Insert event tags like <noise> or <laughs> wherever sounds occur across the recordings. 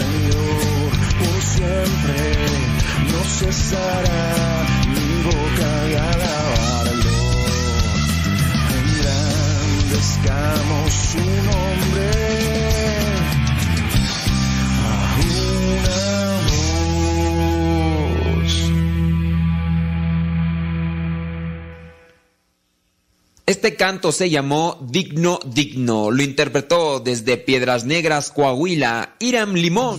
Por siempre no cesará mi boca de alabarlo. Engrandezcamos su nombre. Este canto se llamó Digno Digno. Lo interpretó desde Piedras Negras, Coahuila, Iram Limón.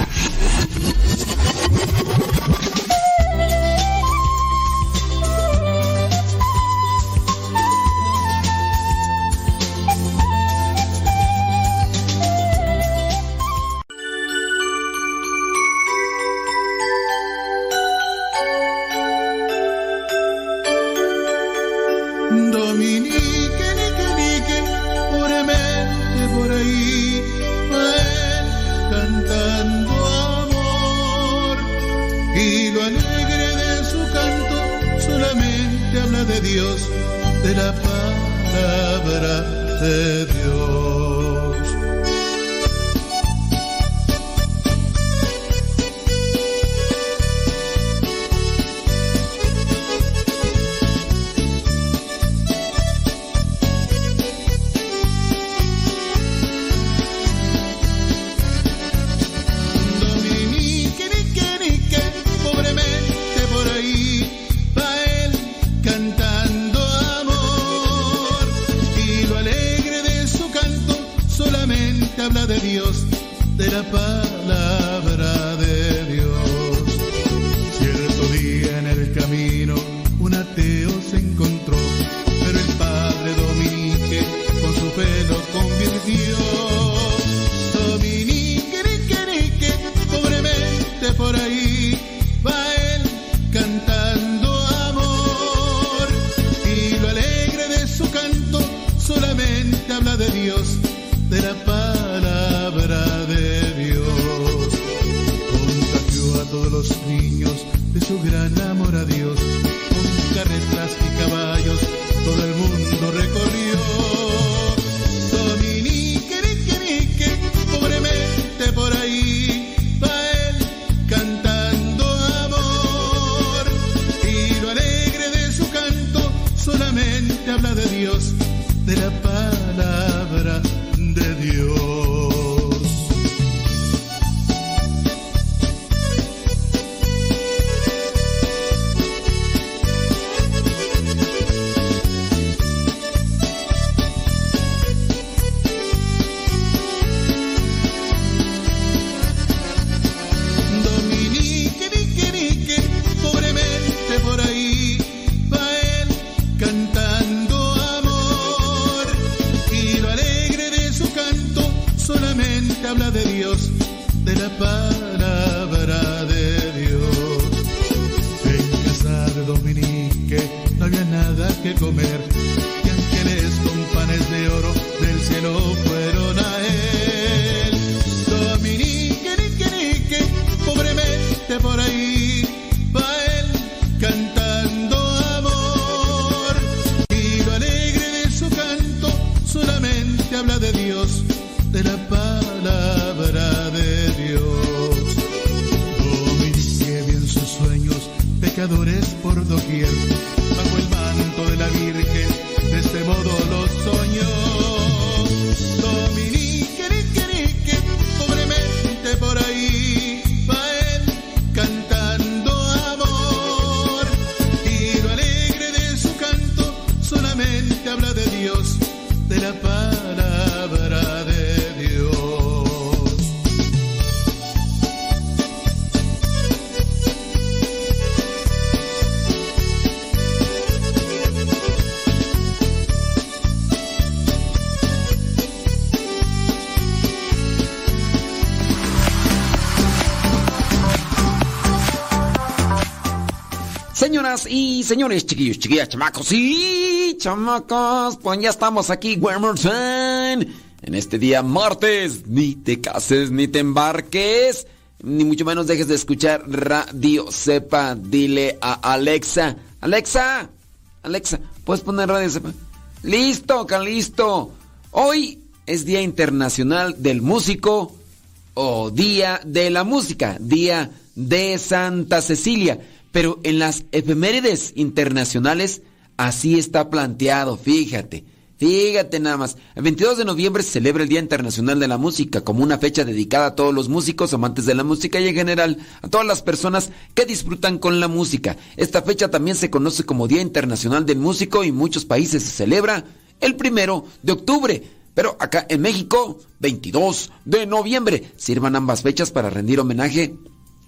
Habla de Dios, de la palabra Señoras y señores, chiquillos, chiquillas, chamacos y chamacos, pues ya estamos aquí, time, en este día martes. Ni te cases, ni te embarques, ni mucho menos dejes de escuchar Radio Sepa. Dile a Alexa, Alexa, Alexa, ¿puedes poner Radio Sepa? Listo, listo. Hoy es Día Internacional del Músico o Día de la Música, Día de Santa Cecilia. Pero en las efemérides internacionales así está planteado, fíjate. Fíjate nada más. El 22 de noviembre se celebra el Día Internacional de la Música como una fecha dedicada a todos los músicos, amantes de la música y en general a todas las personas que disfrutan con la música. Esta fecha también se conoce como Día Internacional del Músico y muchos países se celebra el primero de octubre. Pero acá en México, 22 de noviembre, sirvan ambas fechas para rendir homenaje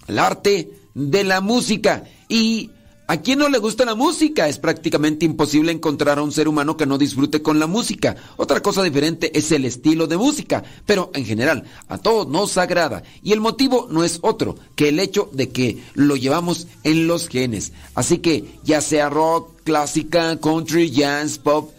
al arte de la música. Y a quien no le gusta la música, es prácticamente imposible encontrar a un ser humano que no disfrute con la música. Otra cosa diferente es el estilo de música, pero en general a todos nos agrada. Y el motivo no es otro que el hecho de que lo llevamos en los genes. Así que ya sea rock, clásica, country, jazz, pop,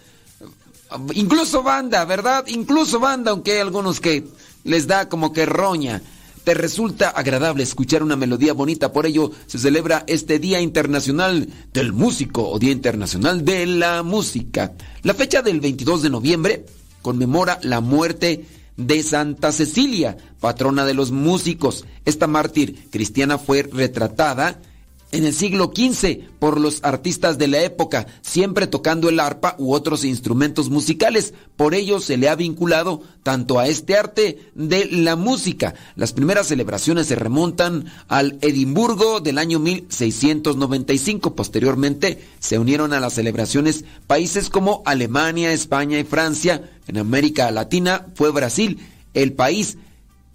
incluso banda, ¿verdad? Incluso banda, aunque hay algunos que les da como que roña. Te resulta agradable escuchar una melodía bonita, por ello se celebra este Día Internacional del Músico o Día Internacional de la Música. La fecha del 22 de noviembre conmemora la muerte de Santa Cecilia, patrona de los músicos. Esta mártir cristiana fue retratada en el siglo XV por los artistas de la época, siempre tocando el arpa u otros instrumentos musicales. Por ello se le ha vinculado tanto a este arte de la música. Las primeras celebraciones se remontan al Edimburgo del año 1695. Posteriormente se unieron a las celebraciones países como Alemania, España y Francia. En América Latina fue Brasil el país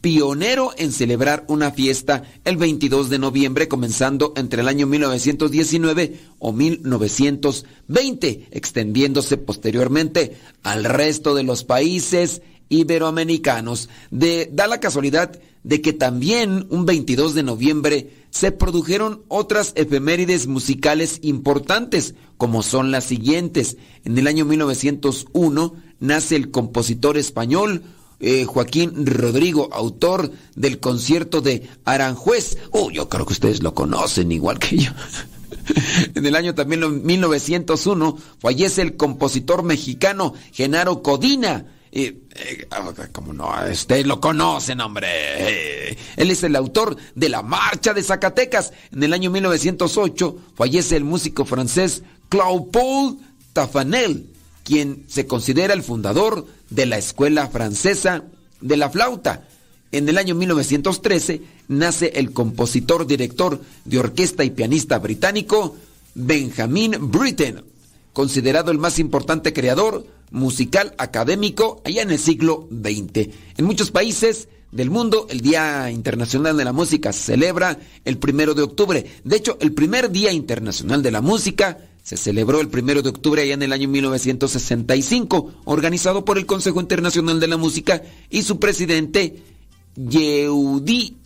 pionero en celebrar una fiesta el 22 de noviembre, comenzando entre el año 1919 o 1920, extendiéndose posteriormente al resto de los países iberoamericanos. Da la casualidad de que también un 22 de noviembre se produjeron otras efemérides musicales importantes, como son las siguientes. En el año 1901 nace el compositor español eh, Joaquín Rodrigo, autor del concierto de Aranjuez. Oh, yo creo que ustedes lo conocen igual que yo. <laughs> en el año también 1901 fallece el compositor mexicano Genaro Codina. Eh, eh, como no, ustedes lo conocen, hombre. él es el autor de La Marcha de Zacatecas. En el año 1908 fallece el músico francés Claude Paul Tafanel quien se considera el fundador de la Escuela Francesa de la Flauta. En el año 1913 nace el compositor, director de orquesta y pianista británico Benjamin Britten, considerado el más importante creador musical académico allá en el siglo XX. En muchos países del mundo, el Día Internacional de la Música se celebra el primero de octubre. De hecho, el primer Día Internacional de la Música se celebró el primero de octubre allá en el año 1965, organizado por el Consejo Internacional de la Música y su presidente Yehudi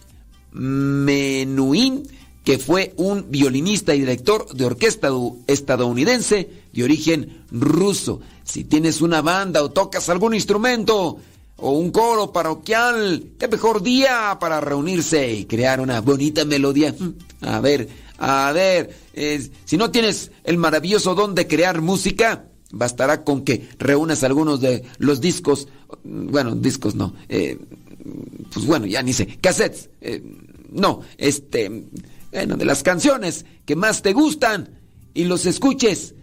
Menuhin, que fue un violinista y director de orquesta estadounidense de origen ruso. Si tienes una banda o tocas algún instrumento o un coro parroquial, qué mejor día para reunirse y crear una bonita melodía. A ver, a ver, si no tienes el maravilloso don de crear música, bastará con que reúnas algunos de los discos, bueno, discos no, eh, pues bueno, ya ni sé, cassettes, eh, no, este, bueno, de las canciones que más te gustan y los escuches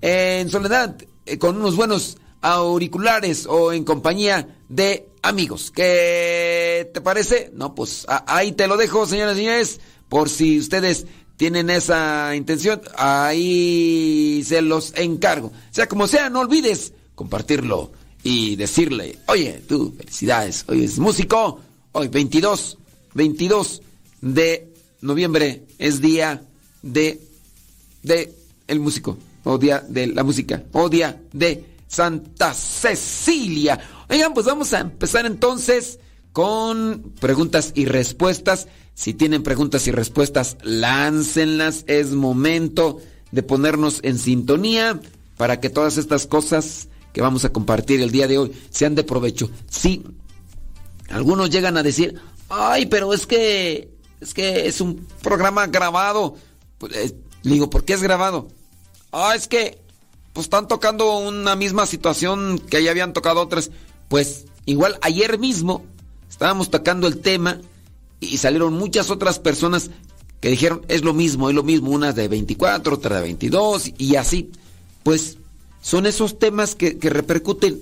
en soledad eh, con unos buenos auriculares o en compañía de amigos. ¿Qué te parece? No, pues ahí te lo dejo, señoras y señores, por si ustedes tienen esa intención, ahí se los encargo. Sea como sea, no olvides compartirlo y decirle, oye, tú, felicidades, hoy es músico, hoy 22, 22 de noviembre es día de, de el músico, o día de la música, o día de Santa Cecilia. Oigan, pues vamos a empezar entonces con preguntas y respuestas. Si tienen preguntas y respuestas, láncenlas. Es momento de ponernos en sintonía para que todas estas cosas que vamos a compartir el día de hoy sean de provecho. Sí, algunos llegan a decir, ay, pero es que es que es un programa grabado. Pues, eh, digo, ¿por qué es grabado? Ah, es que pues están tocando una misma situación que ya habían tocado otras. Pues igual ayer mismo estábamos tocando el tema y salieron muchas otras personas que dijeron es lo mismo, es lo mismo, unas de 24, otra de 22 y así. Pues son esos temas que, repercuten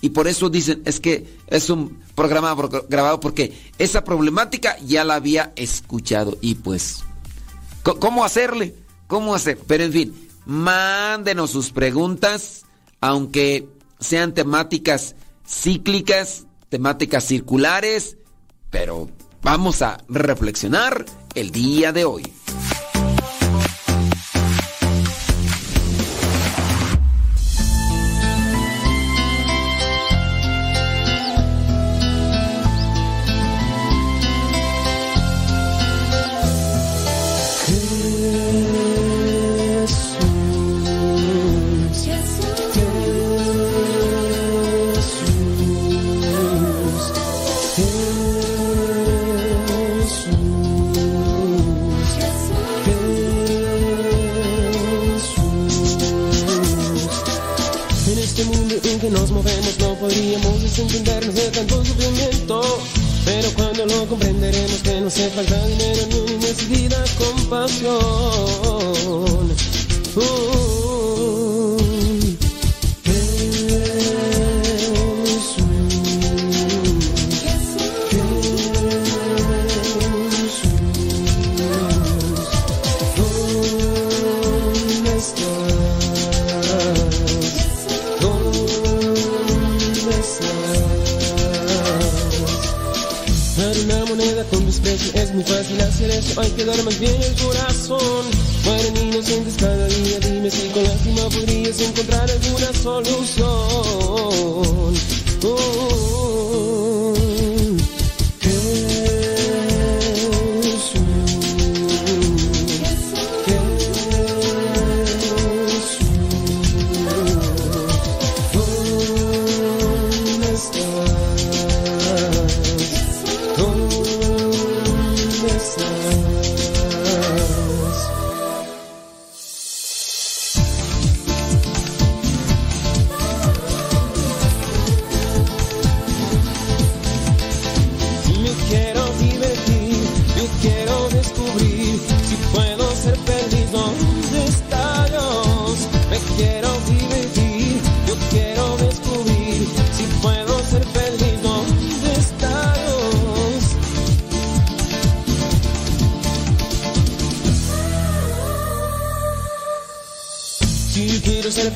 y por eso dicen es que es un programa grabado porque esa problemática ya la había escuchado y pues ¿cómo hacerle? ¿Cómo hacer? Pero en fin, mándenos sus preguntas aunque sean temáticas cíclicas, temáticas circulares, pero Vamos a reflexionar el día de hoy. teníamos es intentarnos de tanto sufrimiento. Pero cuando lo comprenderemos que no hace falta dinero ni una compasión. Uh. Es muy fácil hacer eso, hay que dar más bien el corazón. Mueren inocentes cada día, dime si con lástima podrías encontrar alguna solución. Oh,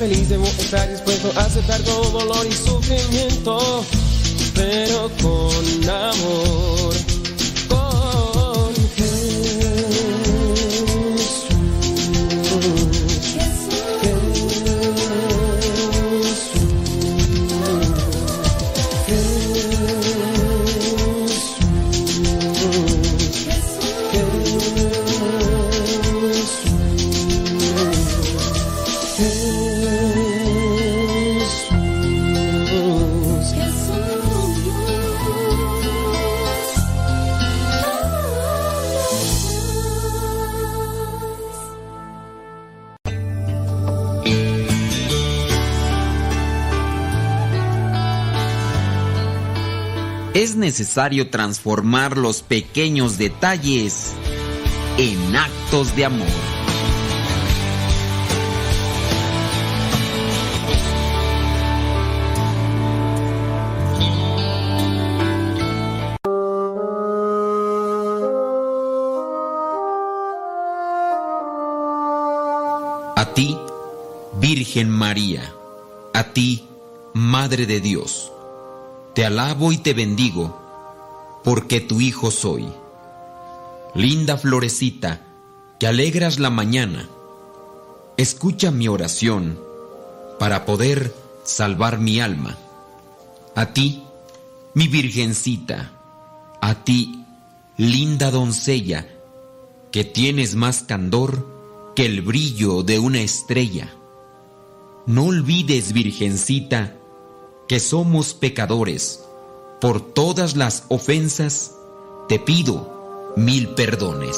feliz, debo estar dispuesto a aceptar todo dolor y sufrimiento, pero con amor. Es necesario transformar los pequeños detalles en actos de amor. Virgen María, a ti, Madre de Dios, te alabo y te bendigo, porque tu Hijo soy. Linda florecita, que alegras la mañana, escucha mi oración para poder salvar mi alma. A ti, mi virgencita, a ti, linda doncella, que tienes más candor que el brillo de una estrella. No olvides, virgencita, que somos pecadores. Por todas las ofensas, te pido mil perdones.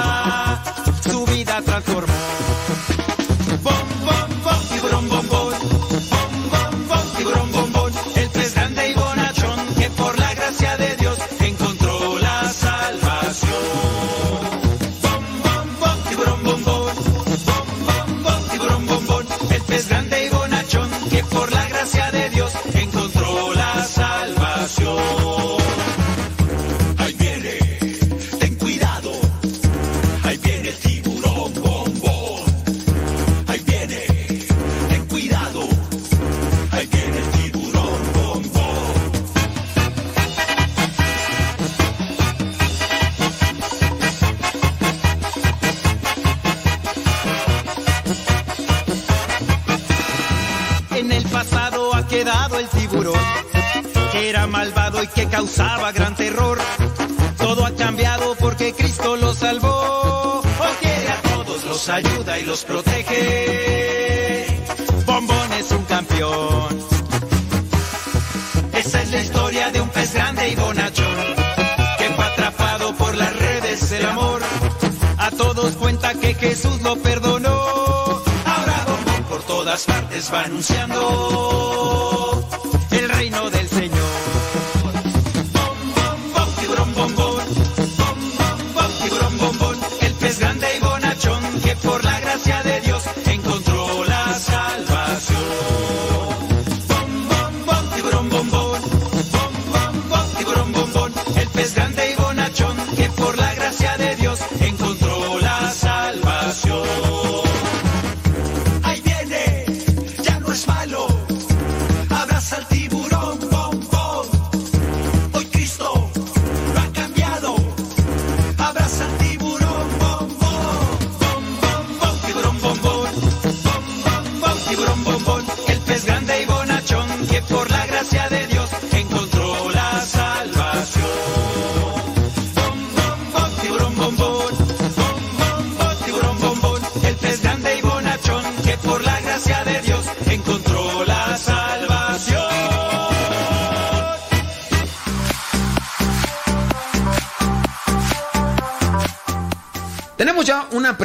anunciando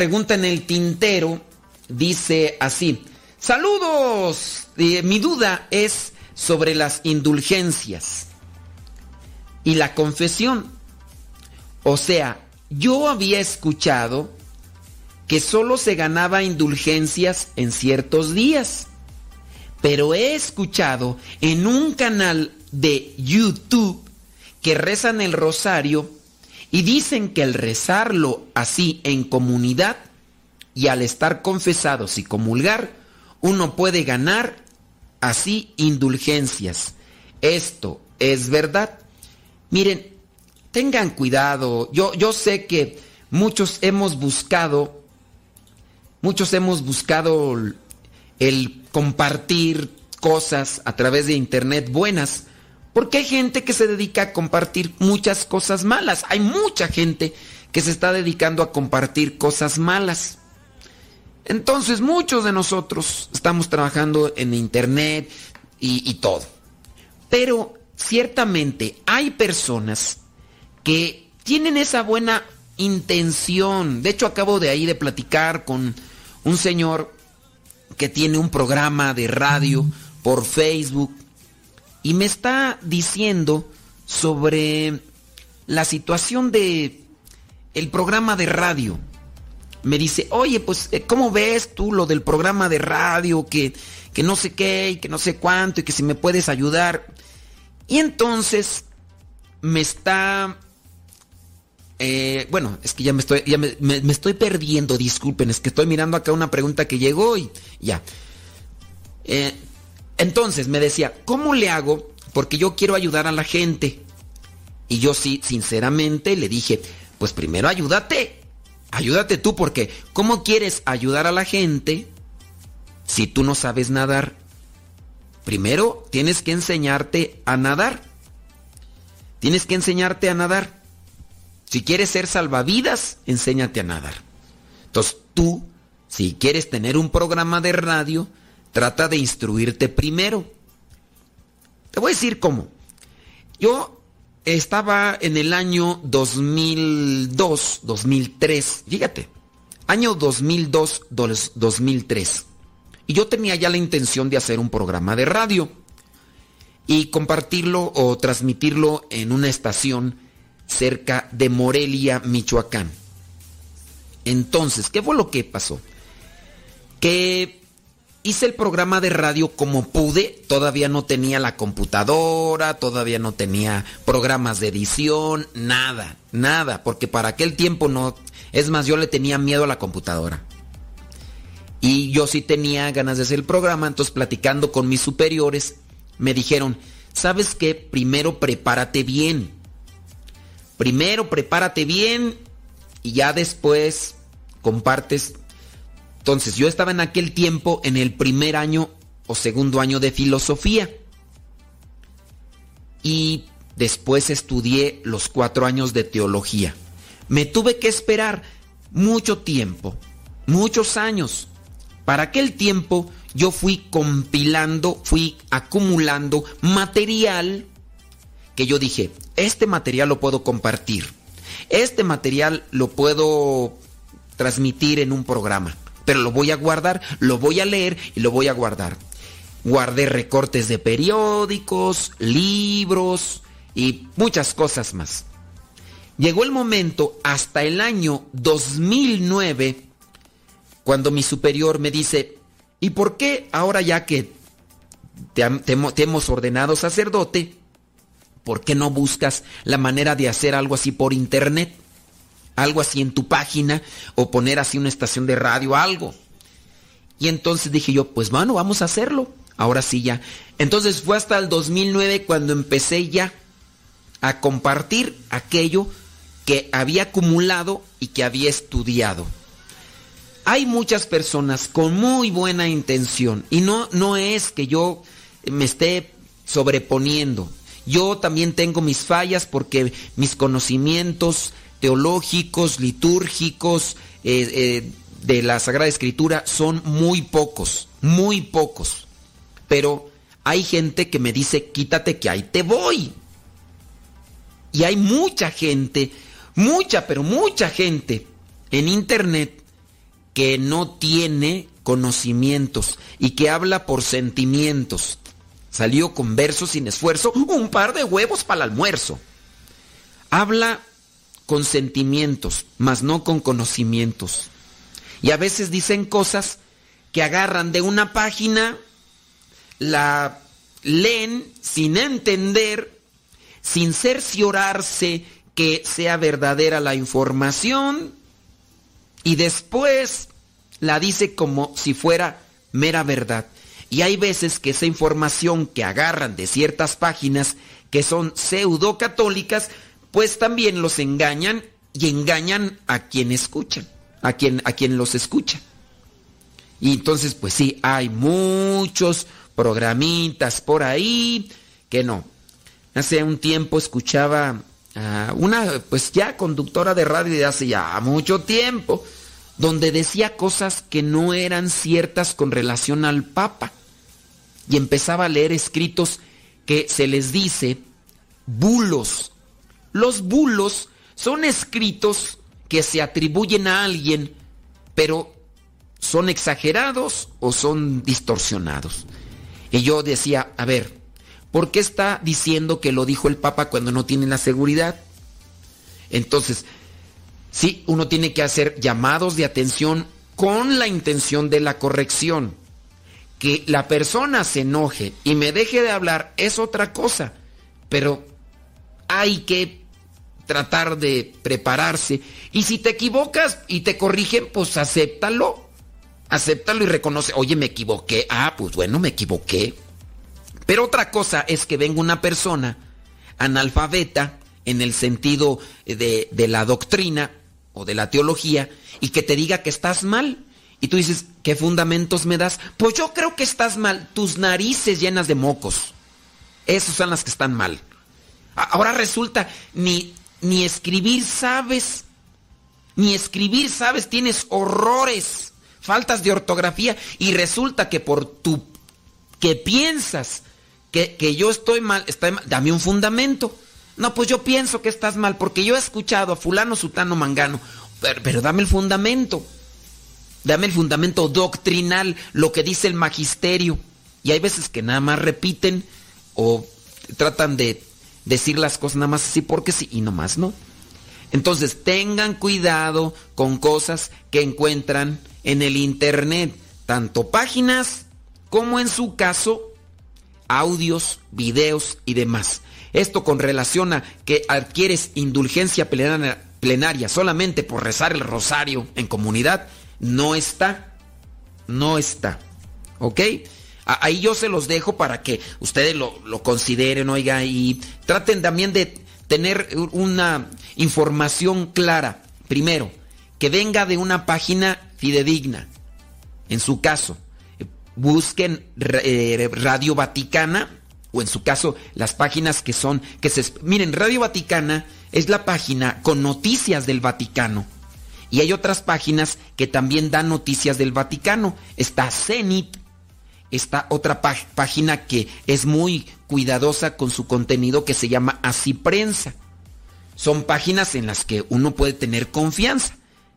pregunta en el tintero. Dice así. Saludos. Eh, mi duda es sobre las indulgencias y la confesión. O sea, yo había escuchado que solo se ganaba indulgencias en ciertos días. Pero he escuchado en un canal de YouTube que rezan el rosario y dicen que al rezarlo así en comunidad y al estar confesados y comulgar, uno puede ganar así indulgencias. Esto es verdad. Miren, tengan cuidado. Yo, yo sé que muchos hemos buscado, muchos hemos buscado el- el compartir cosas a través de internet buenas. Porque hay gente que se dedica a compartir muchas cosas malas. Hay mucha gente que se está dedicando a compartir cosas malas. Entonces muchos de nosotros estamos trabajando en internet y, todo. Pero ciertamente hay personas que tienen esa buena intención. De hecho, acabo de ahí de platicar con un señor que tiene un programa de radio por Facebook y me está diciendo sobre la situación de el programa de radio. Me dice, oye, pues, eh, ¿cómo ves tú lo del programa de radio? Que, que no sé qué y que no sé cuánto y que si me puedes ayudar. Y entonces me está... eh, bueno, es que ya me estoy, ya me, me- estoy perdiendo, disculpen, es que estoy mirando acá una pregunta que llegó y ya. Eh, entonces me decía, ¿cómo le hago? Porque yo quiero ayudar a la gente. Y yo sí, sinceramente le dije, pues primero ayúdate. Ayúdate tú porque ¿cómo quieres ayudar a la gente si tú no sabes nadar? Primero tienes que enseñarte a nadar. Tienes que enseñarte a nadar. Si quieres ser salvavidas, enséñate a nadar. Entonces tú, si quieres tener un programa de radio, trata de instruirte primero. Te voy a decir cómo. Yo estaba en el año 2002, 2003, fíjate, año 2002, dos- 2003. Y yo tenía ya la intención de hacer un programa de radio y compartirlo o transmitirlo en una estación cerca de Morelia, Michoacán. Entonces, ¿qué fue lo que pasó? Que hice el programa de radio como pude, todavía no tenía la computadora, todavía no tenía programas de edición, nada, nada, porque para aquel tiempo no, es más, yo le tenía miedo a la computadora. Y yo sí tenía ganas de hacer el programa, entonces platicando con mis superiores, me dijeron, ¿sabes qué? Primero prepárate bien. Primero prepárate bien y ya después compartes. Entonces yo estaba en aquel tiempo en el primer año o segundo año de filosofía. Y después estudié los cuatro años de teología. Me tuve que esperar mucho tiempo, muchos años. Para aquel tiempo yo fui compilando, fui acumulando material que yo dije, este material lo puedo compartir, este material lo puedo transmitir en un programa, pero lo voy a guardar, lo voy a leer y lo voy a guardar. Guardé recortes de periódicos, libros y muchas cosas más. Llegó el momento, hasta el año 2009, cuando mi superior me dice, ¿y por qué ahora ya que te, te, te hemos ordenado sacerdote, ¿por qué no buscas la manera de hacer algo así por internet? Algo así en tu página o poner así una estación de radio, algo. Y entonces dije yo, pues bueno, vamos a hacerlo. Ahora sí ya. Entonces fue hasta el 2009 cuando empecé ya a compartir aquello que había acumulado y que había estudiado. Hay muchas personas con muy buena intención y no, no es que yo me esté sobreponiendo. Yo también tengo mis fallas porque mis conocimientos teológicos, litúrgicos, eh, eh, de la Sagrada Escritura son muy pocos, muy pocos. Pero hay gente que me dice, quítate que ahí te voy. Y hay mucha gente, mucha, pero mucha gente en Internet que no tiene conocimientos y que habla por sentimientos. Salió con versos sin esfuerzo, un par de huevos para el almuerzo. Habla con sentimientos, mas no con conocimientos. Y a veces dicen cosas que agarran de una página, la leen sin entender, sin cerciorarse que sea verdadera la información y después la dice como si fuera mera verdad. Y hay veces que esa información que agarran de ciertas páginas que son pseudo católicas, pues también los engañan y engañan a quien escuchan, a quien, a quien los escucha. Y entonces, pues sí, hay muchos programitas por ahí que no. Hace un tiempo escuchaba a una, pues ya conductora de radio de hace ya mucho tiempo, donde decía cosas que no eran ciertas con relación al Papa. Y empezaba a leer escritos que se les dice bulos. Los bulos son escritos que se atribuyen a alguien, pero son exagerados o son distorsionados. Y yo decía, a ver, ¿por qué está diciendo que lo dijo el Papa cuando no tiene la seguridad? Entonces, sí, uno tiene que hacer llamados de atención con la intención de la corrección. Que la persona se enoje y me deje de hablar es otra cosa, pero hay que tratar de prepararse. Y si te equivocas y te corrigen, pues acéptalo. Acéptalo y reconoce, oye, me equivoqué. Ah, pues bueno, me equivoqué. Pero otra cosa es que venga una persona analfabeta en el sentido de, de la doctrina o de la teología y que te diga que estás mal. Y tú dices, ¿qué fundamentos me das? Pues yo creo que estás mal. Tus narices llenas de mocos. Esas son las que están mal. Ahora resulta, ni, ni escribir sabes. Ni escribir sabes, tienes horrores, faltas de ortografía. Y resulta que por tu que piensas que, que yo estoy mal, mal, dame un fundamento. No, pues yo pienso que estás mal, porque yo he escuchado a fulano, sutano, mangano. Pero, pero, dame el fundamento. Dame el fundamento doctrinal, lo que dice el magisterio. Y hay veces que nada más repiten o tratan de decir las cosas nada más así porque sí y no más no. Entonces tengan cuidado con cosas que encuentran en el internet, tanto páginas como en su caso audios, videos y demás. Esto con relación a que adquieres indulgencia plenaria, plenaria solamente por rezar el rosario en comunidad, no está. No está. ¿Ok? Ahí yo se los dejo para que ustedes lo, lo consideren, oiga, y traten también de tener una información clara. Primero, que venga de una página fidedigna. En su caso, busquen eh, Radio Vaticana o en su caso las páginas que son que se miren Radio Vaticana es la página con noticias del Vaticano y hay otras páginas que también dan noticias del Vaticano está Zenit está otra pá- página que es muy cuidadosa con su contenido que se llama Así Prensa son páginas en las que uno puede tener confianza,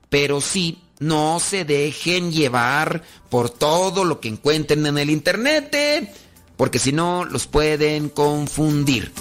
pero sí, no se dejen llevar por todo lo que encuentren en el internet, ¿eh? porque si no los pueden confundir.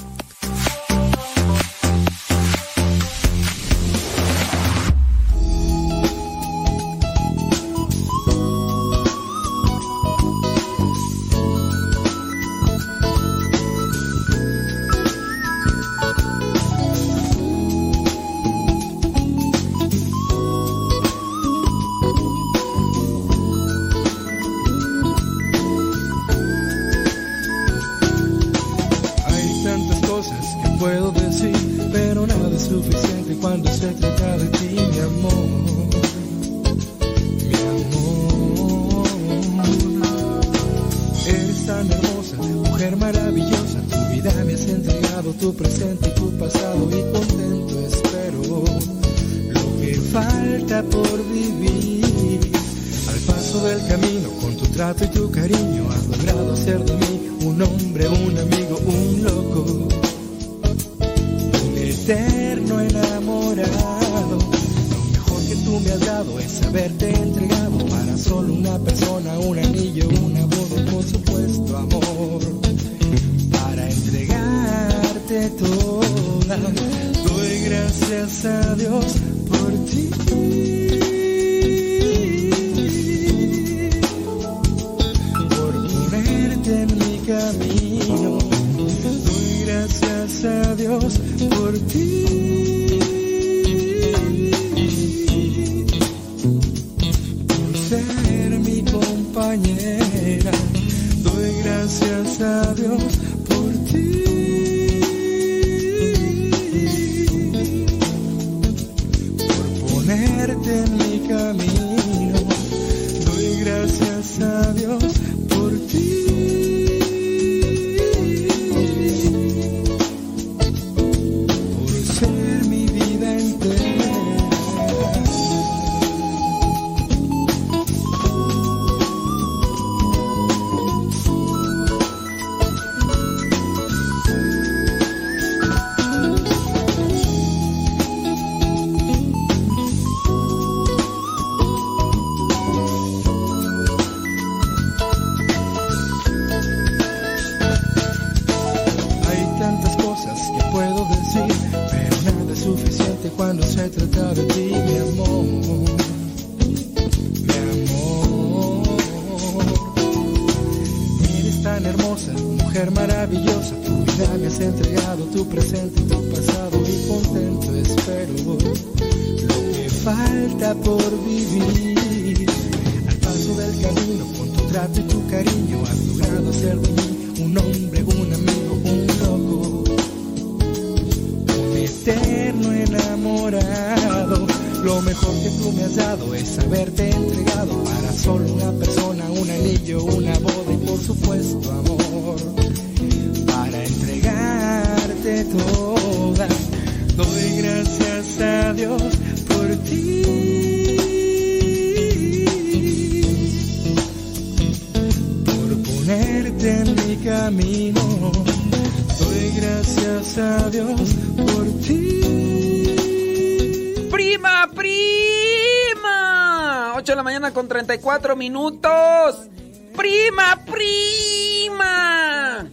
Minutos. ¡Prima, prima!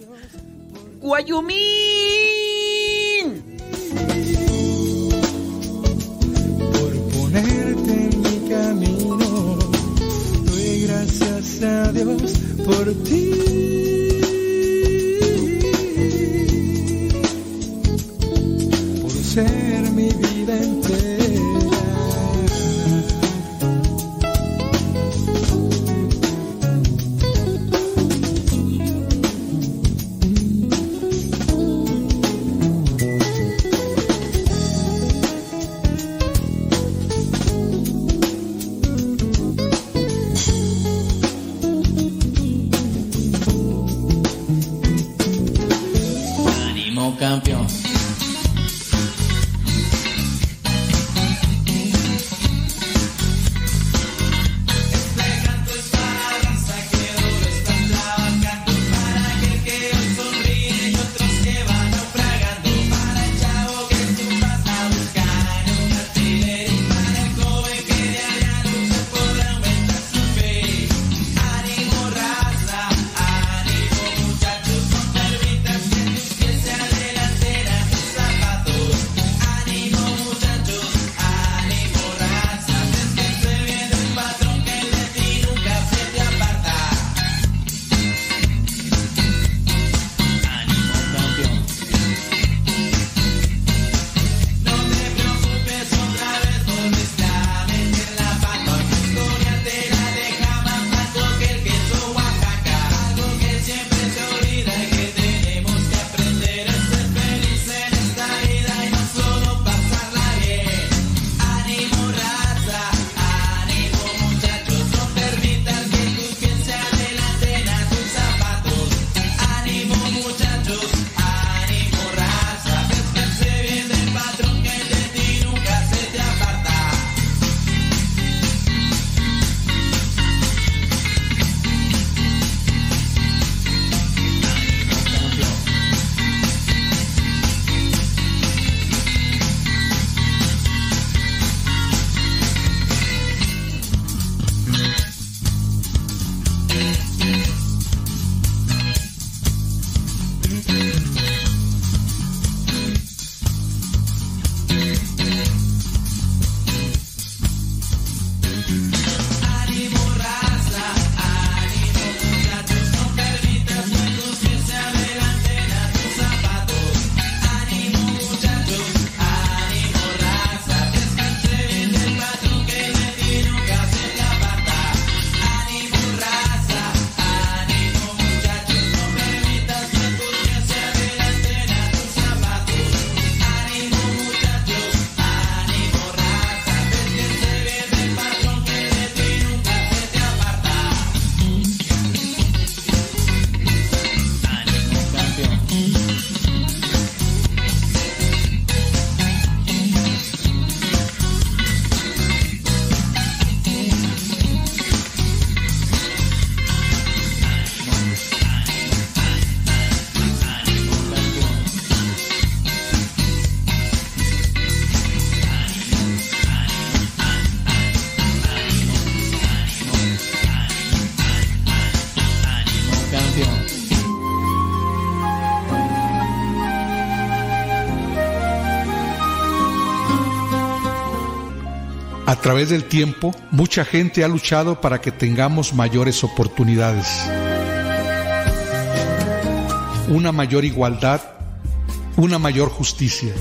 ¡Guayumín! Por ponerte en mi camino. Doy gracias dice adiós por ti. Por ser mi vida entera. Través del tiempo, mucha gente ha luchado para que tengamos mayores oportunidades, una mayor igualdad, una mayor justicia.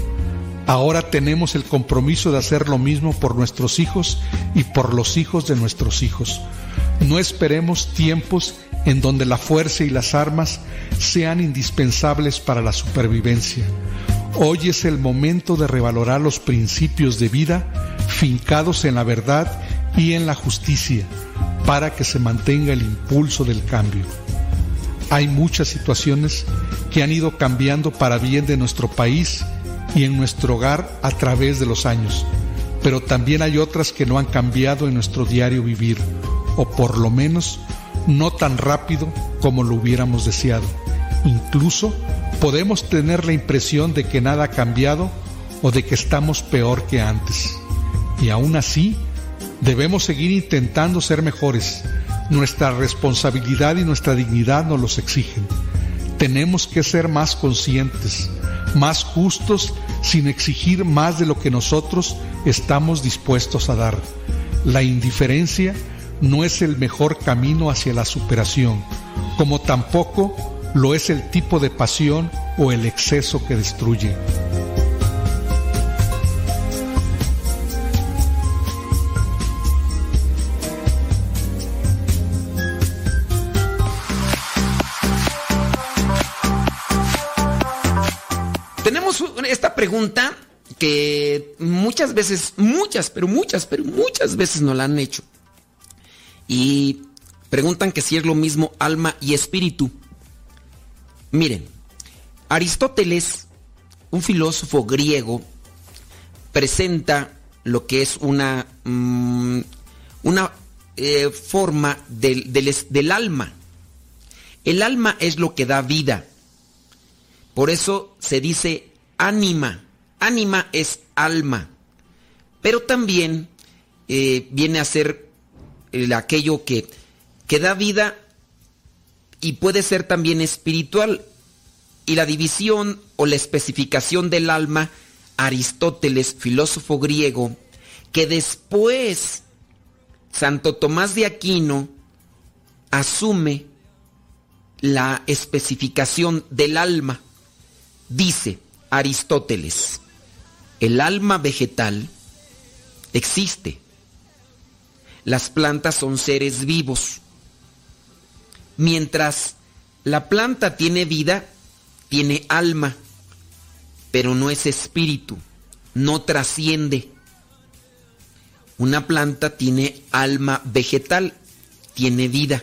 Ahora tenemos el compromiso de hacer lo mismo por nuestros hijos y por los hijos de nuestros hijos. No esperemos tiempos en donde la fuerza y las armas sean indispensables para la supervivencia. Hoy es el momento de revalorar los principios de vida fincados en la verdad y en la justicia para que se mantenga el impulso del cambio. Hay muchas situaciones que han ido cambiando para bien de nuestro país y en nuestro hogar a través de los años, pero también hay otras que no han cambiado en nuestro diario vivir, o por lo menos no tan rápido como lo hubiéramos deseado. Incluso podemos tener la impresión de que nada ha cambiado o de que estamos peor que antes. Y aún así, debemos seguir intentando ser mejores. Nuestra responsabilidad y nuestra dignidad nos los exigen. Tenemos que ser más conscientes, más justos, sin exigir más de lo que nosotros estamos dispuestos a dar. La indiferencia no es el mejor camino hacia la superación, como tampoco lo es el tipo de pasión o el exceso que destruye. Que muchas veces, muchas, pero muchas, pero muchas veces nos la han hecho. Y preguntan que si es lo mismo alma y espíritu. Miren, Aristóteles, un filósofo griego, presenta lo que es una, mm, una eh, forma del, del, del alma. El alma es lo que da vida. Por eso se dice ánima. Ánima es alma. Pero también eh, viene a ser el, aquello que, que da vida y puede ser también espiritual. Y la división o la especificación del alma, Aristóteles, filósofo griego, que después Santo Tomás de Aquino asume la especificación del alma. Dice Aristóteles, el alma vegetal existe. Las plantas son seres vivos. Mientras la planta tiene vida, tiene alma, pero no es espíritu, no trasciende. Una planta tiene alma vegetal, tiene vida.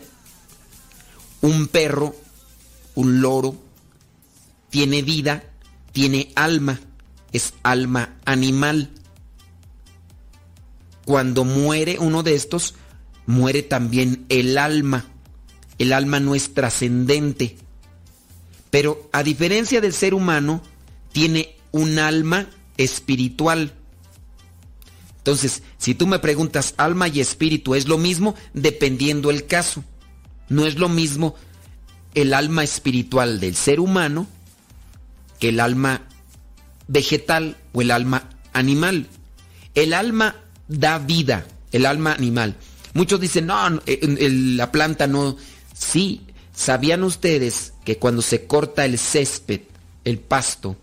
Un perro, un loro, tiene vida, tiene alma, es alma animal. Cuando muere uno de estos, muere también el alma. El alma no es trascendente. Pero a diferencia del ser humano, tiene un alma espiritual. Entonces, si tú me preguntas, alma y espíritu es lo mismo, dependiendo el caso. No es lo mismo el alma espiritual del ser humano que el alma vegetal o el alma animal. El alma da vida, el alma animal. Muchos dicen, no, la planta no. Sí, ¿sabían ustedes que cuando se corta el césped, el pasto,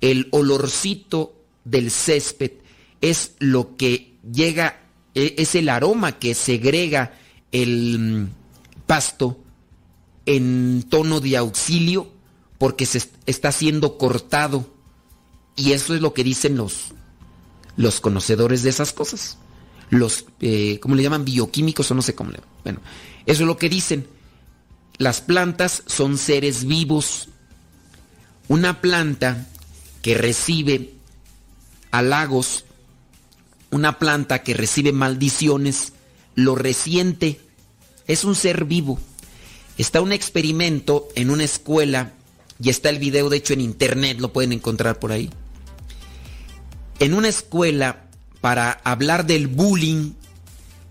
el olorcito del césped es lo que llega, e, es el aroma que segrega el mm, pasto en tono de auxilio porque se está siendo cortado. Y eso es lo que dicen los, los conocedores de esas cosas. Los, eh, ¿cómo le llaman? Bioquímicos o no sé cómo le Bueno, eso es lo que dicen. Las plantas son seres vivos. Una planta que recibe halagos, una planta que recibe maldiciones, lo resiente. Es un ser vivo. Está un experimento en una escuela y está el video de hecho en internet, lo pueden encontrar por ahí. En una escuela para hablar del bullying,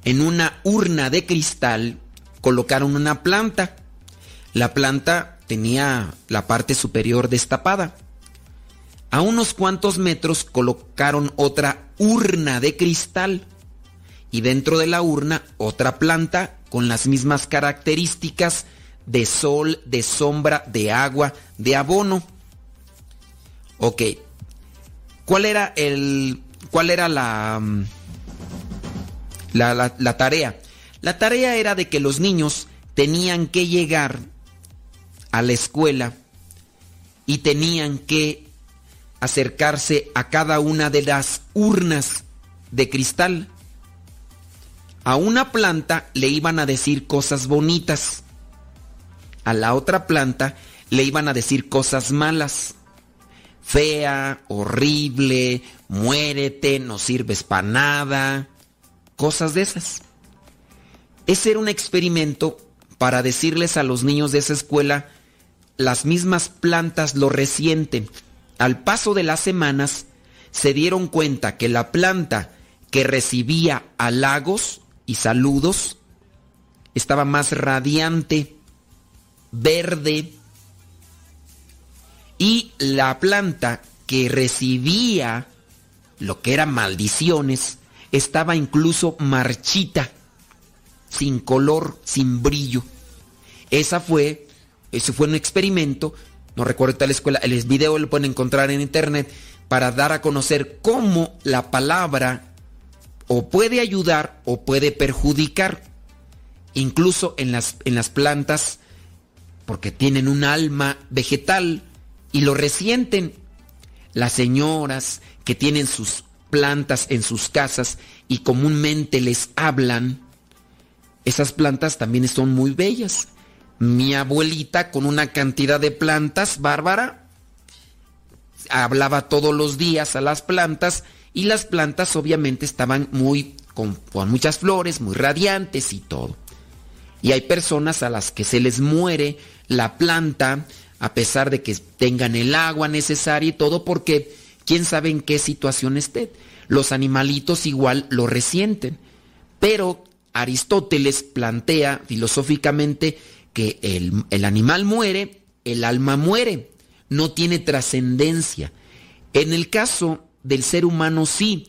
en una urna de cristal colocaron una planta. La planta tenía la parte superior destapada. A unos cuantos metros colocaron otra urna de cristal y dentro de la urna otra planta con las mismas características de sol, de sombra, de agua, de abono. Ok. ¿Cuál era el. cuál era la, mm, la, la, la tarea? La tarea era de que los niños tenían que llegar a la escuela y tenían que acercarse a cada una de las urnas de cristal. A una planta le iban a decir cosas bonitas a la otra planta le iban a decir cosas malas. Fea, horrible, muérete, no sirves para nada, cosas de esas. Ese era un experimento para decirles a los niños de esa escuela, las mismas plantas lo resienten. Al paso de las semanas, se dieron cuenta que la planta que recibía halagos y saludos estaba más radiante verde y la planta que recibía lo que eran maldiciones estaba incluso marchita. sin color, sin brillo. Esa fue, ese fue un experimento, no recuerdo tal escuela, el video lo pueden encontrar en internet para dar a conocer cómo la palabra o puede ayudar o puede perjudicar, incluso en las, en las plantas, porque tienen un alma vegetal y lo resienten. Las señoras que tienen sus plantas en sus casas y comúnmente les hablan, esas plantas también son muy bellas. Mi abuelita con una cantidad de plantas bárbara hablaba todos los días a las plantas y las plantas obviamente estaban muy con, con, muchas flores, muy radiantes y todo. Y hay personas a las que se les muere la planta a pesar de que tengan el agua necesaria y todo porque quién sabe en qué situación esté. Los animalitos igual lo resienten. Pero Aristóteles plantea filosóficamente que el, el animal muere, el alma muere, no tiene trascendencia. En el caso del ser humano sí,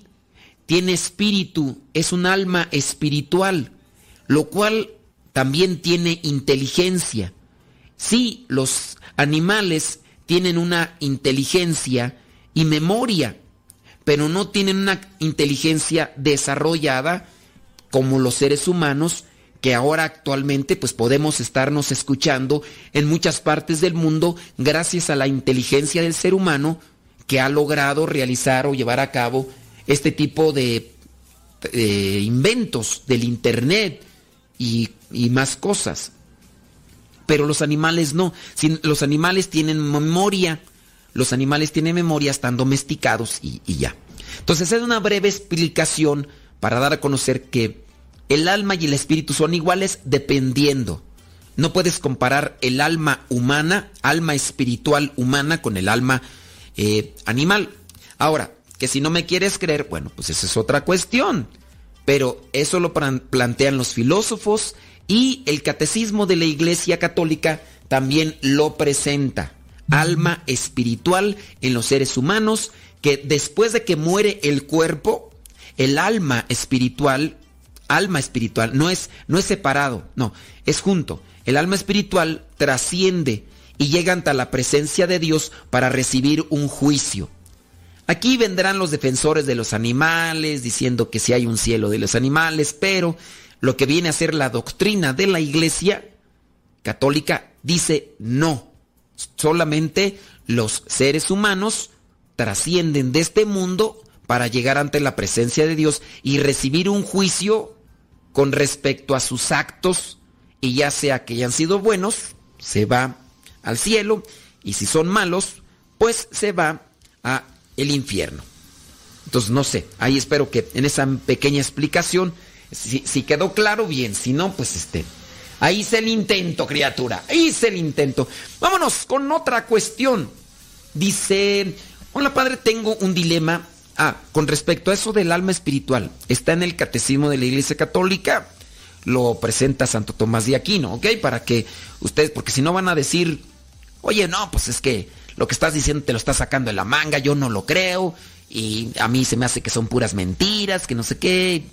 tiene espíritu, es un alma espiritual, lo cual también tiene inteligencia. Sí, los animales tienen una inteligencia y memoria, pero no tienen una inteligencia desarrollada como los seres humanos que ahora actualmente pues podemos estarnos escuchando en muchas partes del mundo gracias a la inteligencia del ser humano que ha logrado realizar o llevar a cabo este tipo de, de inventos del internet y, más cosas. Pero los animales no. los animales tienen memoria. Los animales tienen memoria, están domesticados y, ya. Entonces es una breve explicación para dar a conocer que el alma y el espíritu son iguales dependiendo. No puedes comparar el alma humana, alma espiritual humana, con el alma eh, animal. Ahora, que si no me quieres creer, bueno, pues esa es otra cuestión. Pero eso lo plantean los filósofos y el catecismo de la Iglesia Católica también lo presenta. Alma espiritual en los seres humanos que después de que muere el cuerpo, el alma espiritual, alma espiritual, no es, no es separado, no, es junto. El alma espiritual trasciende y llega ante la presencia de Dios para recibir un juicio. Aquí vendrán los defensores de los animales diciendo que si hay un cielo de los animales, pero lo que viene a ser la doctrina de la iglesia católica dice no. Solamente los seres humanos trascienden de este mundo para llegar ante la presencia de Dios y recibir un juicio con respecto a sus actos y ya sea que hayan sido buenos, se va al cielo y si son malos, pues se va a el infierno. Entonces, no sé, ahí espero que en esa pequeña explicación, si, quedó claro, bien, si no, pues este, ahí hice el intento, criatura, ahí hice el intento. Vámonos con otra cuestión. Dice, hola padre, tengo un dilema. Ah, con respecto a eso del alma espiritual, está en el catecismo de la Iglesia Católica, lo presenta Santo Tomás de Aquino, ¿ok? Para que ustedes, porque si no van a decir, oye, no, pues es que lo que estás diciendo te lo estás sacando de la manga, yo no lo creo, y a mí se me hace que son puras mentiras, que no sé qué.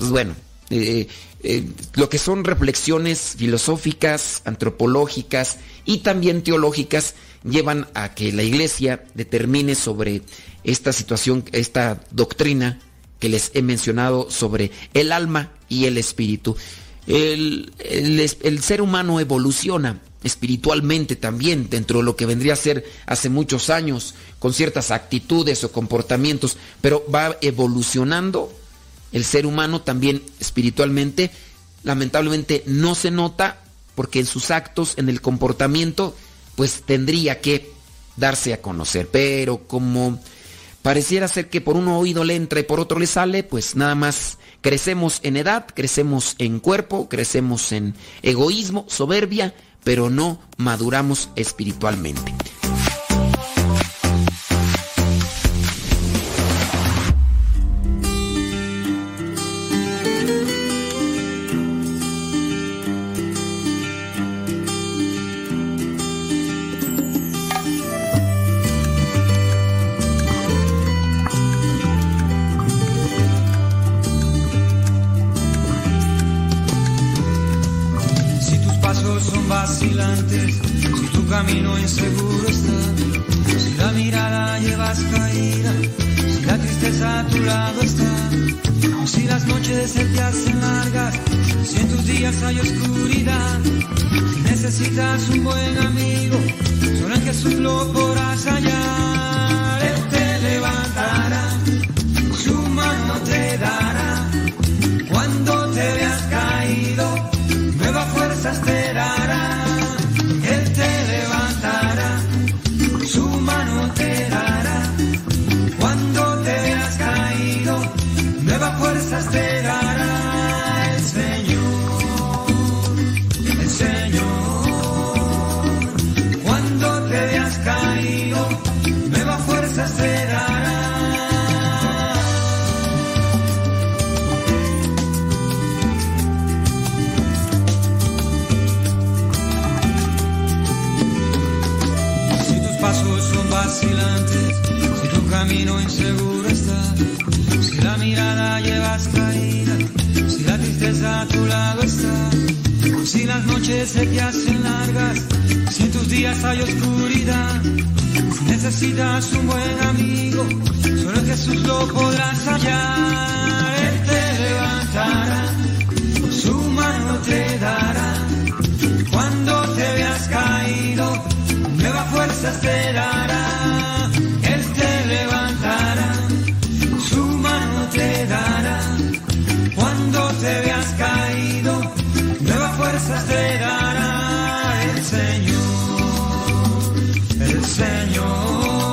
Pues bueno, eh, eh, lo que son reflexiones filosóficas, antropológicas y también teológicas llevan a que la iglesia determine sobre esta situación, esta doctrina que les he mencionado sobre el alma y el espíritu. El, el, el ser humano evoluciona espiritualmente también, dentro de lo que vendría a ser hace muchos años, con ciertas actitudes o comportamientos, pero va evolucionando el ser humano también espiritualmente. Lamentablemente no se nota porque en sus actos, en el comportamiento, pues tendría que darse a conocer. Pero como pareciera ser que por un oído le entra y por otro le sale, pues nada más crecemos en edad, crecemos en cuerpo, crecemos en egoísmo, soberbia, pero no maduramos espiritualmente. Largas, si en tus días hay oscuridad, si necesitas un buen amigo, solo en Jesús lo podrás se te hacen largas, si en tus días hay oscuridad, si necesitas un buen amigo, solo Jesús lo podrás hallar, Él te levantará, su mano te dará, cuando te veas caído, nuevas fuerzas te dará, Él te levantará, su mano te dará, cuando te veas caído, fuerzas te dará el Señor, el Señor,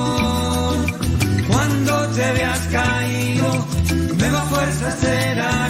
cuando te veas caído, nuevas fuerzas te dará.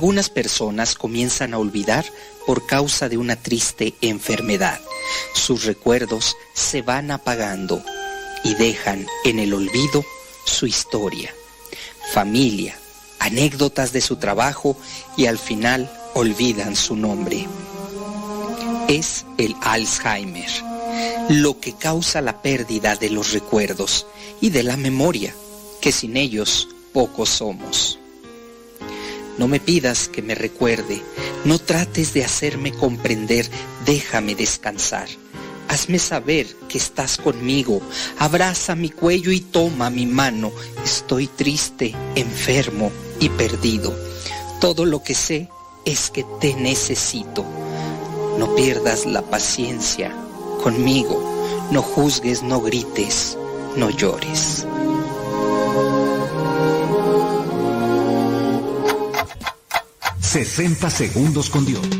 Algunas personas comienzan a olvidar por causa de una triste enfermedad. Sus recuerdos se van apagando y dejan en el olvido su historia, familia, anécdotas de su trabajo y al final olvidan su nombre. Es el Alzheimer, lo que causa la pérdida de los recuerdos y de la memoria, que sin ellos pocos somos. No me pidas que me recuerde, no trates de hacerme comprender, déjame descansar. Hazme saber que estás conmigo, abraza mi cuello y toma mi mano. Estoy triste, enfermo y perdido. Todo lo que sé es que te necesito. No pierdas la paciencia conmigo, no juzgues, no grites, no llores. 60 segundos con Dios.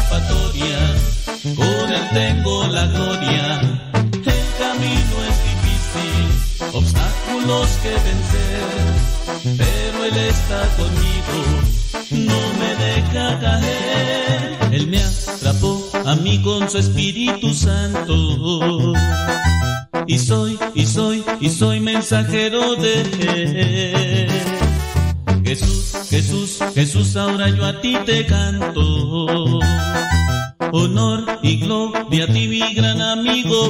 su Espíritu Santo. Y soy, y soy, y soy mensajero de él. Jesús, Jesús, Jesús, ahora yo a ti te canto. Honor y gloria a ti, mi gran amigo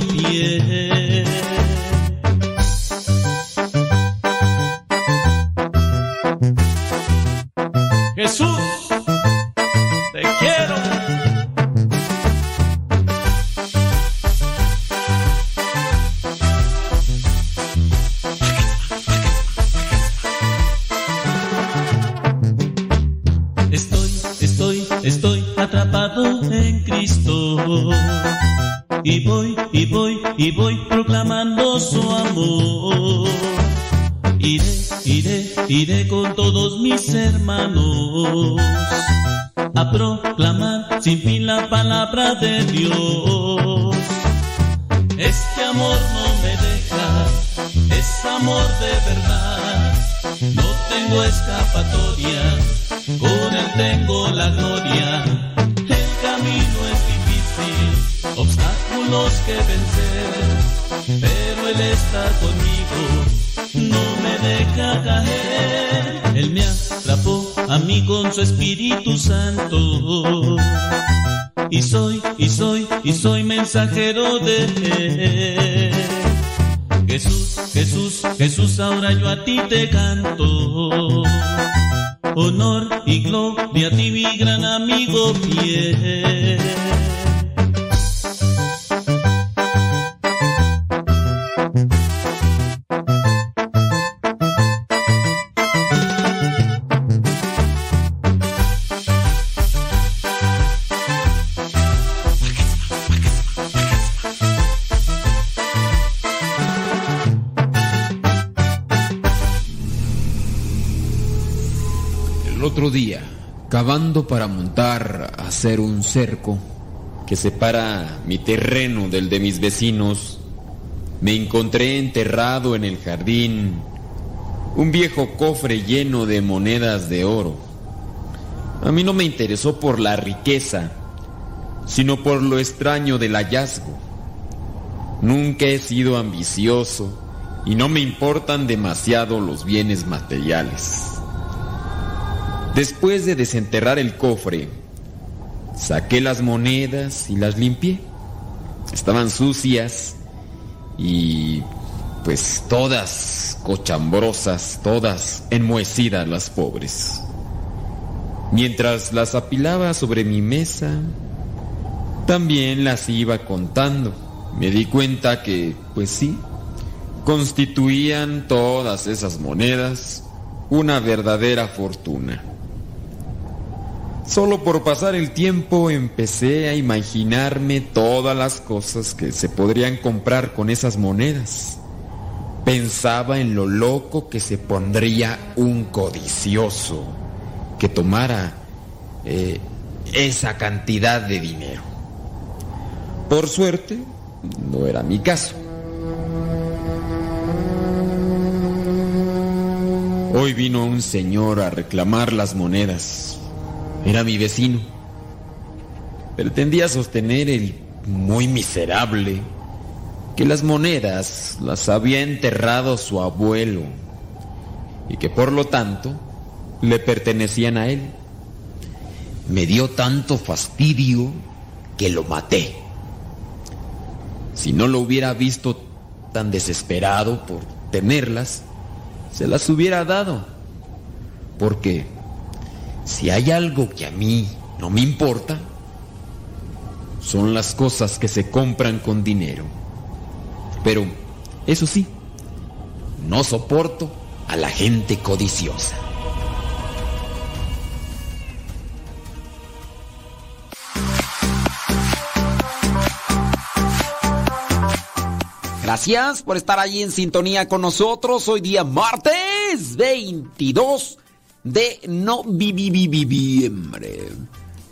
mensajero de. Jesús, Jesús, Jesús, ahora yo a ti te canto. Honor y gloria a ti, mi gran amigo para montar, hacer un cerco que separa mi terreno del de mis vecinos, me encontré enterrado en el jardín un viejo cofre lleno de monedas de oro. A mí no me interesó por la riqueza, sino por lo extraño del hallazgo. Nunca he sido ambicioso y no me importan demasiado los bienes materiales. Después de desenterrar el cofre, saqué las monedas y las limpié. Estaban sucias y pues todas cochambrosas, todas enmohecidas las pobres. Mientras las apilaba sobre mi mesa, también las iba contando. Me di cuenta que, pues sí, constituían todas esas monedas una verdadera fortuna. Solo por pasar el tiempo empecé a imaginarme todas las cosas que se podrían comprar con esas monedas. Pensaba en lo loco que se pondría un codicioso que tomara eh, esa cantidad de dinero. Por suerte, no era mi caso. Hoy vino un señor a reclamar las monedas. Era mi vecino. Pretendía sostener el muy miserable que las monedas las había enterrado su abuelo y que por lo tanto le pertenecían a él. Me dio tanto fastidio que lo maté. Si no lo hubiera visto tan desesperado por tenerlas, se las hubiera dado. Porque si hay algo que a mí no me importa, son las cosas que se compran con dinero. Pero, eso sí, no soporto a la gente codiciosa. Gracias por estar allí en sintonía con nosotros. Hoy día martes 22 de noviembre.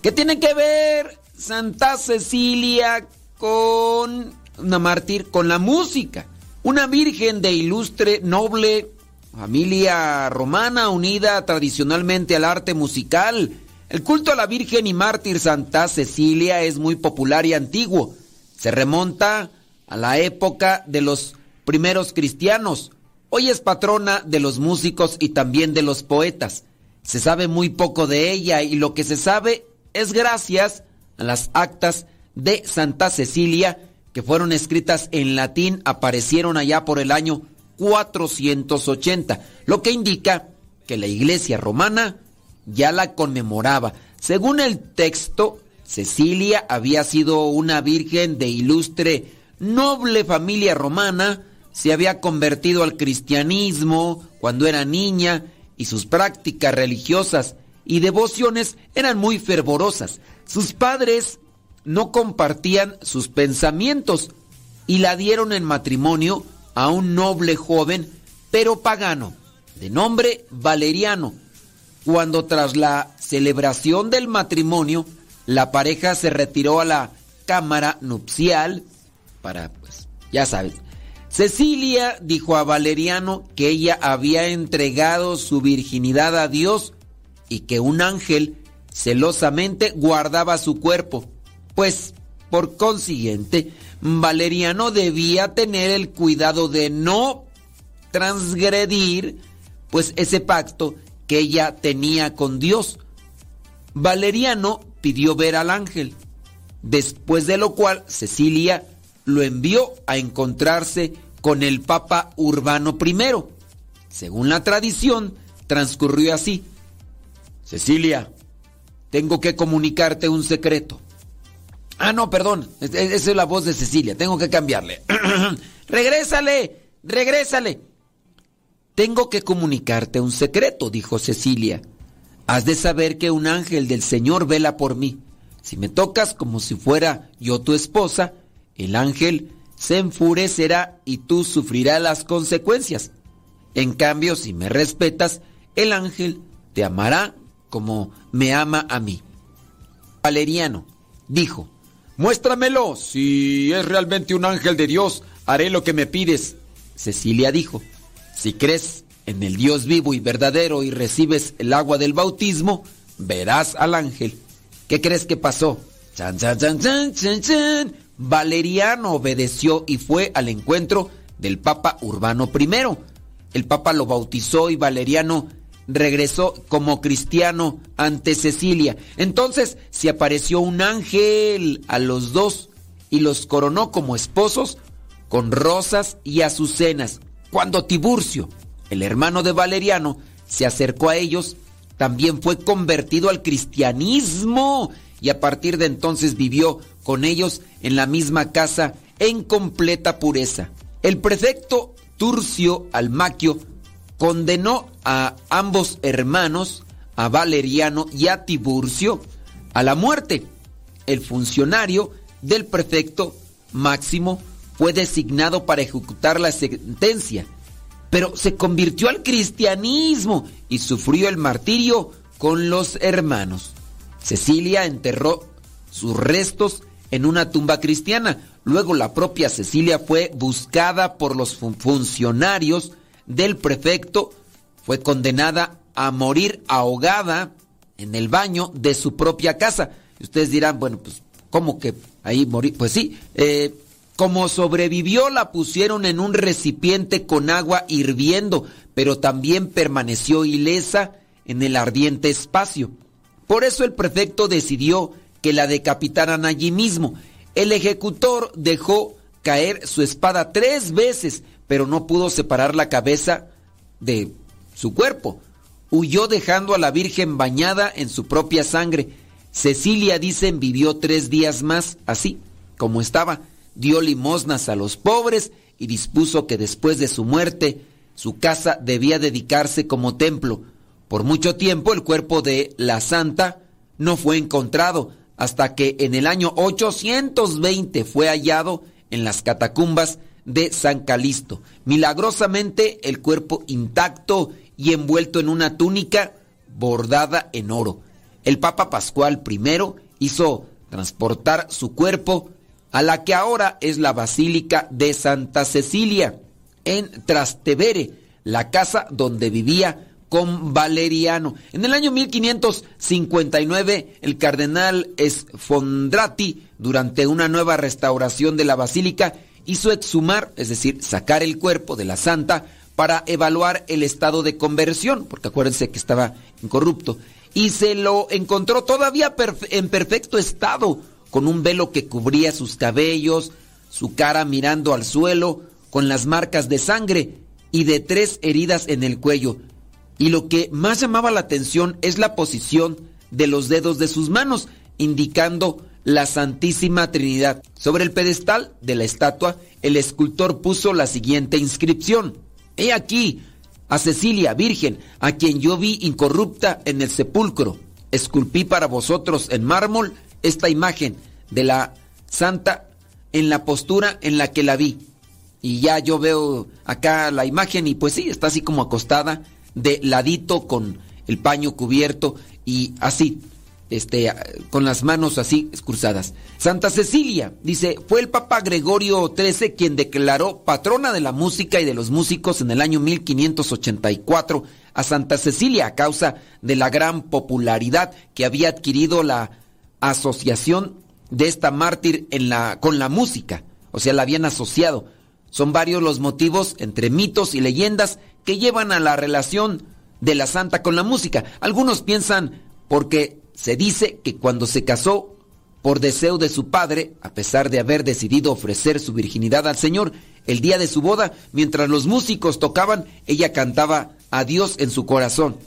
¿Qué tiene que ver Santa Cecilia con una mártir, con la música? Una virgen de ilustre, noble familia romana unida tradicionalmente al arte musical. El culto a la Virgen y mártir Santa Cecilia es muy popular y antiguo. Se remonta a la época de los primeros cristianos. Hoy es patrona de los músicos y también de los poetas. Se sabe muy poco de ella y lo que se sabe es gracias a las actas de Santa Cecilia que fueron escritas en latín, aparecieron allá por el año 480, lo que indica que la iglesia romana ya la conmemoraba. Según el texto, Cecilia había sido una virgen de ilustre, noble familia romana, se había convertido al cristianismo cuando era niña y sus prácticas religiosas y devociones eran muy fervorosas. Sus padres no compartían sus pensamientos y la dieron en matrimonio a un noble joven, pero pagano, de nombre Valeriano, cuando tras la celebración del matrimonio, la pareja se retiró a la cámara nupcial para, pues, ya sabes. Cecilia dijo a Valeriano que ella había entregado su virginidad a Dios y que un ángel celosamente guardaba su cuerpo, pues, por consiguiente, Valeriano debía tener el cuidado de no transgredir, pues, ese pacto que ella tenía con Dios. Valeriano pidió ver al ángel, después de lo cual Cecilia lo envió a encontrarse con el Papa Urbano I. Según la tradición, transcurrió así. Cecilia, tengo que comunicarte un secreto. Ah, no, perdón, esa es la voz de Cecilia, tengo que cambiarle. <clears throat> regrésale, regrésale. Tengo que comunicarte un secreto, dijo Cecilia. Has de saber que un ángel del Señor vela por mí. Si me tocas como si fuera yo tu esposa, el ángel se enfurecerá y tú sufrirás las consecuencias. En cambio, si me respetas, el ángel te amará como me ama a mí. Valeriano dijo, muéstramelo, si es realmente un ángel de Dios, haré lo que me pides. Cecilia dijo, si crees en el Dios vivo y verdadero y recibes el agua del bautismo, verás al ángel. ¿Qué crees que pasó? Chan, chan, chan, chan, chan, chan. Valeriano obedeció y fue al encuentro del Papa Urbano I. El Papa lo bautizó y Valeriano regresó como cristiano ante Cecilia. Entonces se apareció un ángel a los dos y los coronó como esposos con rosas y azucenas. Cuando Tiburcio, el hermano de Valeriano, se acercó a ellos, también fue convertido al cristianismo y a partir de entonces vivió con ellos en la misma casa en completa pureza. El prefecto Turcio Almaquio condenó a ambos hermanos, a Valeriano y a Tiburcio, a la muerte. El funcionario del prefecto Máximo fue designado para ejecutar la sentencia, pero se convirtió al cristianismo y sufrió el martirio con los hermanos. Cecilia enterró sus restos en una tumba cristiana. Luego la propia Cecilia fue buscada por los funcionarios del prefecto, fue condenada a morir ahogada en el baño de su propia casa. Y ustedes dirán, bueno, pues, ¿cómo que ahí morir? Pues sí, eh, Como sobrevivió, la pusieron en un recipiente con agua hirviendo, pero también permaneció ilesa en el ardiente espacio. Por eso el prefecto decidió que la decapitaran allí mismo. El ejecutor dejó caer su espada tres veces, pero no pudo separar la cabeza de su cuerpo. Huyó dejando a la Virgen bañada en su propia sangre. Cecilia, dicen, vivió tres días más así, como estaba. Dio limosnas a los pobres y dispuso que después de su muerte su casa debía dedicarse como templo. Por mucho tiempo el cuerpo de la santa no fue encontrado hasta que en el año 820 fue hallado en las catacumbas de San Calisto. Milagrosamente el cuerpo intacto y envuelto en una túnica bordada en oro. El Papa Pascual I hizo transportar su cuerpo a la que ahora es la Basílica de Santa Cecilia, en Trastevere, la casa donde vivía con Valeriano. En el año 1559, el cardenal Sfondrati, durante una nueva restauración de la basílica, hizo exhumar, es decir, sacar el cuerpo de la santa para evaluar el estado de conversión, porque acuérdense que estaba incorrupto, y se lo encontró todavía en perfecto estado, con un velo que cubría sus cabellos, su cara mirando al suelo, con las marcas de sangre y de tres heridas en el cuello. Y lo que más llamaba la atención es la posición de los dedos de sus manos, indicando la Santísima Trinidad. Sobre el pedestal de la estatua, el escultor puso la siguiente inscripción. He aquí a Cecilia, Virgen, a quien yo vi incorrupta en el sepulcro. Esculpí para vosotros en mármol esta imagen de la Santa en la postura en la que la vi. Y ya yo veo acá la imagen y pues sí, está así como acostada de ladito con el paño cubierto y así, este, con las manos así cruzadas. Santa Cecilia, dice, fue el Papa Gregorio XIII quien declaró patrona de la música y de los músicos en el año 1584 a Santa Cecilia a causa de la gran popularidad que había adquirido la asociación de esta mártir en la, con la música, o sea, la habían asociado. Son varios los motivos entre mitos y leyendas que llevan a la relación de la santa con la música. Algunos piensan porque se dice que cuando se casó por deseo de su padre, a pesar de haber decidido ofrecer su virginidad al Señor, el día de su boda, mientras los músicos tocaban, ella cantaba a Dios en su corazón.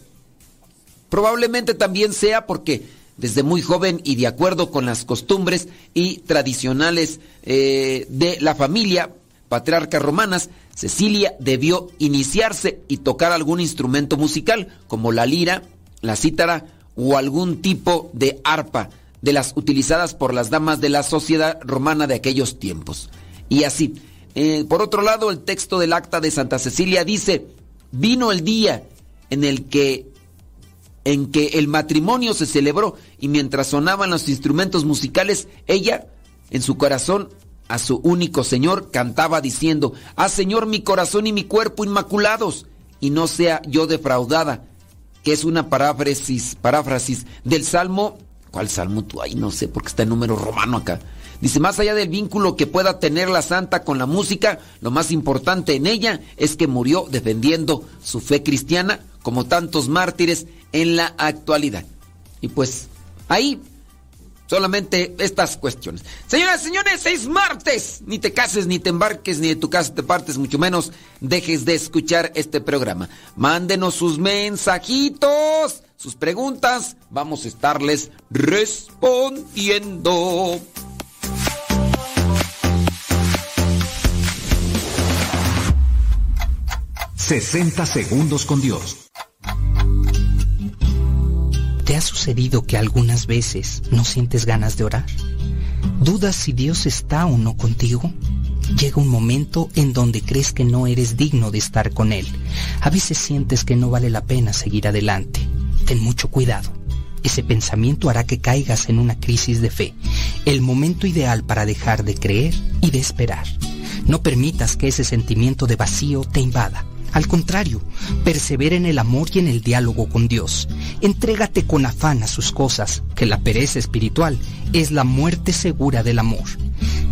Probablemente también sea porque desde muy joven y de acuerdo con las costumbres y tradicionales eh, de la familia, patriarcas romanas, Cecilia debió iniciarse y tocar algún instrumento musical, como la lira, la cítara o algún tipo de arpa, de las utilizadas por las damas de la sociedad romana de aquellos tiempos. Y así, eh, por otro lado, el texto del acta de Santa Cecilia dice, vino el día en el que en que el matrimonio se celebró y mientras sonaban los instrumentos musicales, ella en su corazón a su único Señor, cantaba diciendo, Ah Señor, mi corazón y mi cuerpo inmaculados, y no sea yo defraudada, que es una paráfrasis, paráfrasis del Salmo, ¿cuál Salmo tú ahí? No sé, porque está en número romano acá. Dice, más allá del vínculo que pueda tener la santa con la música, lo más importante en ella es que murió defendiendo su fe cristiana, como tantos mártires en la actualidad. Y pues ahí Solamente estas cuestiones. Señoras y señores, seis martes. Ni te cases, ni te embarques, ni de tu casa te partes, mucho menos dejes de escuchar este programa. Mándenos sus mensajitos, sus preguntas. Vamos a estarles respondiendo. ...60 segundos con Dios. ¿Te ha sucedido que algunas veces no sientes ganas de orar? ¿Dudas si Dios está o no contigo? Llega un momento en donde crees que no eres digno de estar con Él. A veces sientes que no vale la pena seguir adelante. Ten mucho cuidado. Ese pensamiento hará que caigas en una crisis de fe, el momento ideal para dejar de creer y de esperar. No permitas que ese sentimiento de vacío te invada. Al contrario, persevera en el amor y en el diálogo con Dios. Entrégate con afán a sus cosas, que la pereza espiritual es la muerte segura del amor.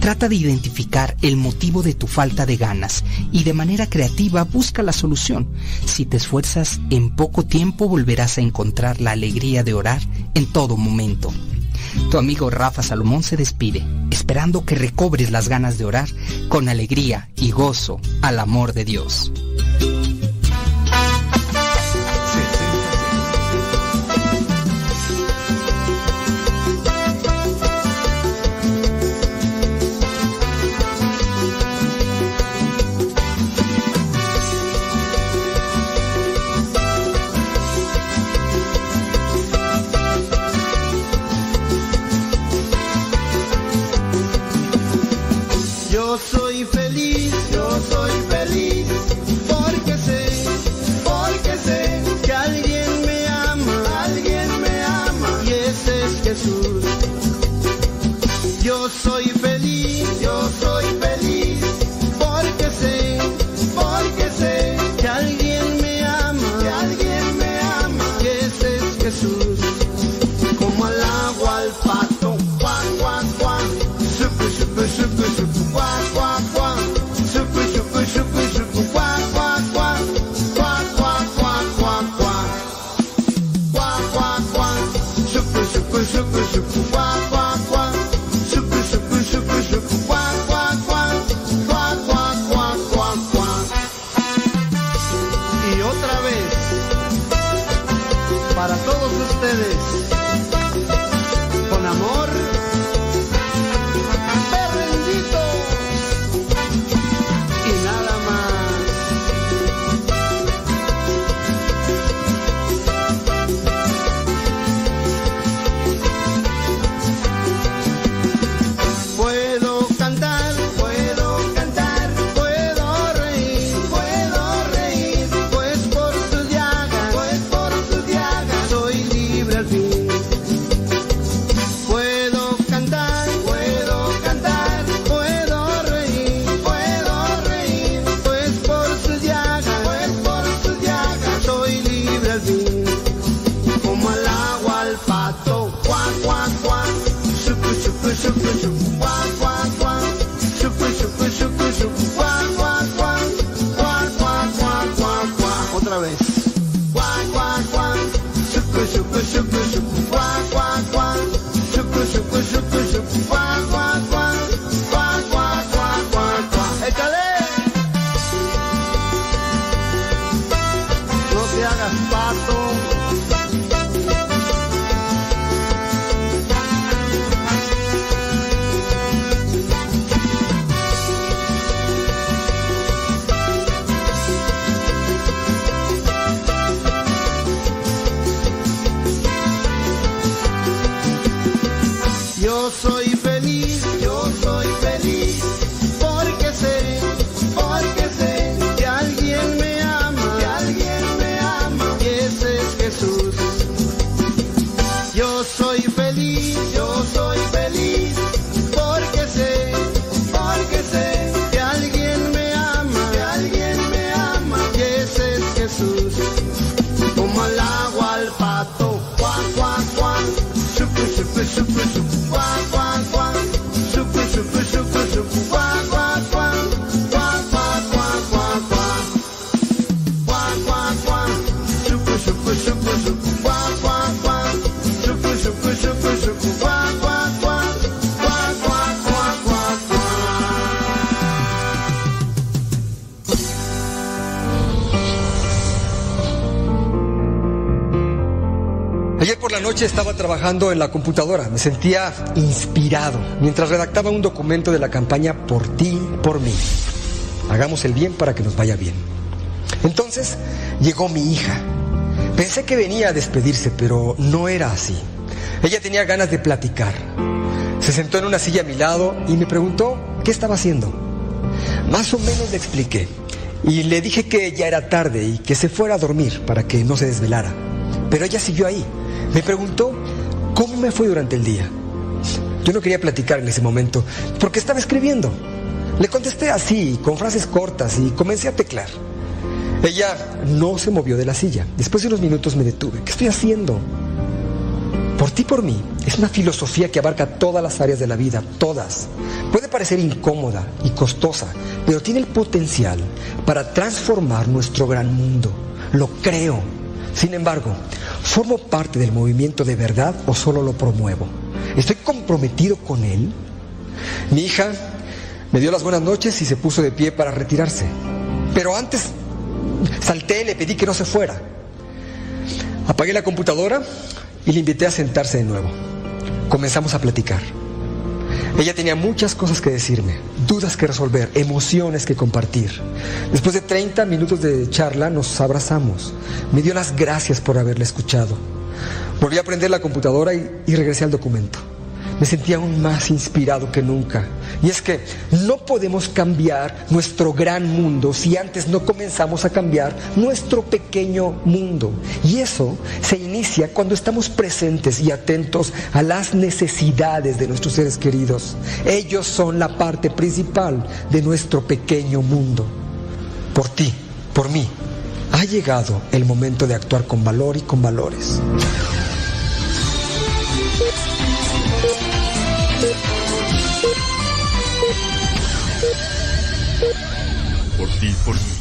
Trata de identificar el motivo de tu falta de ganas y de manera creativa busca la solución. Si te esfuerzas, en poco tiempo volverás a encontrar la alegría de orar en todo momento. Tu amigo Rafa Salomón se despide, esperando que recobres las ganas de orar con alegría y gozo al amor de Dios. Noche estaba trabajando en la computadora, me sentía inspirado mientras redactaba un documento de la campaña Por ti, por mí. Hagamos el bien para que nos vaya bien. Entonces llegó mi hija. Pensé que venía a despedirse, pero no era así. Ella tenía ganas de platicar. Se sentó en una silla a mi lado y me preguntó qué estaba haciendo. Más o menos le expliqué y le dije que ya era tarde y que se fuera a dormir para que no se desvelara. Pero ella siguió ahí. Me preguntó cómo me fue durante el día. Yo no quería platicar en ese momento porque estaba escribiendo. Le contesté así, con frases cortas y comencé a teclar. Ella no se movió de la silla. Después de unos minutos me detuve. ¿Qué estoy haciendo? Por ti, por mí, es una filosofía que abarca todas las áreas de la vida, todas. Puede parecer incómoda y costosa, pero tiene el potencial para transformar nuestro gran mundo. Lo creo. Sin embargo, ¿formo parte del movimiento de verdad o solo lo promuevo? ¿Estoy comprometido con él? Mi hija me dio las buenas noches y se puso de pie para retirarse. Pero antes salté y le pedí que no se fuera. Apagué la computadora y le invité a sentarse de nuevo. Comenzamos a platicar. Ella tenía muchas cosas que decirme, dudas que resolver, emociones que compartir. Después de 30 minutos de charla nos abrazamos. Me dio las gracias por haberle escuchado. Volví a prender la computadora y, y regresé al documento me sentía aún más inspirado que nunca. Y es que no podemos cambiar nuestro gran mundo si antes no comenzamos a cambiar nuestro pequeño mundo. Y eso se inicia cuando estamos presentes y atentos a las necesidades de nuestros seres queridos. Ellos son la parte principal de nuestro pequeño mundo. Por ti, por mí, ha llegado el momento de actuar con valor y con valores. Por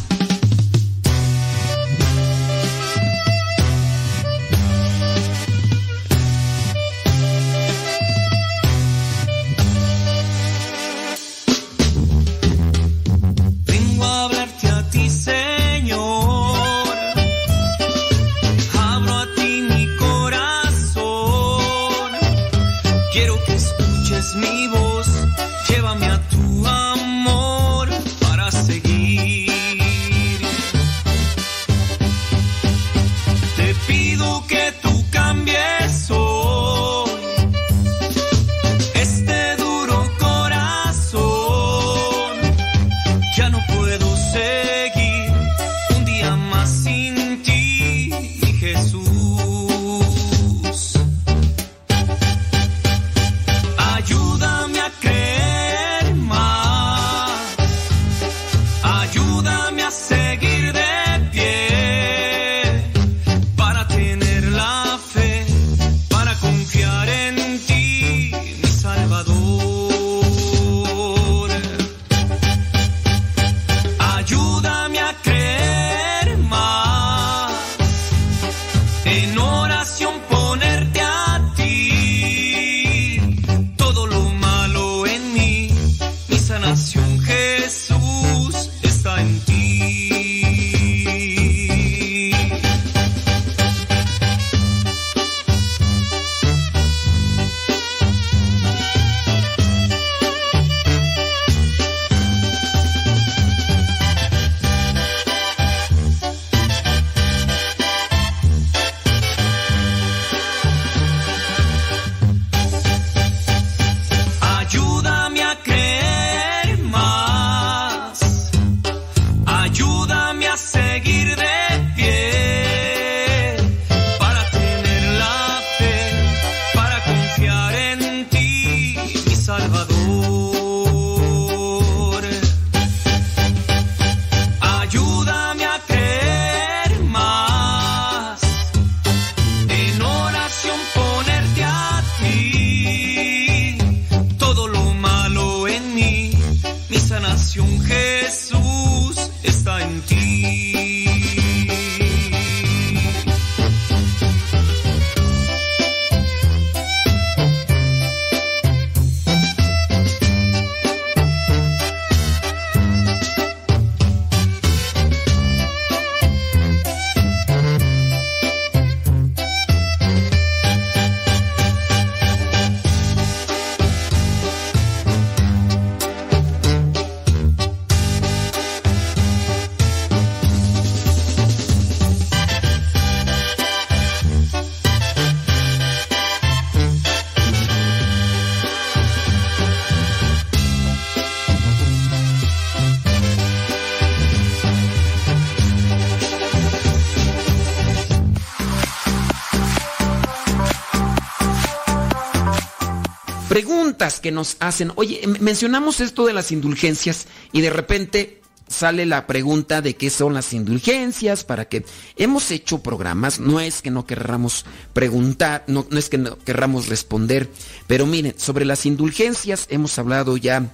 Que nos hacen. Oye, mencionamos esto de las indulgencias y de repente sale la pregunta de qué son las indulgencias, para que hemos hecho programas, no es que no querramos preguntar, no, no es que no querramos responder, pero miren, sobre las indulgencias hemos hablado ya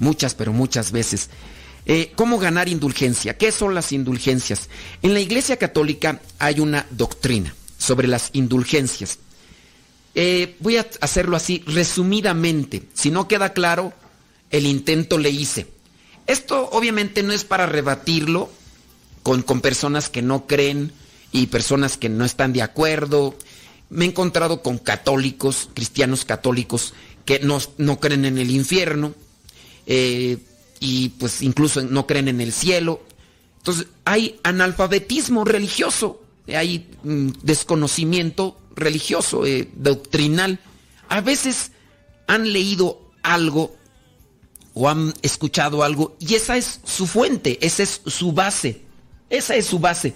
muchas, pero muchas veces. Eh, ¿Cómo ganar indulgencia? ¿Qué son las indulgencias? En la Iglesia Católica hay una doctrina sobre las indulgencias. Eh, voy a hacerlo así resumidamente. Si no queda claro, el intento le hice. Esto obviamente no es para rebatirlo con, con personas que no creen y personas que no están de acuerdo. Me he encontrado con católicos, cristianos católicos, que no, no creen en el infierno eh, y pues incluso no creen en el cielo. Entonces hay analfabetismo religioso, hay mm, desconocimiento religioso, eh, doctrinal. A veces han leído algo o han escuchado algo y esa es su fuente, esa es su base, esa es su base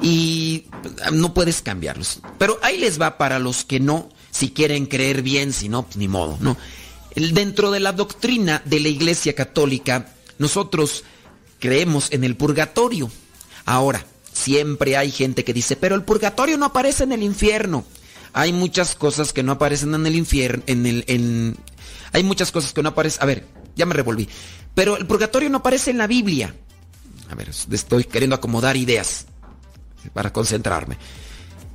y no puedes cambiarlos. Pero ahí les va para los que no, si quieren creer bien, si no, pues ni modo, ¿no? Dentro de la doctrina de la Iglesia Católica, nosotros creemos en el purgatorio. Ahora, siempre hay gente que dice, pero el purgatorio no aparece en el infierno. Hay muchas cosas que no aparecen en el infierno, en el, en... Hay muchas cosas que no aparecen... A ver, ya me revolví. Pero el purgatorio no aparece en la Biblia. A ver, estoy queriendo acomodar ideas para concentrarme.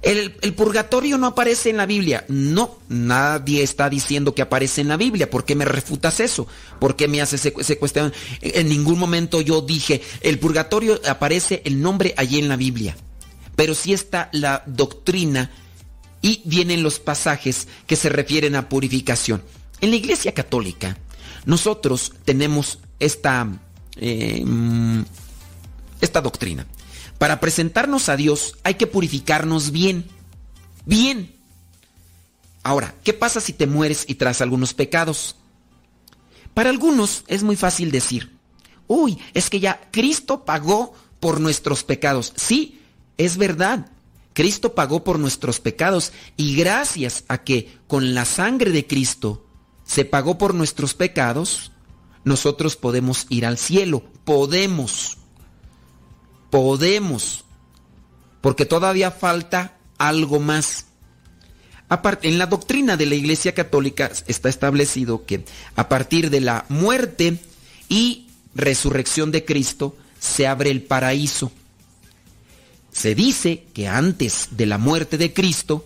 El, purgatorio no aparece en la Biblia. No, nadie está diciendo que aparece en la Biblia. ¿Por qué me refutas eso? ¿Por qué me haces ese, cuestión? En ningún momento yo dije, el purgatorio aparece el nombre allí en la Biblia. Pero sí está la doctrina y vienen los pasajes que se refieren a purificación. En la Iglesia Católica, nosotros tenemos esta, eh, esta doctrina. Para presentarnos a Dios hay que purificarnos bien. Bien. Ahora, ¿qué pasa si te mueres y traes algunos pecados? Para algunos es muy fácil decir, uy, es que ya Cristo pagó por nuestros pecados. Sí, es verdad. Cristo pagó por nuestros pecados y gracias a que con la sangre de Cristo se pagó por nuestros pecados, nosotros podemos ir al cielo. Podemos podemos, porque todavía falta algo más. Aparte, en la doctrina de la Iglesia Católica está establecido que a partir de la muerte y resurrección de Cristo se abre el paraíso. Se dice que antes de la muerte de Cristo,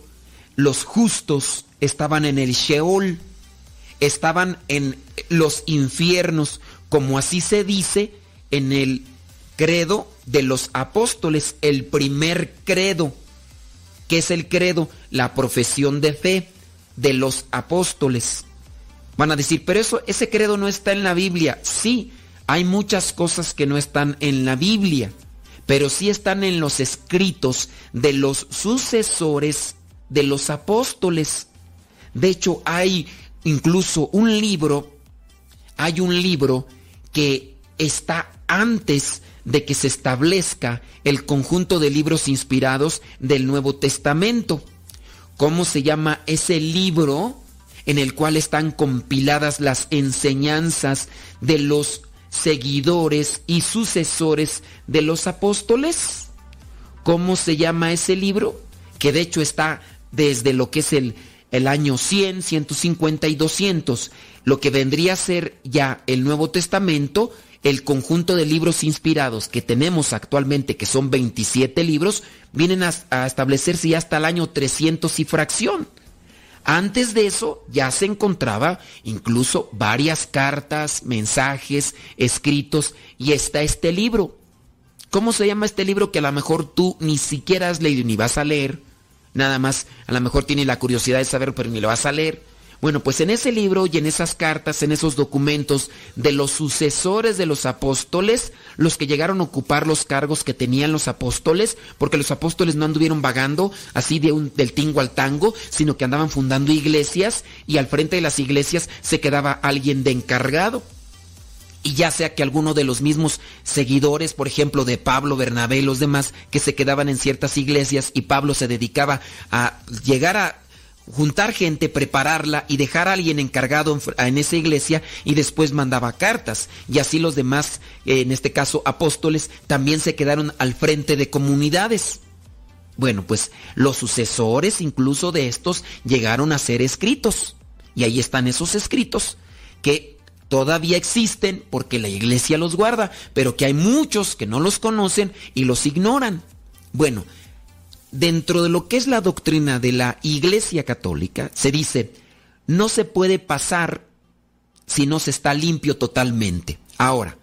los justos estaban en el Sheol, estaban en los infiernos, como así se dice en el credo de los apóstoles, el primer credo. ¿Qué es el credo? La profesión de fe de los apóstoles. Van a decir, pero eso, ese credo no está en la Biblia. Sí, hay muchas cosas que no están en la Biblia, pero sí están en los escritos de los sucesores de los apóstoles. De hecho, hay incluso un libro, hay un libro que está antes de que se establezca el conjunto de libros inspirados del Nuevo Testamento. ¿Cómo se llama ese libro en el cual están compiladas las enseñanzas de los seguidores y sucesores de los apóstoles? ¿Cómo se llama ese libro? Que de hecho está desde lo que es el, el año 100, 150 y 200, lo que vendría a ser ya el Nuevo Testamento, el conjunto de libros inspirados que tenemos actualmente, que son 27 libros, vienen a, establecerse ya hasta el año 300 y fracción. Antes de eso ya se encontraba incluso varias cartas, mensajes, escritos y está este libro. ¿Cómo se llama este libro que a lo mejor tú ni siquiera has leído ni vas a leer? Nada más, a lo mejor tienes la curiosidad de saber, pero ni lo vas a leer. Bueno, pues en ese libro y en esas cartas, en esos documentos de los sucesores de los apóstoles, los que llegaron a ocupar los cargos que tenían los apóstoles, porque los apóstoles no anduvieron vagando así de un, del tingo al tango, sino que andaban fundando iglesias y al frente de las iglesias se quedaba alguien de encargado. Y ya sea que alguno de los mismos seguidores, por ejemplo, de Pablo, Bernabé y los demás, que se quedaban en ciertas iglesias y Pablo se dedicaba a llegar a juntar gente, prepararla y dejar a alguien encargado en, esa iglesia y después mandaba cartas. Y así los demás, en este caso apóstoles, también se quedaron al frente de comunidades. Bueno, pues los sucesores incluso de estos llegaron a ser escritos. Y ahí están esos escritos que todavía existen porque la iglesia los guarda, pero que hay muchos que no los conocen y los ignoran. Bueno, dentro de lo que es la doctrina de la iglesia católica, se dice, no se puede pasar si no se está limpio totalmente. Ahora,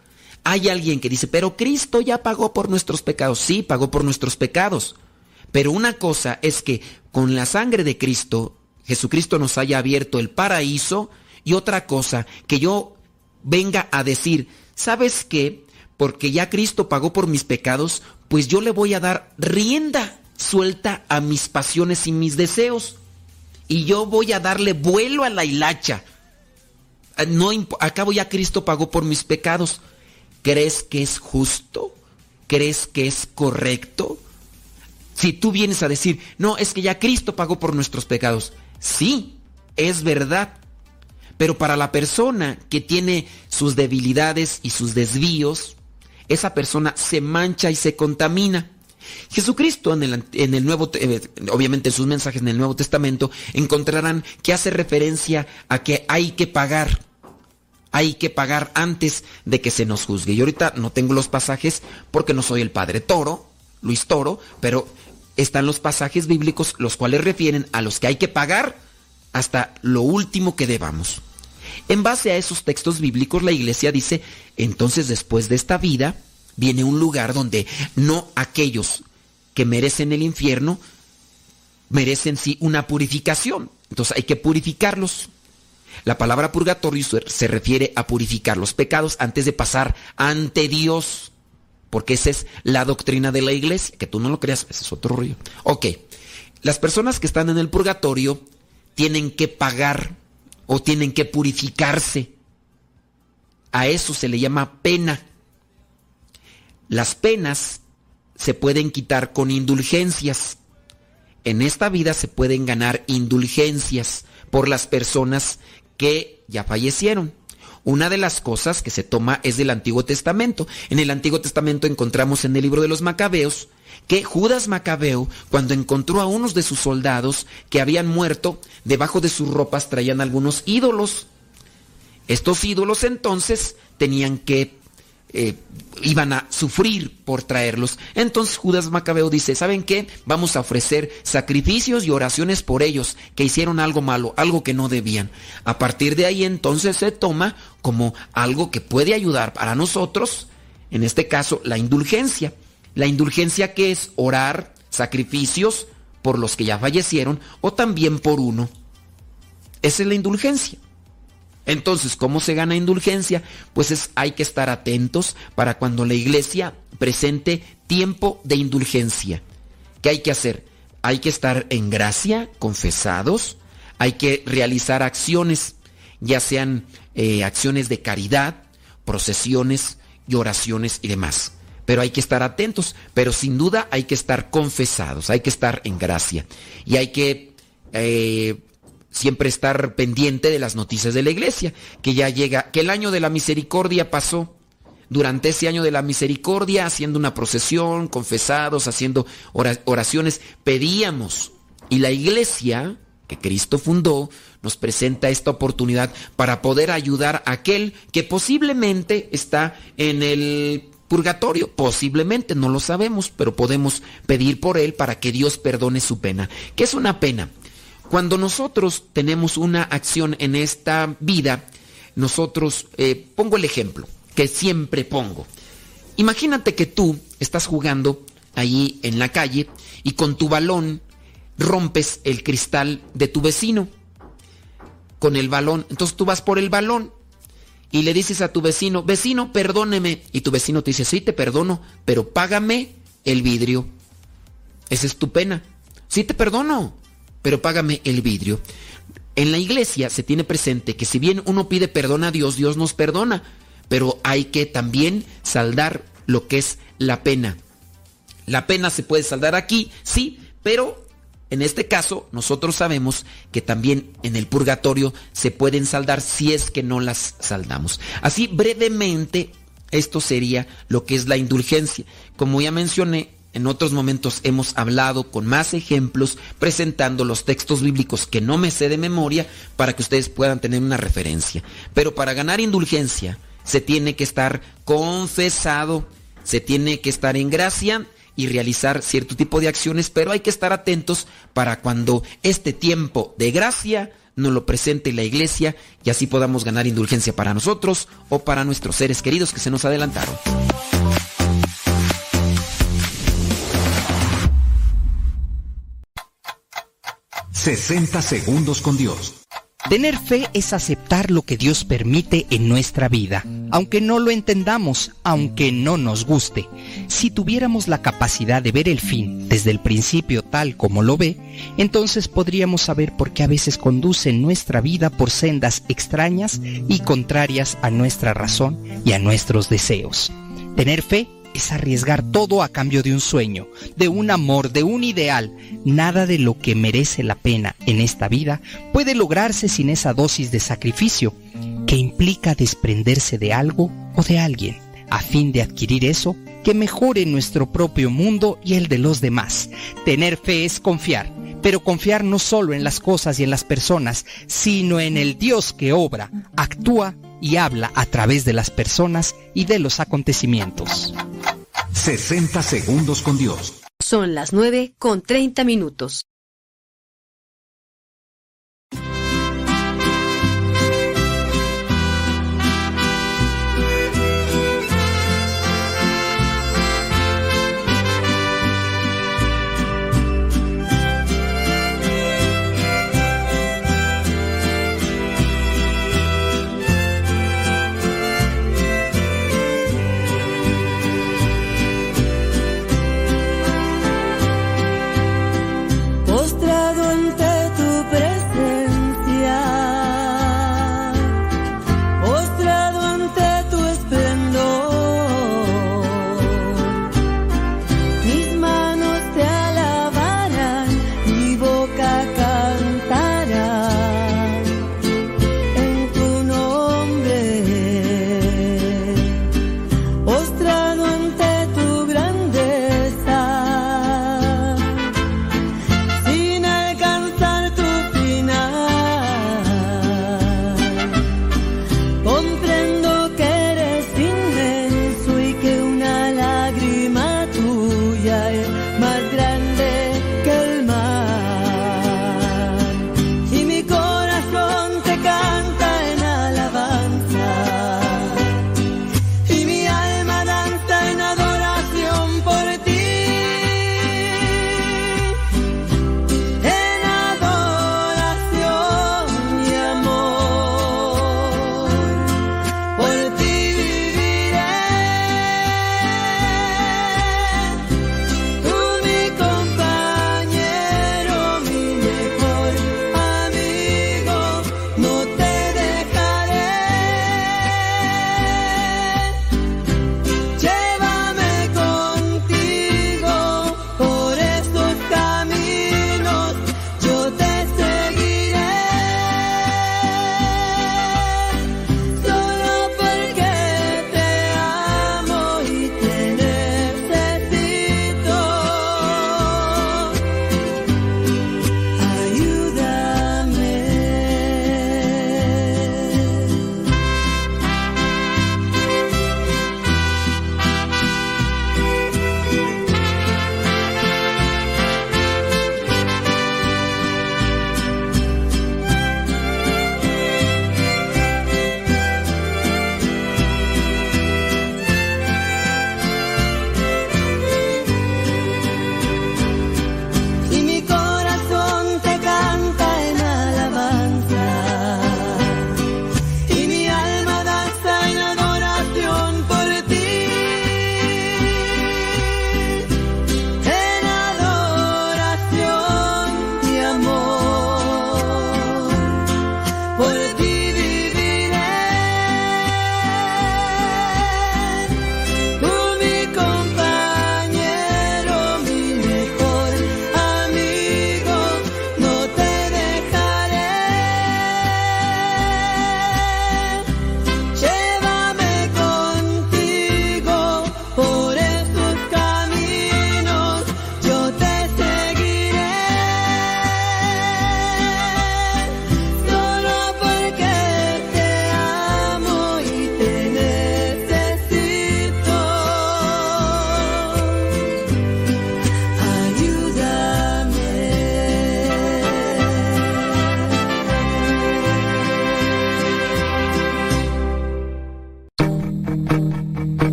hay alguien que dice, pero Cristo ya pagó por nuestros pecados. Sí, pagó por nuestros pecados. Pero una cosa es que con la sangre de Cristo, Jesucristo nos haya abierto el paraíso y otra cosa, que yo venga a decir, ¿sabes qué? Porque ya Cristo pagó por mis pecados, pues yo le voy a dar rienda suelta a mis pasiones y mis deseos. Y yo voy a darle vuelo a la hilacha. Ah, No, acabo ya Cristo pagó por mis pecados. ¿Crees que es justo? ¿Crees que es correcto? Si tú vienes a decir, no, es que ya Cristo pagó por nuestros pecados. Sí, es verdad. Pero para la persona que tiene sus debilidades y sus desvíos, esa persona se mancha y se contamina. Jesucristo en el, en el Nuevo, eh, obviamente en sus mensajes en el Nuevo Testamento, encontrarán que hace referencia a que hay que pagar. Hay que pagar antes de que se nos juzgue. Y ahorita no tengo los pasajes porque no soy el padre Toro, Luis Toro, pero están los pasajes bíblicos los cuales refieren a los que hay que pagar hasta lo último que debamos. En base a esos textos bíblicos, la iglesia dice, entonces después de esta vida viene un lugar donde no aquellos que merecen el infierno merecen sí una purificación. Entonces hay que purificarlos. La palabra purgatorio se- refiere a purificar los pecados antes de pasar ante Dios. Porque esa es la doctrina de la iglesia. Que tú no lo creas, ese es otro rollo. Ok. Las personas que están en el purgatorio tienen que pagar o tienen que purificarse. A eso se le llama pena. Las penas se pueden quitar con indulgencias. En esta vida se pueden ganar indulgencias por las personas que ya fallecieron. Una de las cosas que se toma es del Antiguo Testamento. En el Antiguo Testamento encontramos en el libro de los Macabeos que Judas Macabeo, cuando encontró a unos de sus soldados que habían muerto, debajo de sus ropas traían algunos ídolos. Estos ídolos entonces tenían que eh, iban a sufrir por traerlos. Entonces Judas Macabeo dice, ¿saben qué? Vamos a ofrecer sacrificios y oraciones por ellos que hicieron algo malo, algo que no debían. A partir de ahí entonces se toma como algo que puede ayudar para nosotros, en este caso la indulgencia. La indulgencia que es orar sacrificios por los que ya fallecieron o también por uno. Esa es la indulgencia. Entonces, ¿cómo se gana indulgencia? Pues es, hay que estar atentos para cuando la iglesia presente tiempo de indulgencia. ¿Qué hay que hacer? Hay que estar en gracia, confesados, hay que realizar acciones, ya sean eh, acciones de caridad, procesiones y oraciones y demás. Pero hay que estar atentos, pero sin duda hay que estar confesados, hay que estar en gracia. Y hay que eh, siempre estar pendiente de las noticias de la iglesia, que ya llega, que el año de la misericordia pasó. Durante ese año de la misericordia, haciendo una procesión, confesados, haciendo ora- oraciones, pedíamos. Y la iglesia que Cristo fundó nos presenta esta oportunidad para poder ayudar a aquel que posiblemente está en el purgatorio, posiblemente, no lo sabemos, pero podemos pedir por él para que Dios perdone su pena. ¿Qué es una pena? Cuando nosotros tenemos una acción en esta vida, nosotros, eh, pongo el ejemplo, que siempre pongo. Imagínate que tú estás jugando allí en la calle y con tu balón rompes el cristal de tu vecino. Con el balón, entonces tú vas por el balón y le dices a tu vecino, vecino, perdóneme. Y tu vecino te dice, sí, te perdono, pero págame el vidrio. Esa es tu pena. Sí, te perdono, pero págame el vidrio. En la iglesia se tiene presente que si bien uno pide perdón a Dios, Dios nos perdona, pero hay que también saldar lo que es la pena. La pena se puede saldar aquí, sí, pero en este caso, nosotros sabemos que también en el purgatorio se pueden saldar si es que no las saldamos. Así brevemente, esto sería lo que es la indulgencia. Como ya mencioné, en otros momentos hemos hablado con más ejemplos presentando los textos bíblicos que no me sé de memoria para que ustedes puedan tener una referencia. Pero para ganar indulgencia se tiene que estar confesado, se tiene que estar en gracia y realizar cierto tipo de acciones, pero hay que estar atentos para cuando este tiempo de gracia nos lo presente la iglesia y así podamos ganar indulgencia para nosotros o para nuestros seres queridos que se nos adelantaron. ...60 segundos con Dios. Tener fe es aceptar lo que Dios permite en nuestra vida, aunque no lo entendamos, aunque no nos guste. Si tuviéramos la capacidad de ver el fin desde el principio tal como lo ve, entonces podríamos saber por qué a veces conduce nuestra vida por sendas extrañas y contrarias a nuestra razón y a nuestros deseos. Tener fe es arriesgar todo a cambio de un sueño, de un amor, de un ideal. Nada de lo que merece la pena en esta vida puede lograrse sin esa dosis de sacrificio que implica desprenderse de algo o de alguien, a fin de adquirir eso que mejore nuestro propio mundo y el de los demás. Tener fe es confiar, pero confiar no solo en las cosas y en las personas, sino en el Dios que obra, actúa y habla a través de las personas y de los acontecimientos. 60 segundos con Dios. Son las 9 con 30 minutos.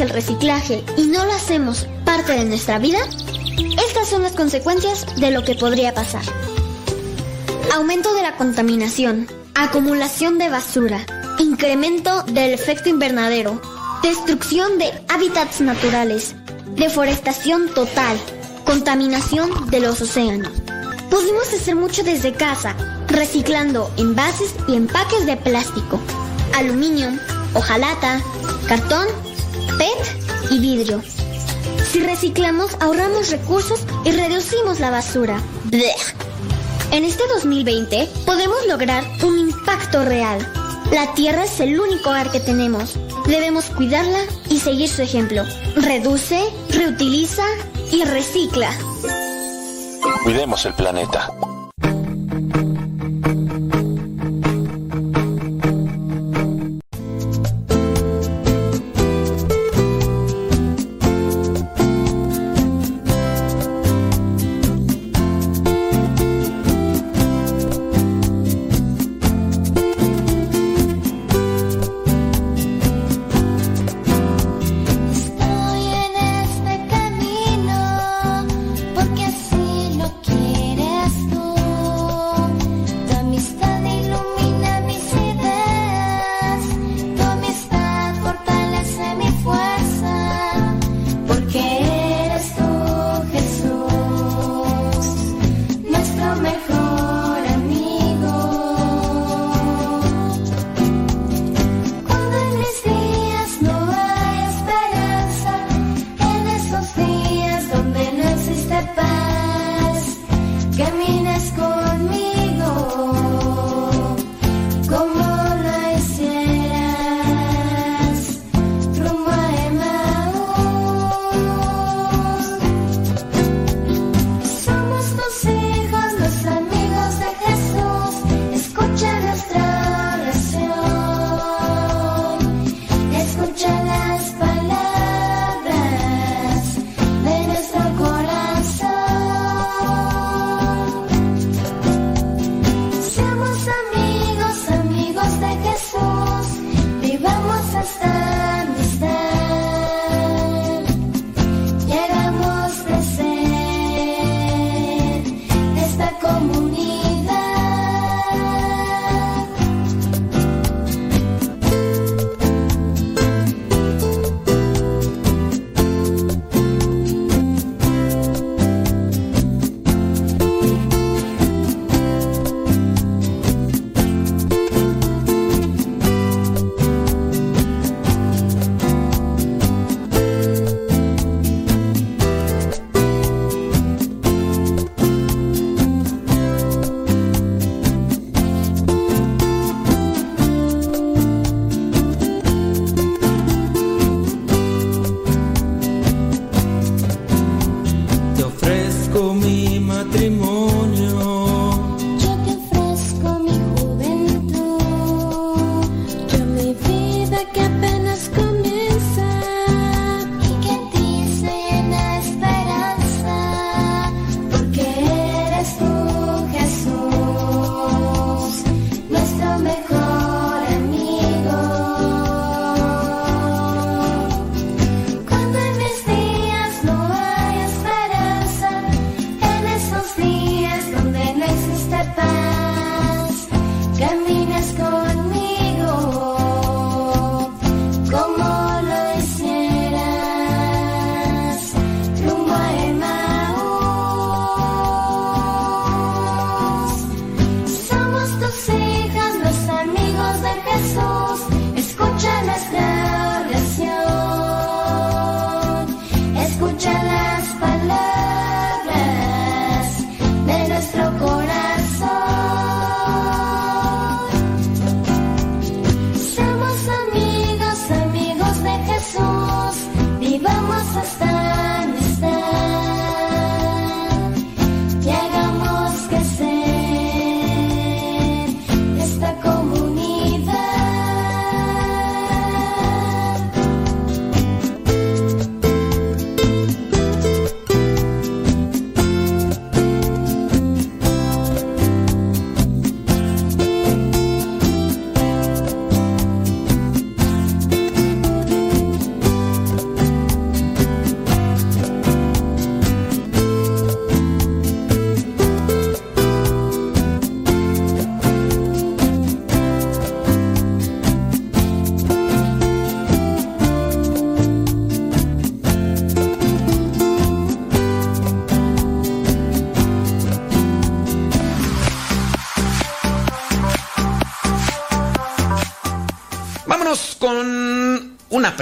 El reciclaje y no lo hacemos parte de nuestra vida, estas son las consecuencias de lo que podría pasar. Aumento de la contaminación, acumulación de basura, incremento del efecto invernadero, destrucción de hábitats naturales, deforestación total, contaminación de los océanos. Pudimos hacer mucho desde casa, reciclando envases y empaques de plástico, aluminio, hojalata, cartón, Y vidrio. Si reciclamos, ahorramos recursos y reducimos la basura. En este 2020 podemos lograr un impacto real. La Tierra es el único hogar que tenemos. Debemos cuidarla y seguir su ejemplo. Reduce, reutiliza y recicla. Cuidemos el planeta.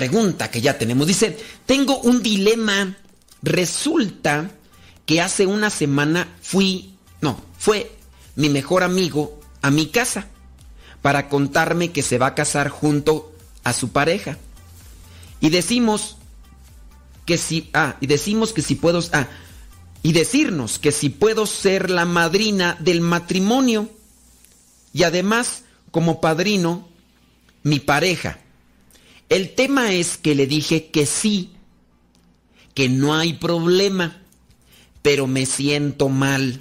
Pregunta que ya tenemos. Dice, tengo un dilema. Resulta que hace una semana fui, no, fue mi mejor amigo a mi casa para contarme que se va a casar junto a su pareja. Y decimos que si, ah, y decimos que si puedo, ah, y decirnos que si puedo ser la madrina del matrimonio y además como padrino mi pareja. El tema es que le dije que sí, que no hay problema, pero me siento mal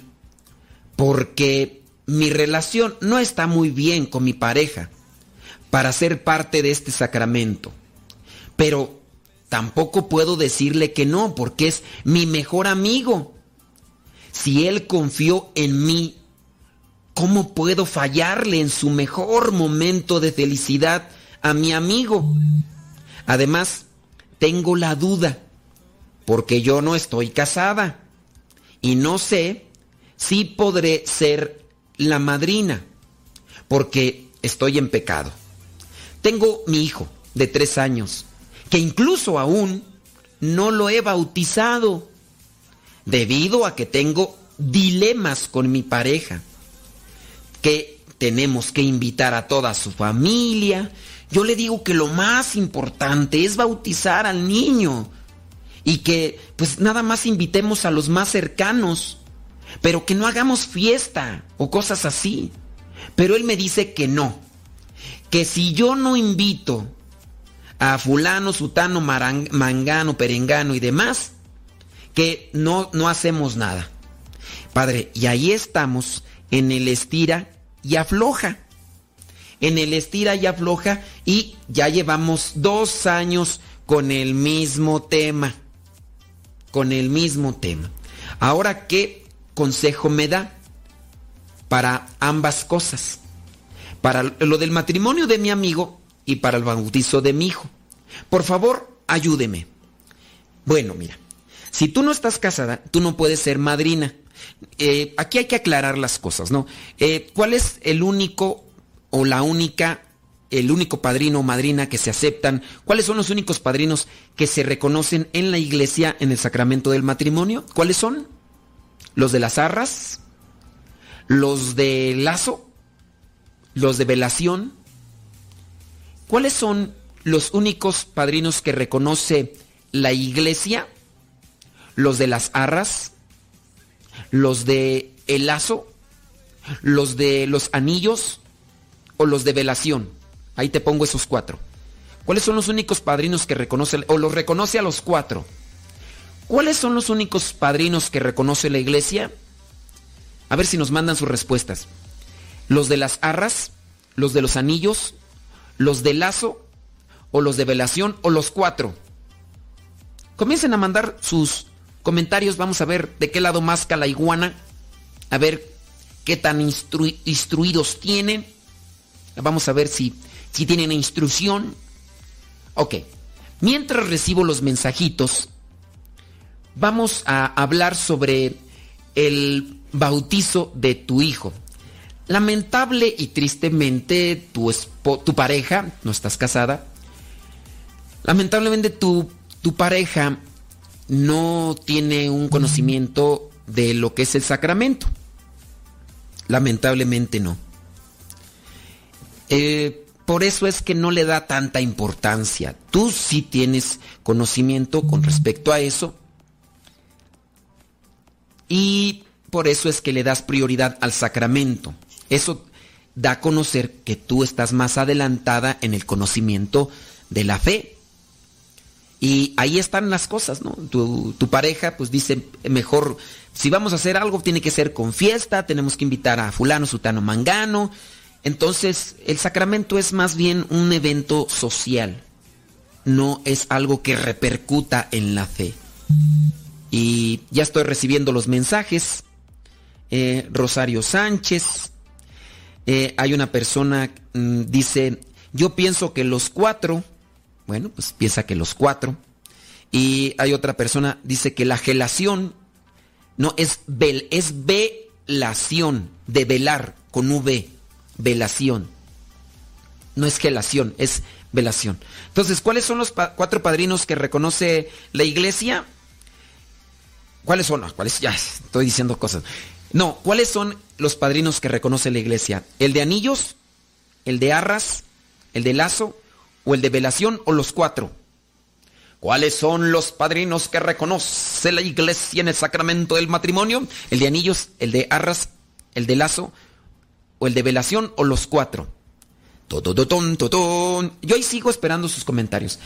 porque mi relación no está muy bien con mi pareja para ser parte de este sacramento. Pero tampoco puedo decirle que no porque es mi mejor amigo. Si él confió en mí, ¿cómo puedo fallarle en su mejor momento de felicidad a mi amigo? Además, tengo la duda, porque yo no estoy casada y no sé si podré ser la madrina, porque estoy en pecado. Tengo mi hijo de tres años, que incluso aún no lo he bautizado, debido a que tengo dilemas con mi pareja, que tenemos que invitar a toda su familia. Yo le digo que lo más importante es bautizar al niño y que pues nada más invitemos a los más cercanos, pero que no hagamos fiesta o cosas así. Pero él me dice que no, que si yo no invito a fulano, sutano, mangano, perengano y demás, que no, no hacemos nada. Padre, y ahí estamos en el estira y afloja. En el estira y afloja y ya llevamos dos años con el mismo tema. Con el mismo tema. Ahora, ¿qué consejo me da para ambas cosas? Para lo del matrimonio de mi amigo y para el bautizo de mi hijo. Por favor, ayúdeme. Bueno, mira, si tú no estás casada, tú no puedes ser madrina. Eh, aquí hay que aclarar las cosas, ¿no? Eh, ¿Cuál es el único o la única, el único padrino o madrina que se aceptan? ¿Cuáles son los únicos padrinos que se reconocen en la iglesia en el sacramento del matrimonio? ¿Cuáles son? ¿Los de las arras? ¿Los de lazo? ¿Los de velación? ¿Cuáles son los únicos padrinos que reconoce la iglesia? ¿Los de las arras? ¿Los de el lazo? ¿Los de los anillos? ¿O los de velación? Ahí te pongo esos cuatro. ¿Cuáles son los únicos padrinos que reconoce o los reconoce a los cuatro? ¿Cuáles son los únicos padrinos que reconoce la iglesia? A ver si nos mandan sus respuestas. ¿Los de las arras? ¿Los de los anillos? ¿Los de lazo? ¿O los de velación? ¿O los cuatro? Comiencen a mandar sus comentarios, vamos a ver de qué lado más la iguana, a ver qué tan instruidos tienen, vamos a ver si, si tienen instrucción. Ok, mientras recibo los mensajitos, vamos a hablar sobre el bautizo de tu hijo. Lamentable y tristemente tu, tu pareja, no estás casada, lamentablemente tu, tu pareja no tiene un conocimiento de lo que es el sacramento. Lamentablemente no. Eh, por eso es que no le da tanta importancia. Tú sí tienes conocimiento con respecto a eso. Y por eso es que le das prioridad al sacramento. Eso da a conocer que tú estás más adelantada en el conocimiento de la fe. Y ahí están las cosas, ¿no? Tu, pareja pues dice, mejor, si vamos a hacer algo tiene que ser con fiesta, tenemos que invitar a fulano, sutano, mangano. Entonces, el sacramento es más bien un evento social, no es algo que repercuta en la fe. Y ya estoy recibiendo los mensajes. Eh, Rosario Sánchez, eh, hay una persona, mm, dice, yo pienso que los cuatro bueno, pues piensa que los cuatro. Y hay otra persona, dice que la gelación no es vel, es velación, de velar con V, velación. No es gelación, es velación. Entonces, ¿cuáles son los cuatro padrinos que reconoce la iglesia? ¿Cuáles son? ¿Cuáles? Ya estoy diciendo cosas. No, ¿cuáles son los padrinos que reconoce la iglesia? ¿El de anillos? ¿El de arras? ¿El de lazo? ¿O el de velación? ¿O los cuatro? ¿Cuáles son los padrinos que reconoce la iglesia en el sacramento del matrimonio? ¿El de anillos? ¿El de arras? ¿El de lazo? ¿O el de velación? ¿O los cuatro? Yo ahí sigo esperando sus comentarios.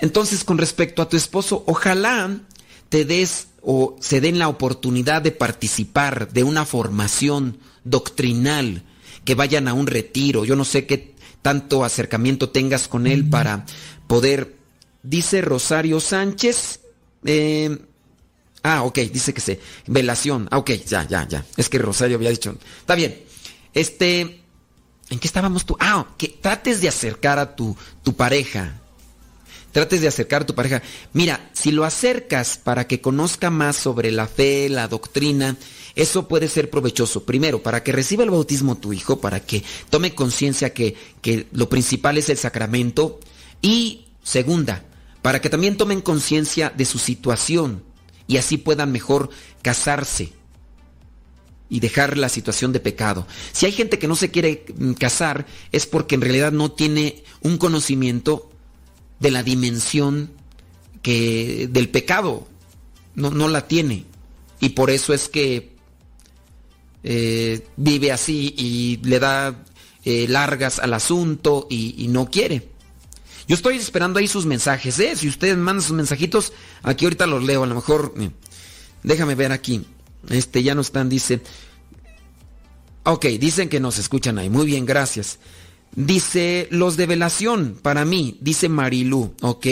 Entonces, con respecto a tu esposo, ojalá te des o se den la oportunidad de participar de una formación doctrinal, que vayan a un retiro. Yo no sé qué tanto acercamiento tengas con él para poder, dice Rosario Sánchez, eh, ah, ok, dice que se, velación, ah, ok, ya, ya, ya, es que Rosario había dicho, está bien, este, ¿en qué estábamos tú? Ah, que trates de acercar a tu, pareja, trates de acercar a tu pareja. Mira, si lo acercas para que conozca más sobre la fe, la doctrina, eso puede ser provechoso. Primero, para que reciba el bautismo tu hijo, para que tome conciencia que, que lo principal es el sacramento. Y segunda, para que también tomen conciencia de su situación y así puedan mejor casarse y dejar la situación de pecado. Si hay gente que no se quiere mm, casar es porque en realidad no tiene un conocimiento de la dimensión que del pecado no, no la tiene y por eso es que eh, vive así y le da eh, largas al asunto y, no quiere. Yo estoy esperando ahí sus mensajes, ¿eh? Si ustedes mandan sus mensajitos, aquí ahorita los leo, a lo mejor. eh, déjame ver aquí. Este, ya no están, dice. Ok, dicen que nos escuchan ahí. Muy bien, gracias. Dice los de velación, para mí, dice Marilú, ok.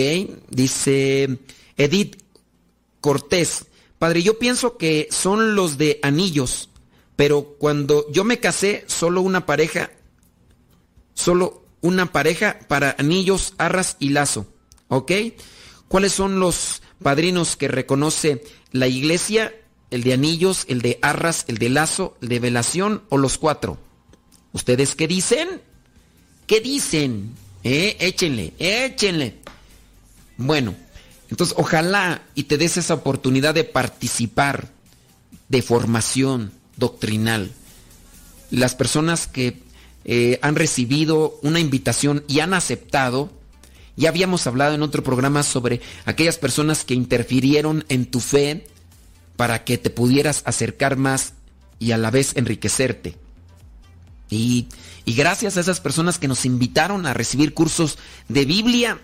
Dice Edith Cortés. Padre, yo pienso que son los de anillos, pero cuando yo me casé, solo una pareja, solo una pareja para anillos, arras y lazo, ¿ok? ¿Cuáles son los padrinos que reconoce la iglesia? El de anillos, el de arras, el de lazo, el de velación o los cuatro. ¿Ustedes qué dicen? ¿Qué dicen? Eh, échenle, échenle. Bueno, entonces ojalá y te des esa oportunidad de participar de formación doctrinal. Las personas que eh, han recibido una invitación y han aceptado, ya habíamos hablado en otro programa sobre aquellas personas que interfirieron en tu fe para que te pudieras acercar más y a la vez enriquecerte. Y, y gracias a esas personas que nos invitaron a recibir cursos de Biblia,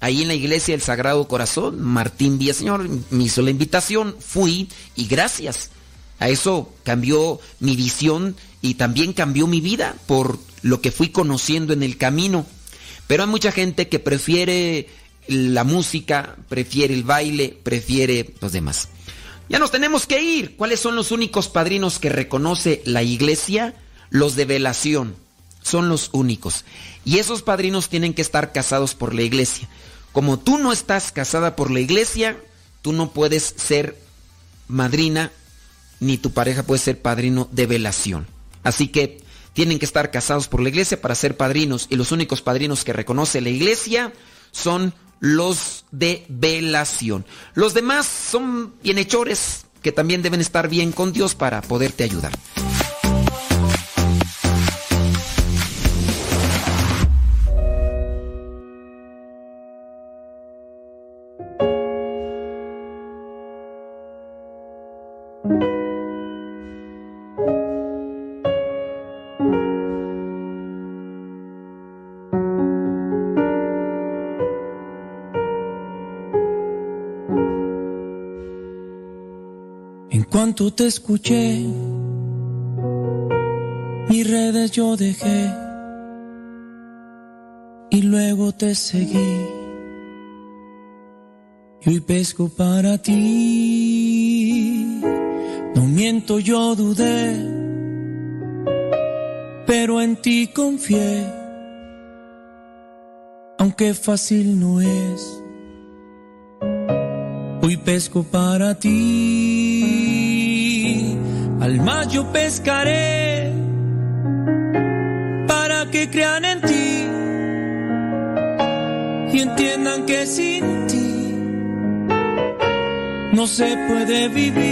ahí en la iglesia del Sagrado Corazón, Martín Villaseñor me hizo la invitación, fui y gracias a eso cambió mi visión y también cambió mi vida por lo que fui conociendo en el camino. Pero hay mucha gente que prefiere la música, prefiere el baile, prefiere los demás. Ya nos tenemos que ir. ¿Cuáles son los únicos padrinos que reconoce la iglesia? Los de velación. Son los únicos. Y esos padrinos tienen que estar casados por la iglesia. Como tú no estás casada por la iglesia, tú no puedes ser madrina, ni tu pareja puede ser padrino de velación. Así que tienen que estar casados por la iglesia para ser padrinos. Y los únicos padrinos que reconoce la iglesia son los de velación. Los demás son bienhechores que también deben estar bien con Dios para poderte ayudar. Cuanto te escuché, mis redes yo dejé y luego te seguí. Hoy pesco para ti. No miento, yo dudé, pero en ti confié. Aunque fácil no es. Hoy pesco para ti. Al mar yo pescaré para que crean en ti. y entiendan que sin ti no se puede vivir.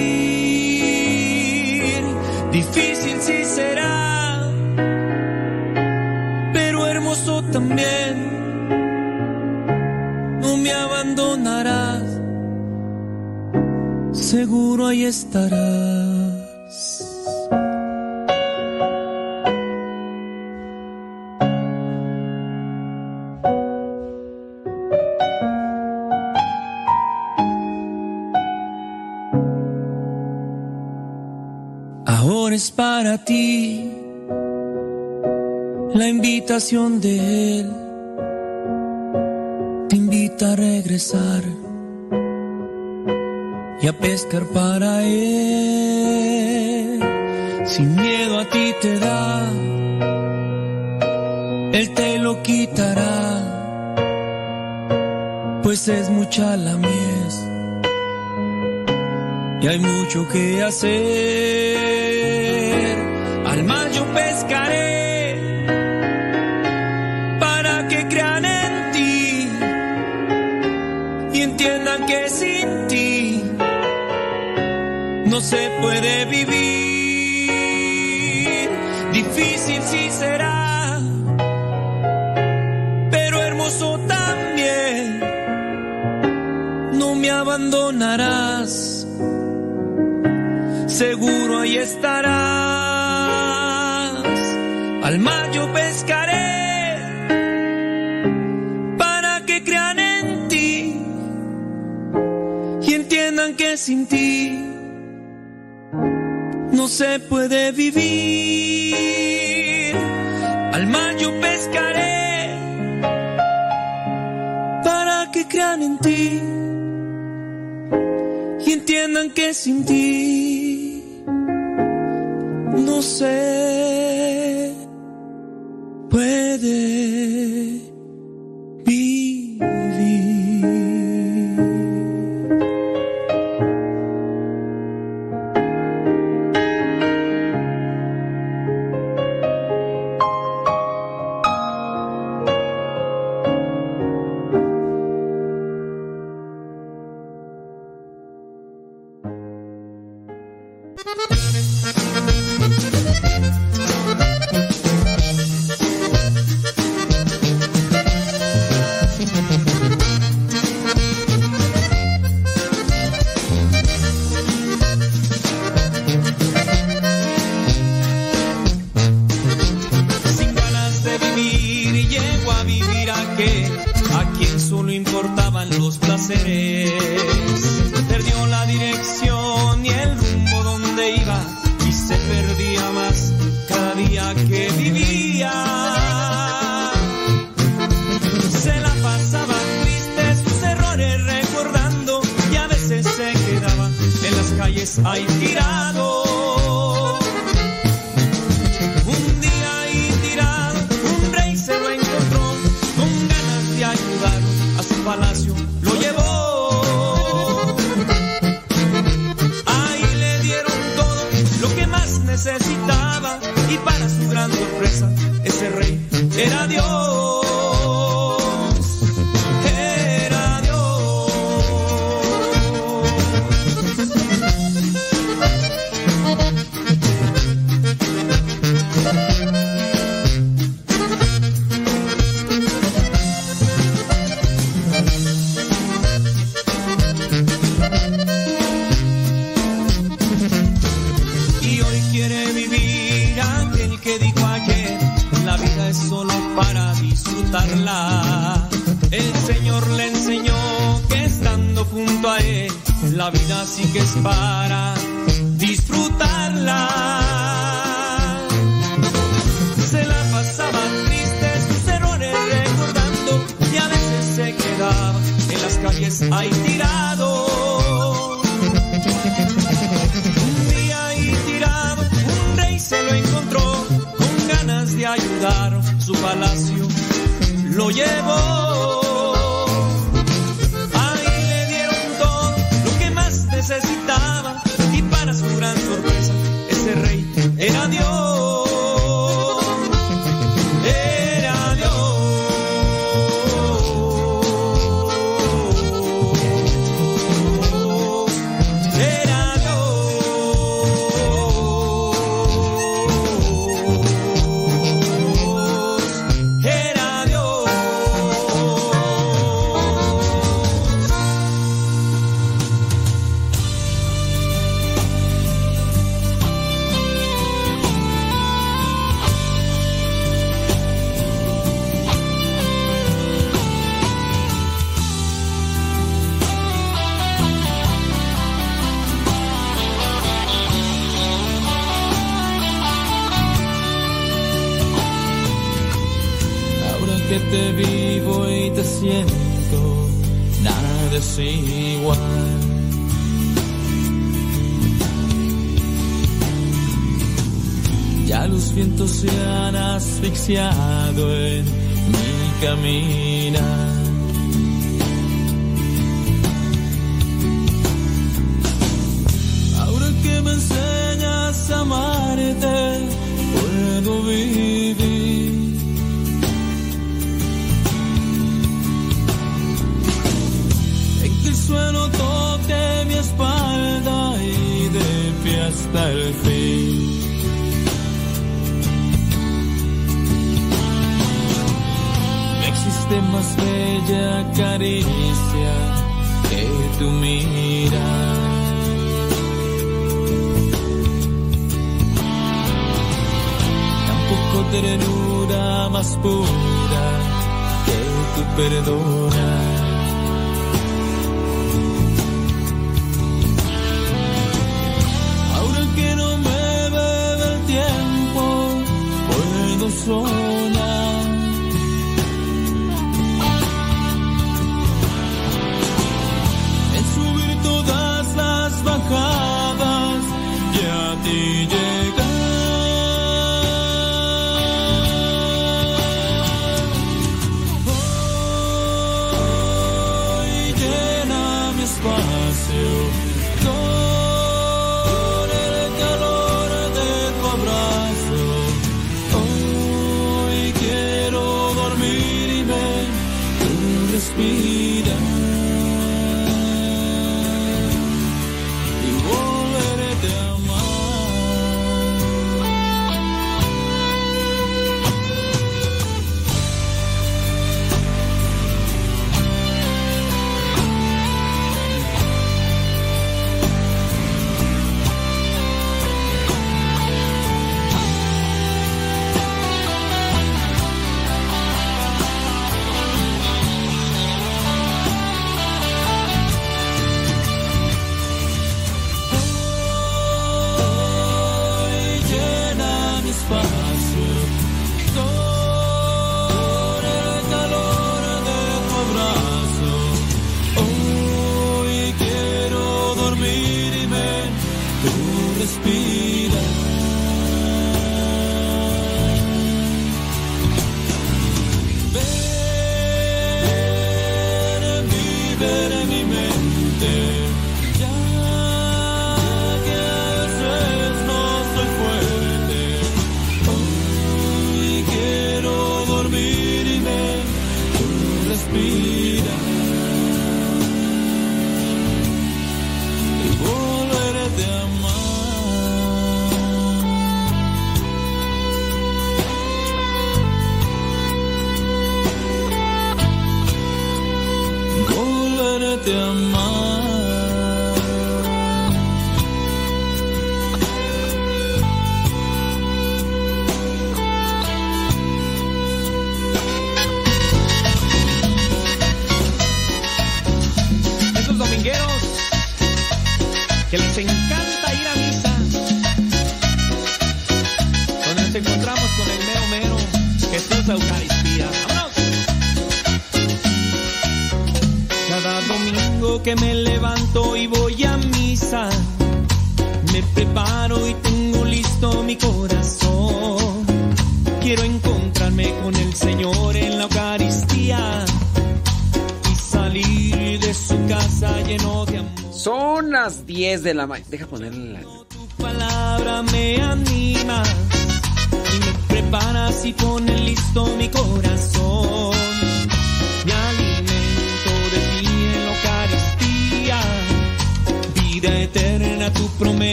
Difícil sí será, pero hermoso también. No me abandonarás, seguro ahí estarás. Ti la invitación de Él. Te invita a regresar y a pescar para Él. Sin miedo a ti te da, Él te lo quitará, pues es mucha la mies y hay mucho que hacer. Se puede vivir. Difícil sí será, pero hermoso también. No me abandonarás seguro ahí estarás. Al mar yo pescaré para que crean en ti y entiendan que sin ti no se puede vivir. Al mar yo pescaré para que crean en ti y entiendan que sin ti no se puede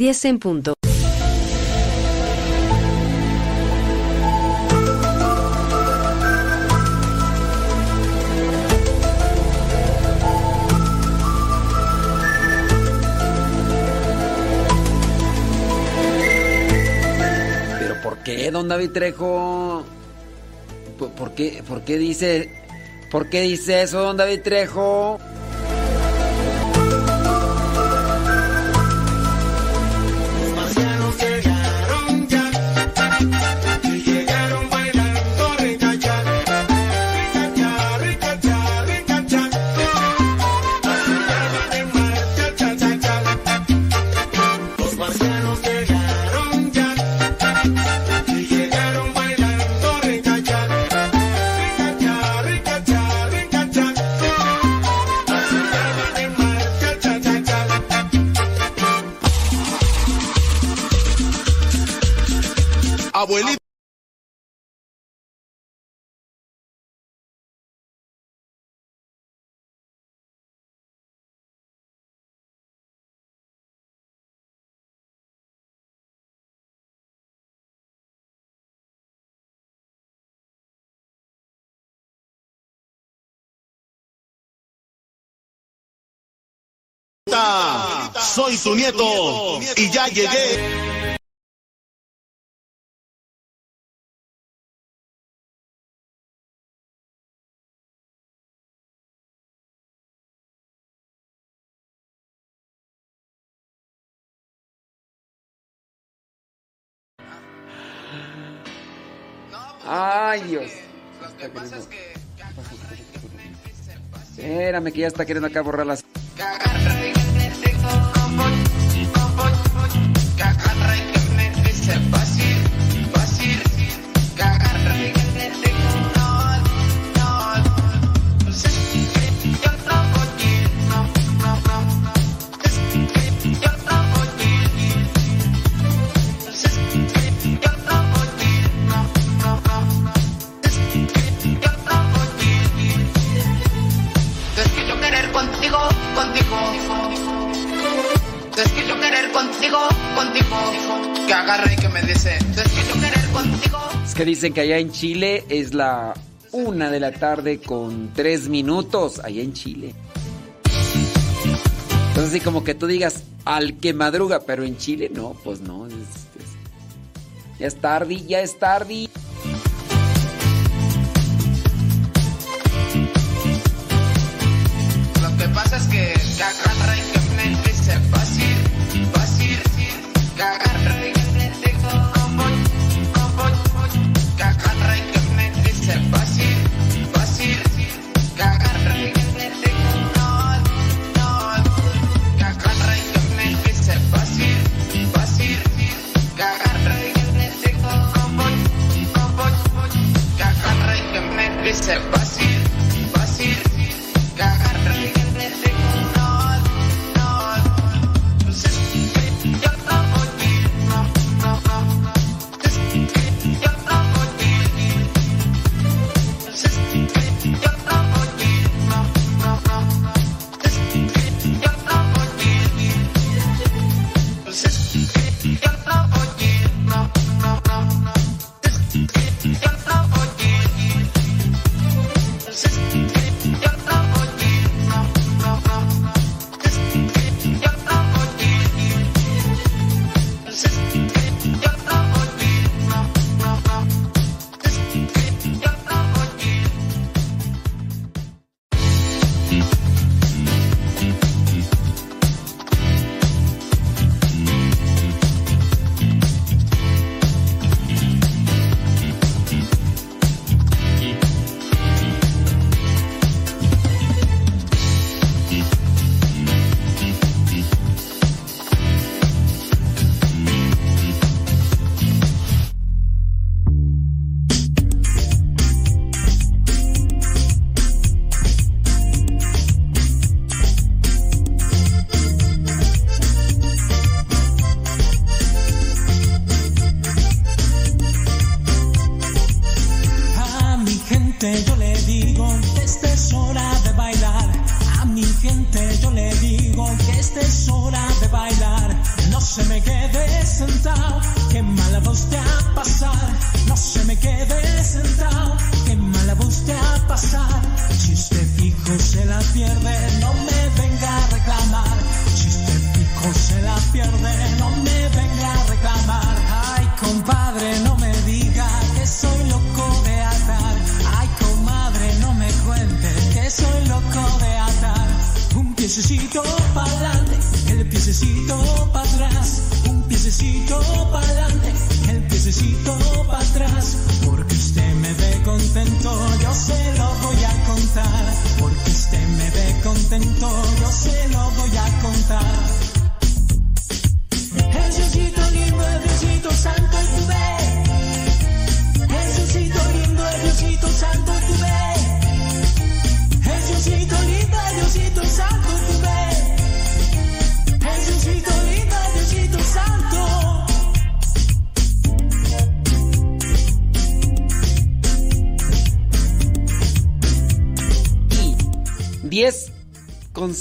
10 en punto. ¿Pero por qué, don David Trejo? ¿Por qué, por qué dice, por qué dice eso, don David Trejo? Soy su nieto y ya llegué. Ay, Dios. Espérame que ya está queriendo acá borrar las... Dicen que allá en Chile es la una de la tarde con tres minutos, allá en Chile. Entonces, así como que tú digas al que madruga, pero en Chile no, pues no. Es, ya es tarde, ya es tarde.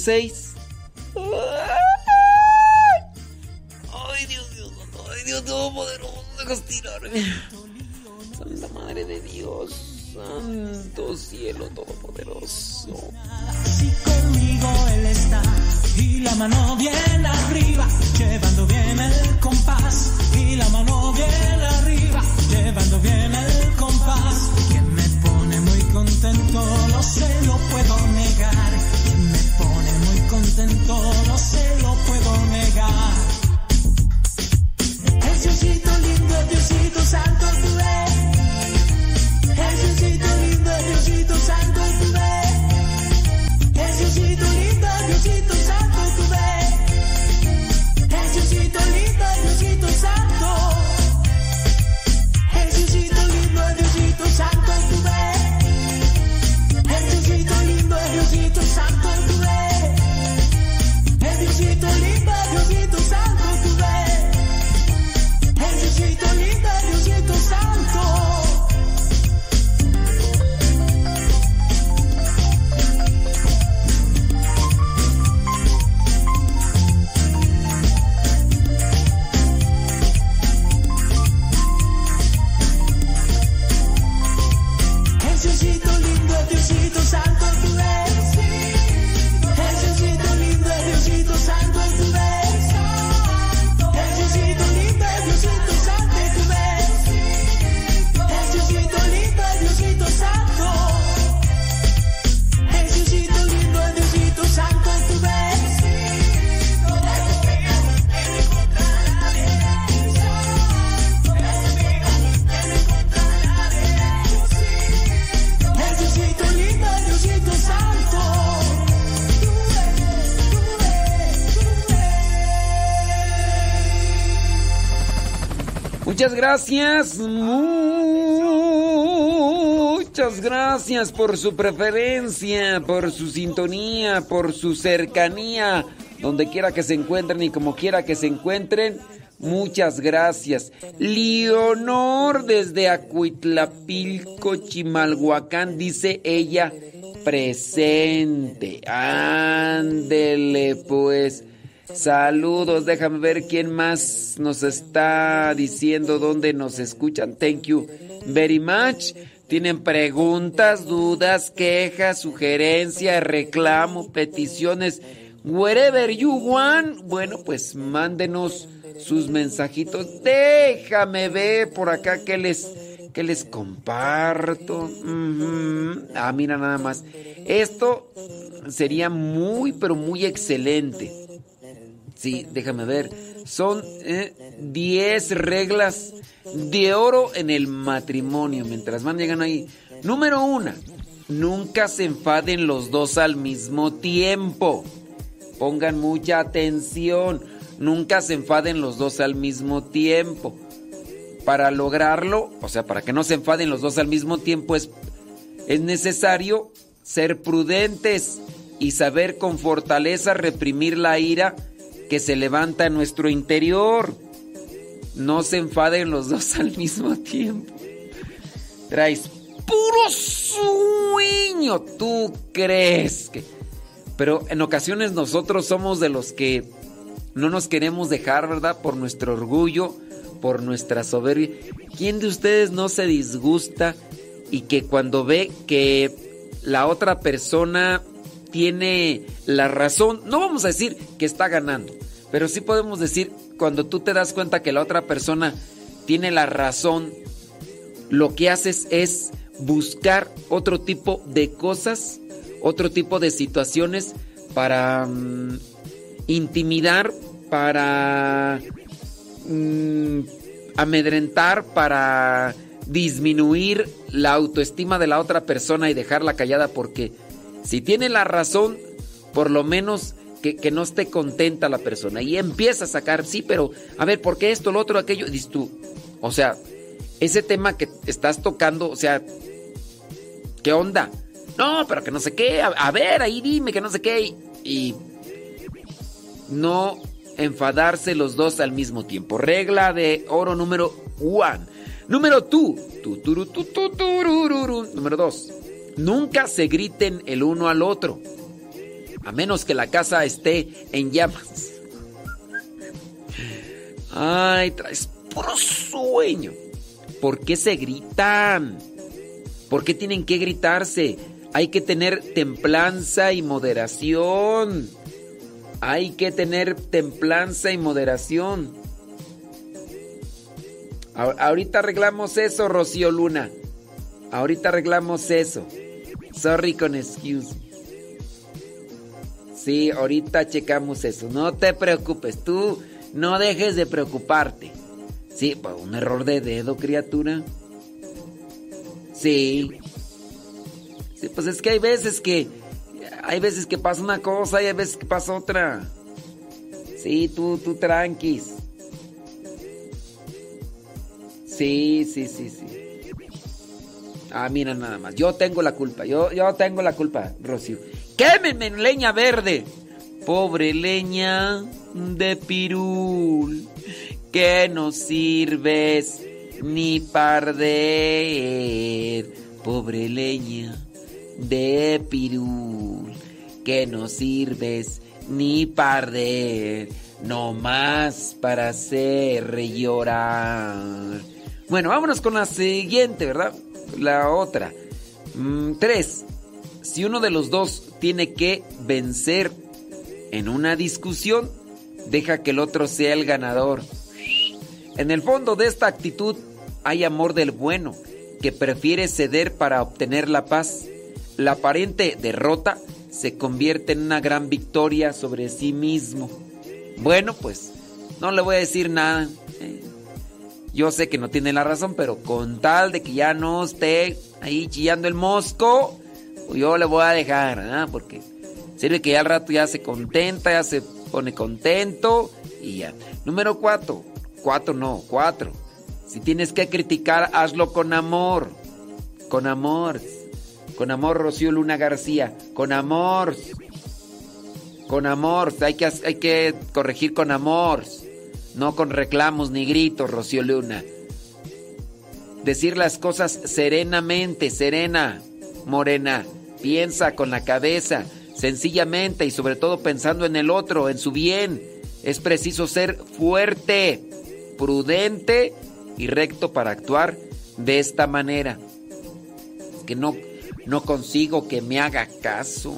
Con gracias. Muchas gracias por su preferencia, por su sintonía, por su cercanía. Donde quiera que se encuentren y como quiera que se encuentren. Muchas gracias. Leonor desde Acuitlapilco, Chimalhuacán, dice ella, presente. Ándele pues. Saludos, déjame ver quién más nos está diciendo dónde nos escuchan. Thank you very much. Tienen preguntas, dudas, quejas, sugerencias, reclamo, peticiones, wherever you want. Bueno, pues mándenos sus mensajitos. Déjame ver por acá que les que les comparto. Ujú. Ah, mira nada más. Esto sería muy pero muy excelente. Sí, déjame ver. Son 10 reglas de oro en el matrimonio. Mientras van llegando ahí. Número uno. Nunca se enfaden los dos al mismo tiempo. Pongan mucha atención. Nunca se enfaden los dos al mismo tiempo. Para lograrlo, o sea, para que no se enfaden los dos al mismo tiempo, es, es necesario ser prudentes y saber con fortaleza reprimir la ira que se levanta en nuestro interior. No se enfaden los dos <laughs> al mismo tiempo. Traes puro sueño, tú crees que... Pero en ocasiones nosotros somos de los que no nos queremos dejar, ¿verdad? Por nuestro orgullo, por nuestra soberbia. ¿Quién de ustedes no se disgusta y que cuando ve que la otra persona tiene la razón, no vamos a decir que está ganando, pero sí podemos decir cuando tú te das cuenta que la otra persona tiene la razón, lo que haces es buscar otro tipo de cosas, otro tipo de situaciones para mm, intimidar, para mm, amedrentar, para disminuir la autoestima de la otra persona y dejarla callada porque si tiene la razón, por lo menos que, no esté contenta la persona. Y empieza a sacar, sí, pero a ver, ¿por qué esto, lo otro, aquello? Dices tú, o sea, ese tema que estás tocando, o sea, ¿qué onda? No, pero que no sé qué, a, ver, ahí dime que no sé qué. Y, no enfadarse los dos al mismo tiempo. Regla de oro número one. Número two. Número dos. Nunca se griten el uno al otro. A menos que la casa esté en llamas. Ay, traes puro sueño. ¿Por qué se gritan? ¿Por qué tienen que gritarse? Hay que tener templanza y moderación. Hay que tener templanza y moderación. Ahorita arreglamos eso, Rocío Luna. Ahorita arreglamos eso. Sorry con excuse. Sí, ahorita checamos eso. No te preocupes, tú no dejes de preocuparte. Sí, un error de dedo, criatura. Sí. Sí, pues es que hay veces que hay veces que pasa una cosa y hay veces que pasa otra. Sí, tú, tú tranquis. Sí, sí, sí, sí. Ah, mira nada más. Yo tengo la culpa. Yo, yo tengo la culpa, Rocío. ¡Quémenme leña verde! Pobre leña de pirul, que no sirves ni parder. Pobre leña de pirul, que no sirves ni parder, no más para hacer llorar. Bueno, vámonos con la siguiente, ¿verdad? La otra. Mm, tres. Si uno de los dos tiene que vencer en una discusión, deja que el otro sea el ganador. En el fondo de esta actitud hay amor del bueno, que prefiere ceder para obtener la paz. La aparente derrota se convierte en una gran victoria sobre sí mismo. Bueno, pues no le voy a decir nada. Eh, Yo sé que no tiene la razón, pero con tal de que ya no esté ahí chillando el mosco, yo le voy a dejar, ¿ah? Porque sirve que ya al rato ya se contenta, ya se pone contento y ya. Número cuatro. Cuatro no, cuatro. Si tienes que criticar, hazlo con amor. Con amor. Con amor, Rocío Luna García. Con amor. Con amor. Hay que, hay que corregir con amor. No con reclamos ni gritos, Rocío Luna. Decir las cosas serenamente, serena, morena. Piensa con la cabeza, sencillamente y sobre todo pensando en el otro, en su bien. Es preciso ser fuerte, prudente y recto para actuar de esta manera. Que no, no consigo que me haga caso.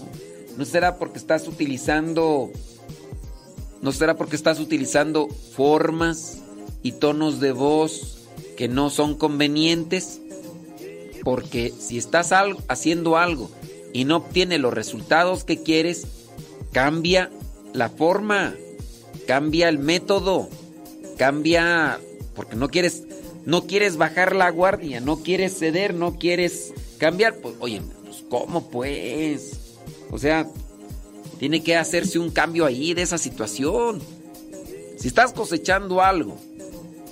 ¿No será porque estás utilizando... ¿No será porque estás utilizando formas y tonos de voz que no son convenientes? Porque si estás al- haciendo algo y no obtiene los resultados que quieres, cambia la forma, cambia el método, cambia porque no quieres no quieres bajar la guardia, no quieres ceder, no quieres cambiar, pues oye, pues cómo pues? O sea, tiene que hacerse un cambio ahí de esa situación. Si estás cosechando algo,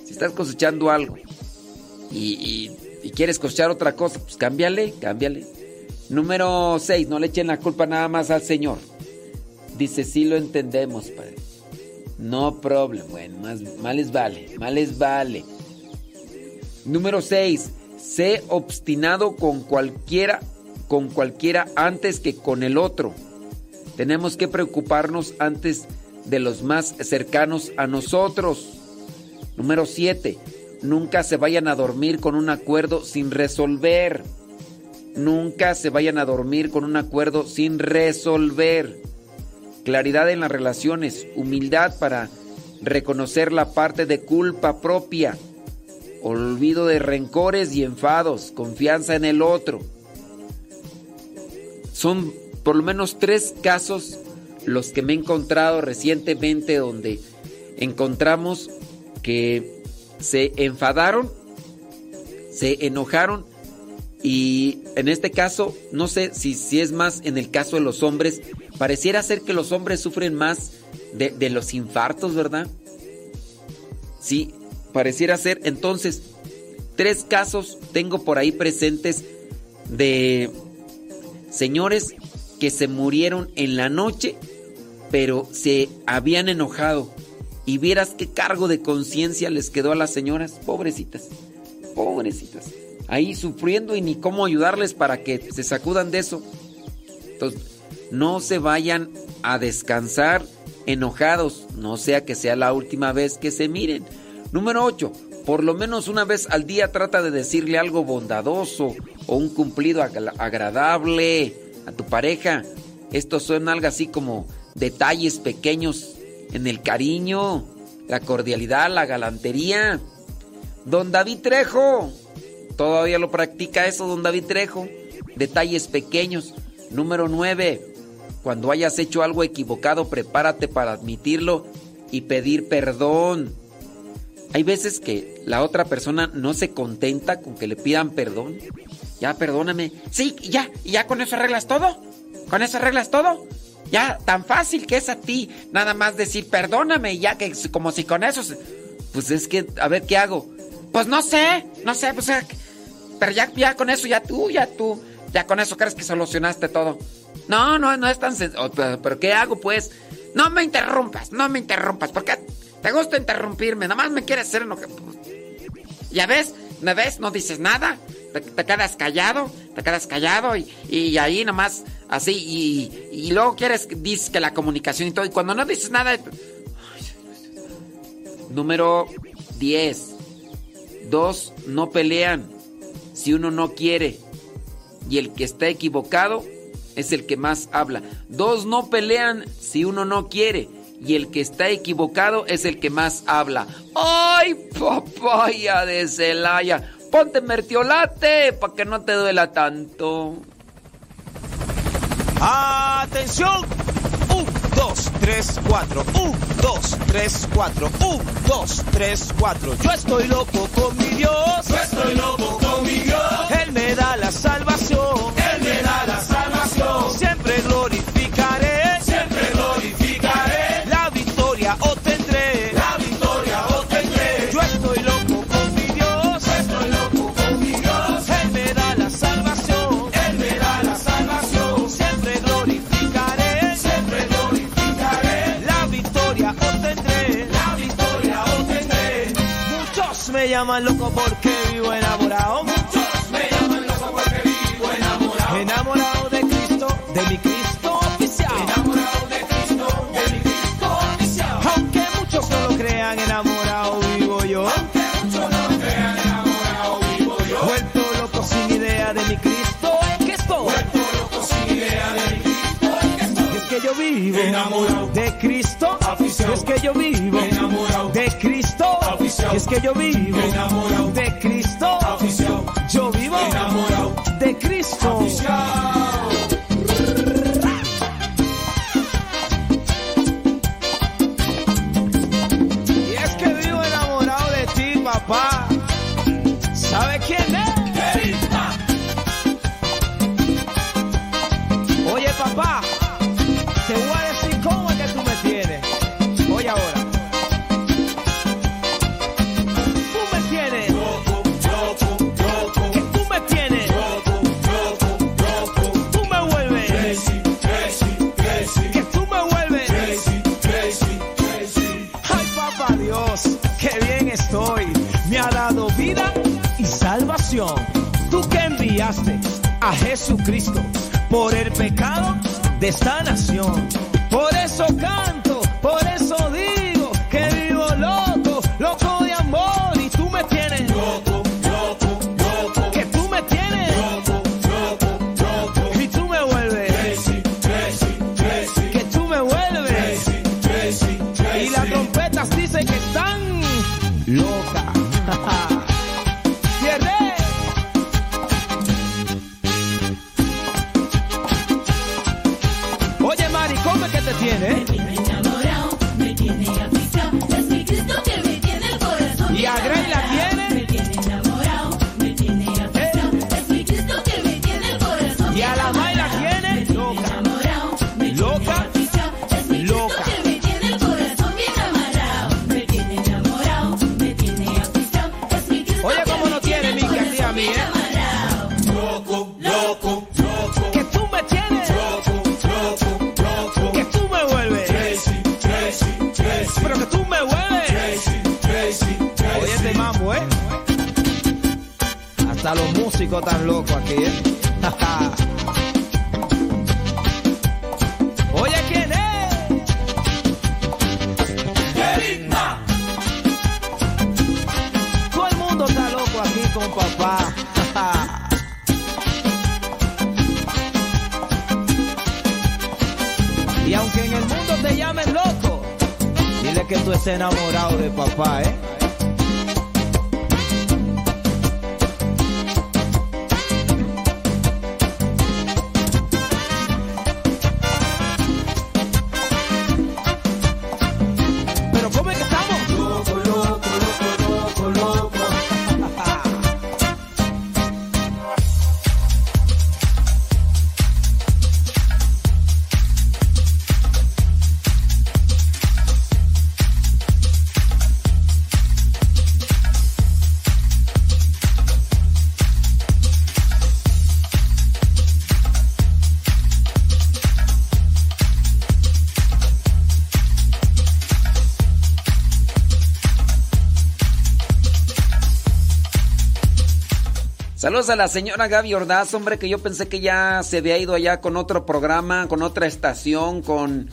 si estás cosechando algo y, quieres cosechar otra cosa, pues cámbiale, cámbiale. Número 6, no le echen la culpa nada más al Señor. Dice, sí lo entendemos, Padre. No problem. Bueno, más, más les vale, más les vale. Número 6, sé obstinado con cualquiera, con cualquiera antes que con el otro. Tenemos que preocuparnos antes de los más cercanos a nosotros. Número 7. Nunca se vayan a dormir con un acuerdo sin resolver. Nunca se vayan a dormir con un acuerdo sin resolver. Claridad en las relaciones, humildad para reconocer la parte de culpa propia, olvido de rencores y enfados, confianza en el otro. Son por lo menos tres casos los que me he encontrado recientemente donde encontramos que se enfadaron, se enojaron y en este caso, no sé si, si es más en el caso de los hombres, pareciera ser que los hombres sufren más de, de los infartos, ¿verdad? Sí, pareciera ser. Entonces, tres casos tengo por ahí presentes de señores que se murieron en la noche, pero se habían enojado. Y vieras qué cargo de conciencia les quedó a las señoras, pobrecitas, pobrecitas. Ahí sufriendo y ni cómo ayudarles para que se sacudan de eso. Entonces, no se vayan a descansar enojados, no sea que sea la última vez que se miren. Número 8. Por lo menos una vez al día trata de decirle algo bondadoso o un cumplido ag- agradable a tu pareja. Esto suena algo así como detalles pequeños en el cariño, la cordialidad, la galantería. Don David Trejo, todavía lo practica eso, don David Trejo. Detalles pequeños. Número 9. Cuando hayas hecho algo equivocado, prepárate para admitirlo y pedir perdón. Hay veces que la otra persona no se contenta con que le pidan perdón. Ya, perdóname. Sí, ya, y ya con eso arreglas todo. Con eso arreglas todo. Ya, tan fácil que es a ti. Nada más decir perdóname y ya que como si con eso... Pues es que, a ver, ¿qué hago? Pues no sé, no sé, pues... Pero ya, ya con eso, ya tú, ya tú, ya con eso crees que solucionaste todo. No, no, no es tan sencillo. Pero, ¿qué hago, pues? No me interrumpas, no me interrumpas, porque te gusta interrumpirme, nada más me quieres hacer enojar. Ya ves, ¿me ves? No dices nada, te, quedas callado, te quedas callado y, y ahí nomás así, y, y luego quieres, dices que la comunicación y todo, y cuando no dices nada... Número 10. Dos, no pelean si uno no quiere. Y el que está equivocado es el que más habla. Dos, no pelean si uno no quiere. Y el que está equivocado es el que más habla. ¡Ay, papaya de Celaya! Ponte mertiolate para que no te duela tanto. ¡Atención! Un, dos, tres, cuatro. Un, dos, tres, cuatro. Un, dos, tres, cuatro. Yo estoy loco con mi Dios. Yo estoy loco con mi Dios. Él me da la salvación. Él me da la salvación. Llaman loco porque vivo enamorado. Muchos me llaman loco porque vivo enamorado. Enamorado de Cristo, de mi Cristo vivo enamorado de Cristo. Y es que yo vivo enamorado de Cristo. Y es que yo vivo enamorado de Cristo. Yo vivo enamorado de Cristo. Y es que vivo enamorado de ti, papá. ¿Sabe Tú que enviaste a Jesucristo por el pecado de esta nación. Por eso canto, Tan locos aquí, ¿eh? <laughs> Oye, ¿quién es? Enigma. Todo el mundo está loco aquí con papá. <laughs> y aunque en el mundo te llamen loco, dile que tú estés enamorado de papá, ¿eh? Saludos a la señora Gaby Ordaz, hombre, que yo pensé que ya se había ido allá con otro programa, con otra estación, con...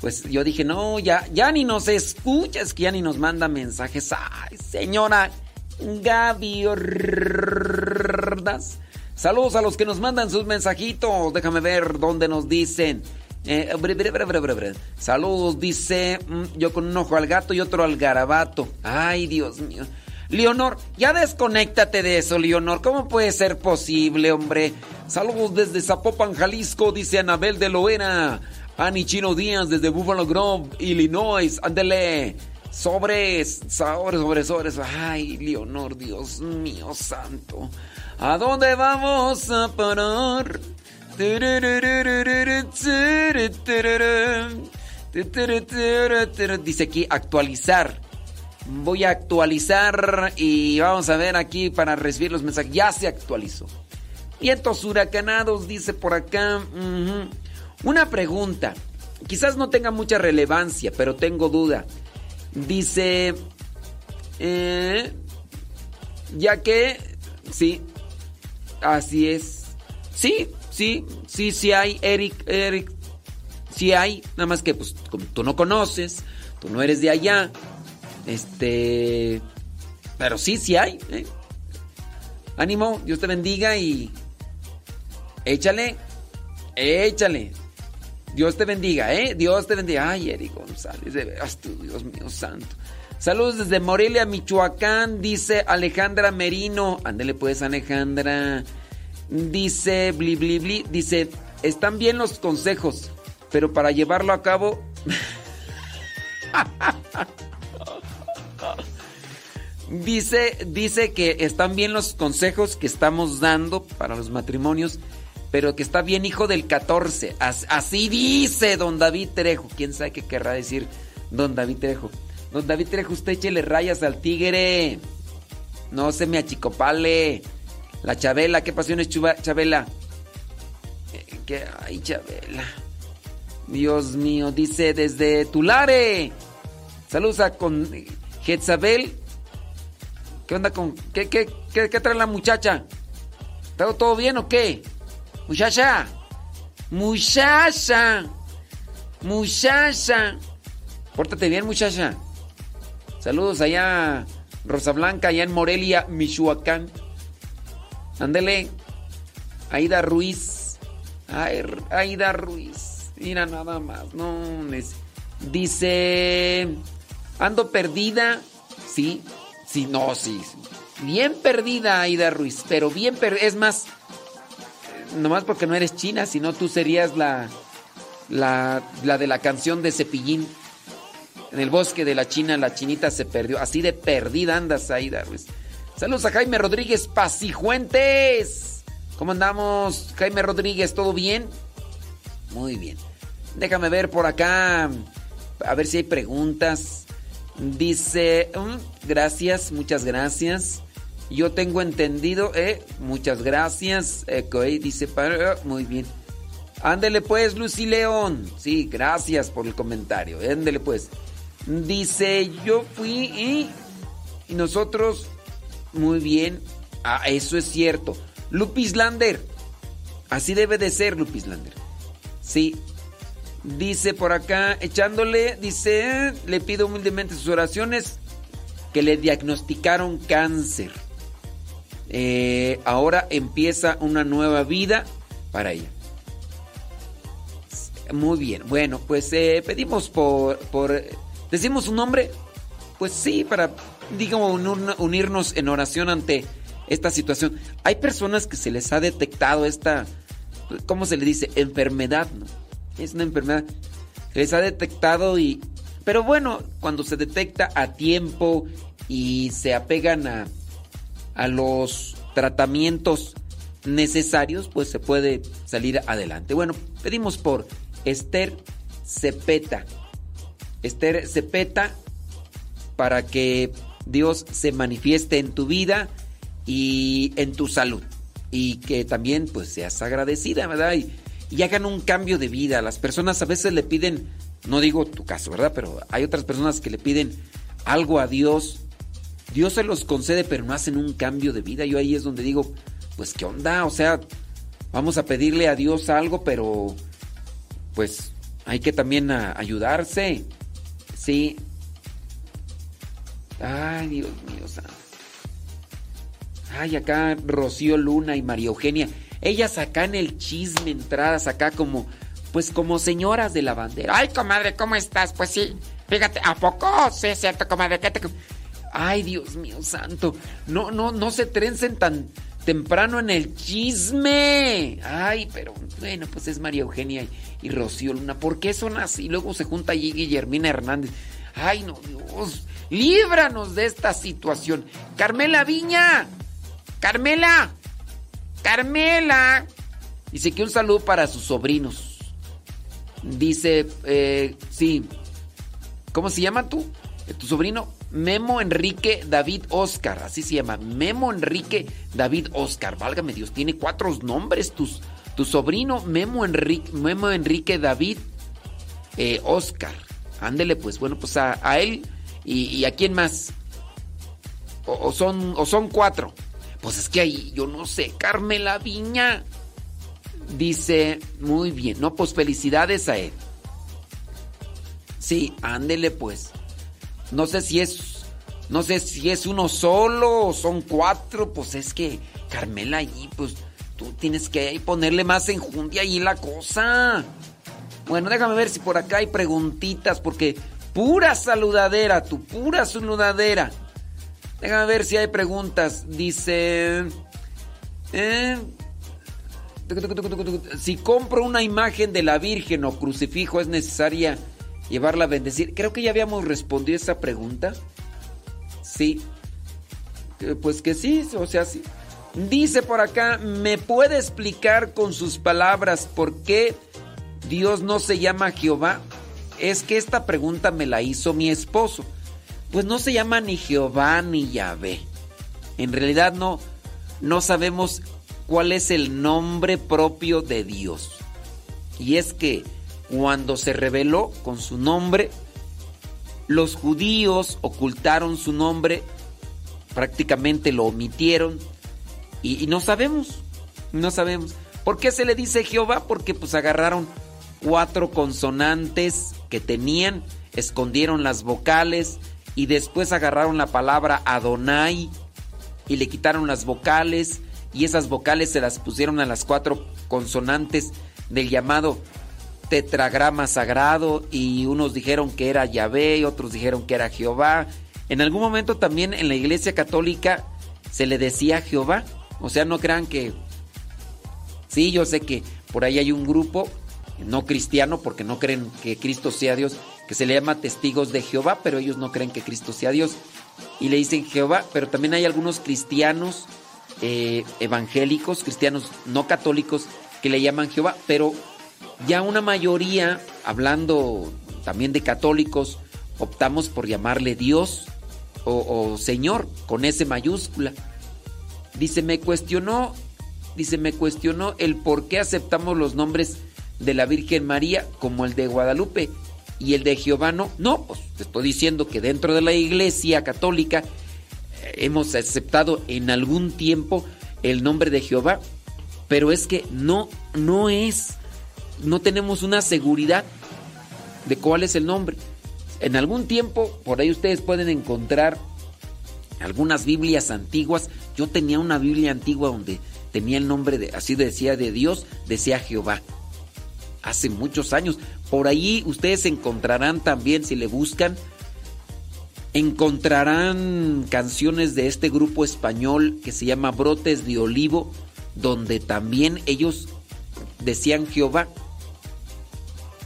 Pues yo dije, no, ya, ya ni nos escucha, es que ya ni nos manda mensajes. Ay, señora Gaby Ordaz. Saludos a los que nos mandan sus mensajitos. Déjame ver dónde nos dicen. Eh, bre, bre, bre. Saludos, dice mm, yo con un ojo al gato y otro al garabato. Ay, Dios mío. Leonor, ya desconéctate de eso, Leonor. ¿Cómo puede ser posible, hombre? Saludos desde Zapopan, Jalisco, dice Anabel de Loera. Ani Chino Díaz desde Buffalo Grove, Illinois. Ándele. Sobres, sobres, sobres, sobres. Ay, Leonor, Dios mío santo. ¿A dónde vamos a parar? Dice aquí actualizar. Voy a actualizar y vamos a ver aquí para recibir los mensajes. Ya se actualizó. Vientos huracanados, dice por acá. Una pregunta. Quizás no tenga mucha relevancia, pero tengo duda. Dice... eh, ya que... Sí. Así es. Sí, sí, sí, sí hay, Eric, Eric. Sí hay. Nada más que pues como tú no conoces, tú no eres de allá. Este. Pero sí, sí hay. ¿eh? Ánimo, Dios te bendiga y. Échale. Échale. Dios te bendiga, ¿eh? Dios te bendiga. Ay, Eric González, de veras tú, Dios mío santo. Saludos desde Morelia, Michoacán, dice Alejandra Merino. Ándele pues, Alejandra. Dice, bli, bli, bli, dice, están bien los consejos, pero para llevarlo a cabo... <laughs> Dice, dice que están bien los consejos que estamos dando para los matrimonios, pero que está bien hijo del 14. As- Así dice don David Trejo. ¿Quién sabe qué querrá decir don David Trejo? Don David Trejo, usted échele rayas al tigre. No se me achicopale. La Chabela, ¿qué pasiones Chuba- Chabela? Eh, ¿qué? Ay, Chabela. Dios mío, dice desde Tulare. Saludos a con Jezabel. ¿Qué onda con qué qué qué, trae la muchacha? ¿Todo todo bien o qué? Muchacha. Muchacha. Muchacha. Pórtate bien, muchacha. Saludos allá Rosa Blanca, allá en Morelia, Michoacán. Ándele. Aida Ruiz. Aida Ruiz. Mira nada más. No, dice. Ando perdida. Sí. Sí, no, sí. Bien perdida, Aida Ruiz. Pero bien perdida. Es más. eh, Nomás porque no eres china, sino tú serías la. La, la de la canción de Cepillín. En el bosque de la China, la chinita se perdió. Así de perdida andas, Aida Ruiz. Saludos a Jaime Rodríguez Pasijuentes. ¿Cómo andamos, Jaime Rodríguez? ¿Todo bien? Muy bien. Déjame ver por acá. A ver si hay preguntas. Dice, mm, gracias, muchas gracias. Yo tengo entendido, eh, muchas gracias. Eco, eh, dice, para, muy bien. Ándele pues, Lucy León. Sí, gracias por el comentario. Ándele pues. Dice, yo fui y, y nosotros, muy bien. Ah, eso es cierto. Lupis Lander. Así debe de ser, Lupis Lander. Sí. Dice por acá, echándole, dice, le pido humildemente sus oraciones que le diagnosticaron cáncer. Eh, ahora empieza una nueva vida para ella. Muy bien, bueno, pues eh, pedimos por, por... ¿Decimos su nombre? Pues sí, para, digamos, unirnos en oración ante esta situación. Hay personas que se les ha detectado esta, ¿cómo se le dice? Enfermedad, ¿no? Es una enfermedad. Se les ha detectado y... Pero bueno, cuando se detecta a tiempo y se apegan a, a los tratamientos necesarios, pues se puede salir adelante. Bueno, pedimos por Esther Cepeta. Esther Cepeta, para que Dios se manifieste en tu vida y en tu salud. Y que también pues seas agradecida, ¿verdad? Y, y hagan un cambio de vida. Las personas a veces le piden, no digo tu caso, ¿verdad? Pero hay otras personas que le piden algo a Dios. Dios se los concede, pero no hacen un cambio de vida. Yo ahí es donde digo, pues qué onda, o sea, vamos a pedirle a Dios algo, pero pues hay que también ayudarse. Sí. Ay, Dios mío. Ay, acá Rocío Luna y María Eugenia. Ellas acá en el chisme, entradas acá como, pues como señoras de la bandera. Ay, comadre, ¿cómo estás? Pues sí, fíjate, ¿a poco? Sí, es cierto, comadre. ¿qué. Ay, Dios mío santo. No, no, no se trencen tan temprano en el chisme. Ay, pero bueno, pues es María Eugenia y, y Rocío Luna. ¿Por qué son así? Luego se junta allí Guillermina Hernández. Ay, no, Dios. Líbranos de esta situación. Carmela Viña. Carmela. Carmela. Dice que un saludo para sus sobrinos. Dice, eh, sí. ¿Cómo se llama tú? Tu sobrino Memo Enrique David Oscar. Así se llama. Memo Enrique David Oscar. Válgame Dios, tiene cuatro nombres. Tu sobrino Memo Enrique, Memo Enrique David eh, Oscar. Ándele pues. Bueno, pues a, a él y, a quién más. O, son, o son cuatro. Pues es que ahí, yo no sé, Carmela Viña. Dice, muy bien, no, pues felicidades a él. Sí, ándele pues. No sé si es, no sé si es uno solo o son cuatro, pues es que Carmela allí, pues tú tienes que ponerle más enjundia ahí la cosa. Bueno, déjame ver si por acá hay preguntitas, porque pura saludadera, tu pura saludadera. Déjame ver si hay preguntas. Dice... Eh, si compro una imagen de la Virgen o crucifijo, ¿es necesaria llevarla a bendecir? Creo que ya habíamos respondido esa pregunta. Sí. Pues que sí, o sea, sí. Dice por acá, ¿me puede explicar con sus palabras por qué Dios no se llama Jehová? Es que esta pregunta me la hizo mi esposo. Pues no se llama ni Jehová ni Yahvé. En realidad no, no sabemos cuál es el nombre propio de Dios. Y es que cuando se reveló con su nombre, los judíos ocultaron su nombre, prácticamente lo omitieron y, no sabemos, no sabemos. ¿Por qué se le dice Jehová? Porque pues agarraron cuatro consonantes que tenían, escondieron las vocales y después agarraron la palabra Adonai y le quitaron las vocales y esas vocales se las pusieron a las cuatro consonantes del llamado tetragrama sagrado y unos dijeron que era Yahvé y otros dijeron que era Jehová. En algún momento también en la iglesia católica se le decía Jehová. O sea, no crean que... Sí, yo sé que por ahí hay un grupo no cristiano porque no creen que Cristo sea Dios, que se le llama testigos de Jehová, pero ellos no creen que Cristo sea Dios. Y le dicen Jehová, pero también hay algunos cristianos eh, evangélicos, cristianos no católicos, que le llaman Jehová, pero ya una mayoría, hablando también de católicos, optamos por llamarle Dios o, o Señor con S mayúscula. Dice, me cuestionó, dice, me cuestionó el por qué aceptamos los nombres de la Virgen María como el de Guadalupe y el de Jehová no. No, pues te estoy diciendo que dentro de la iglesia católica eh, hemos aceptado en algún tiempo el nombre de Jehová, pero es que no, no es, no tenemos una seguridad de cuál es el nombre. En algún tiempo, por ahí ustedes pueden encontrar algunas Biblias antiguas. Yo tenía una Biblia antigua donde tenía el nombre de, así decía de Dios, decía Jehová. Hace muchos años. Por ahí ustedes encontrarán también, si le buscan, encontrarán canciones de este grupo español que se llama Brotes de Olivo, donde también ellos decían Jehová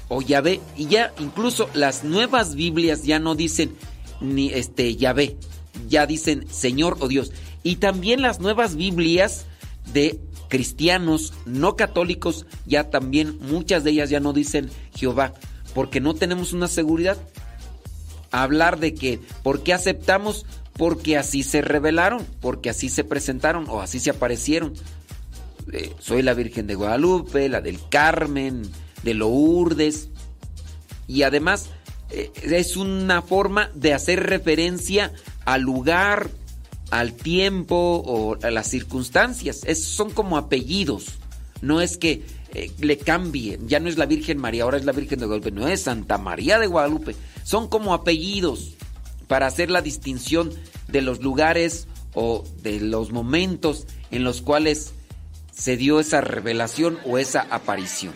o Yahvé. Y ya incluso las nuevas Biblias ya no dicen ni este Yahvé, ya dicen Señor o Dios. Y también las nuevas Biblias de cristianos no católicos, ya también muchas de ellas ya no dicen Jehová, porque no tenemos una seguridad. Hablar de que, ¿por qué aceptamos? Porque así se revelaron, porque así se presentaron o así se aparecieron. Eh, soy la Virgen de Guadalupe, la del Carmen, de Lourdes. Y además eh, es una forma de hacer referencia al lugar, al tiempo o a las circunstancias. Es, son como apellidos. No es que eh, le cambie. Ya no es la Virgen María, ahora es la Virgen de Guadalupe. No es Santa María de Guadalupe. Son como apellidos para hacer la distinción de los lugares o de los momentos en los cuales se dio esa revelación o esa aparición.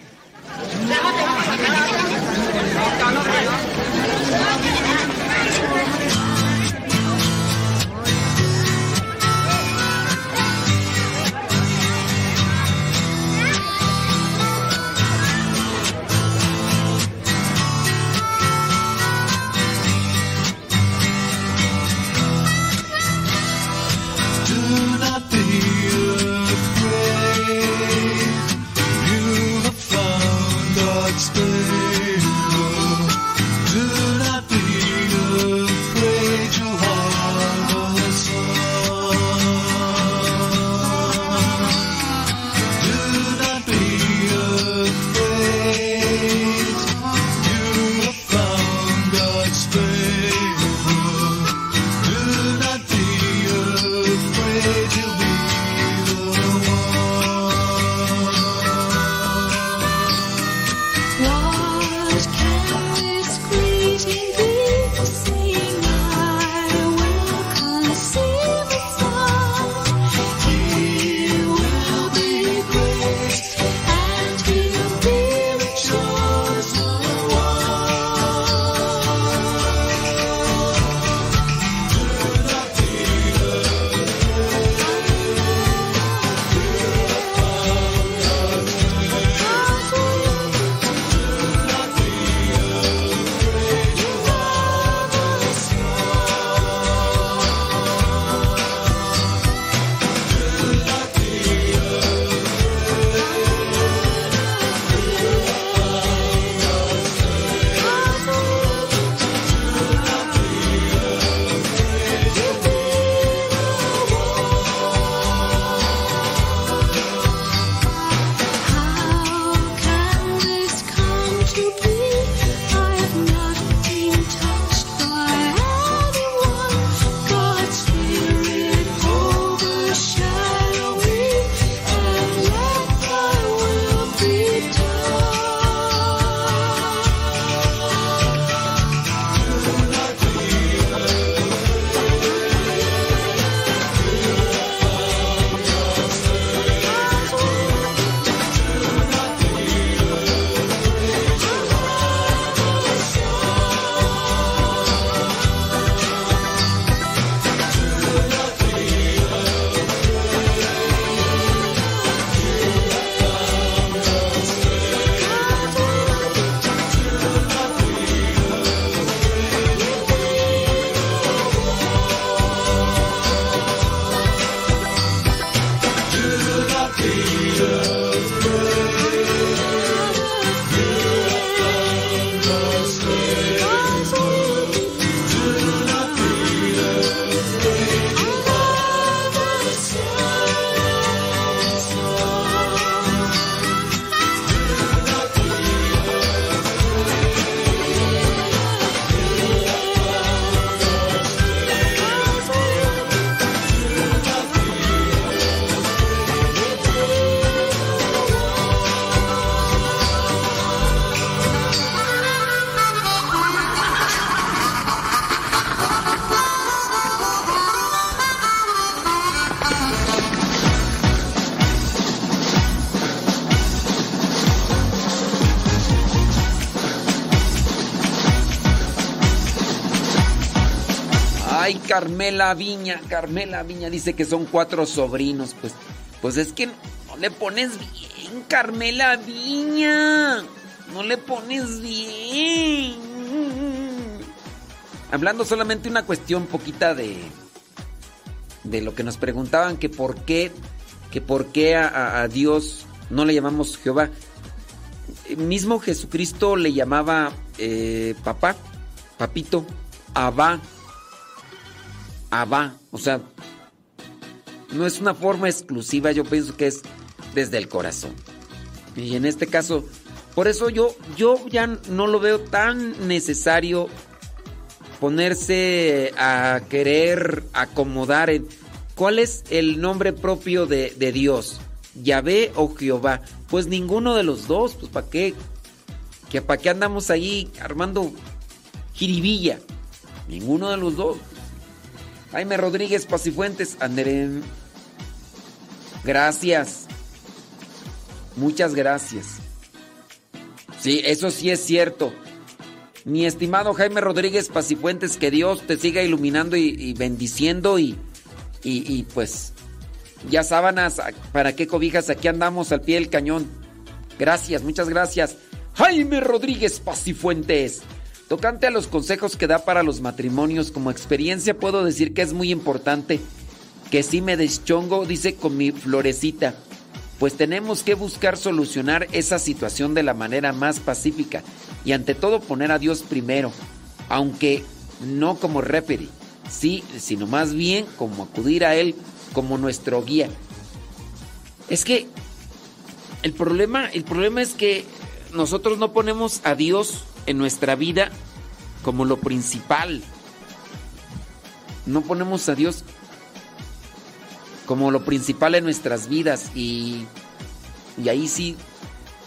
Carmela Viña, Carmela Viña dice que son cuatro sobrinos. Pues, pues es que no le pones bien, Carmela Viña. No le pones bien. Hablando solamente una cuestión poquita de de lo que nos preguntaban que por qué que por qué a, Dios no le llamamos Jehová. Eh, Mismo Jesucristo le llamaba eh, papá, papito, Abba, Abba, o sea, no es una forma exclusiva, yo pienso que es desde el corazón. Y en este caso, por eso yo, yo ya no lo veo tan necesario ponerse a querer acomodar en cuál es el nombre propio de, de Dios, Yahvé o Jehová. Pues ninguno de los dos, pues ¿para qué? Que para qué andamos ahí armando jiribilla. Ninguno de los dos. Jaime Rodríguez Pacifuentes, André. Gracias. Muchas gracias. Sí, eso sí es cierto. Mi estimado Jaime Rodríguez Pacifuentes, que Dios te siga iluminando y, bendiciendo y, y, y, pues ya sábanas, ¿para qué cobijas? Aquí andamos al pie del cañón. Gracias, muchas gracias. Jaime Rodríguez Pacifuentes. Tocante a los consejos que da para los matrimonios, como experiencia puedo decir que es muy importante que sí me deschongo, dice con mi florecita. Pues tenemos que buscar solucionar esa situación de la manera más pacífica y ante todo poner a Dios primero, aunque no como referee, sí, sino más bien como acudir a Él como nuestro guía. Es que el problema, el problema es que nosotros no ponemos a Dios en nuestra vida como lo principal. No ponemos a Dios como lo principal en nuestras vidas y, y ahí sí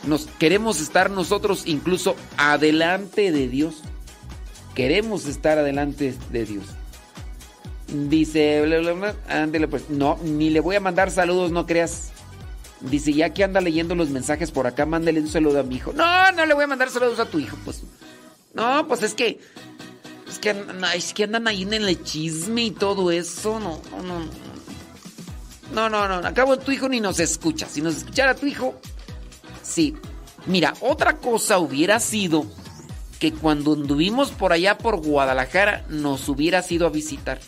nos queremos estar nosotros incluso adelante de Dios. Queremos estar adelante de Dios. Dice, ándele, pues, no, ni le voy a mandar saludos, no creas. Dice, ya que anda leyendo los mensajes por acá, mándele un saludo a mi hijo. No, no le voy a mandar saludos a tu hijo, pues. No, pues es que. Es que, es que andan ahí en el chisme y todo eso. No, no, no. No, no, no. Acabo tu hijo ni nos escucha. Si nos escuchara tu hijo. Sí. Mira, otra cosa hubiera sido que cuando anduvimos por allá por Guadalajara nos hubieras ido a visitar.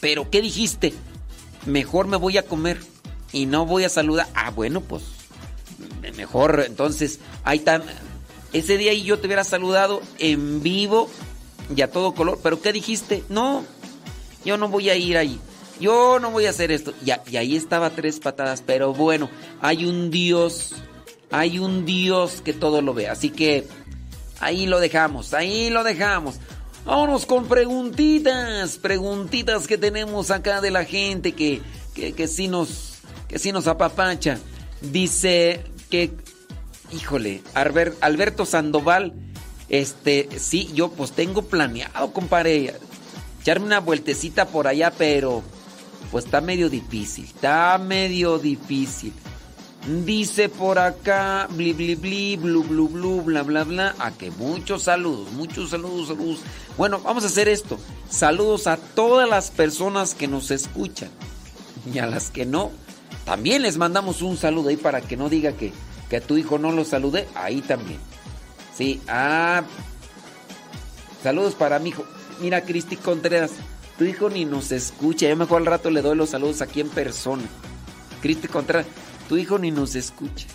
Pero, ¿qué dijiste? Mejor me voy a comer y no voy a saludar. Ah, bueno, pues mejor entonces ahí tan ese día y yo te hubiera saludado en vivo y a todo color, pero ¿qué dijiste? No, yo no voy a ir ahí. Yo no voy a hacer esto. Y, y ahí estaba tres patadas, pero bueno, hay un Dios, hay un Dios que todo lo ve. Así que ahí lo dejamos, ahí lo dejamos. Vámonos con preguntitas, preguntitas que tenemos acá de la gente que, que, que sí nos, que sí nos apapacha. Dice que, híjole, Albert- Alberto Sandoval, este, sí, yo pues tengo planeado, compadre, echarme una vueltecita por allá, pero pues está medio difícil, está medio difícil. Dice por acá, bli bli bli, blu blu blu, bla bla bla. A que muchos saludos, muchos saludos, saludos. Bueno, vamos a hacer esto. Saludos a todas las personas que nos escuchan. Y a las que no, también les mandamos un saludo ahí para que no diga que, que a tu hijo no lo saludé. Ahí también. Sí, ah. Saludos para mi hijo. Mira, Cristi Contreras, tu hijo ni nos escucha. Yo mejor al rato le doy los saludos aquí en persona. Cristi Contreras, tu hijo ni nos escucha.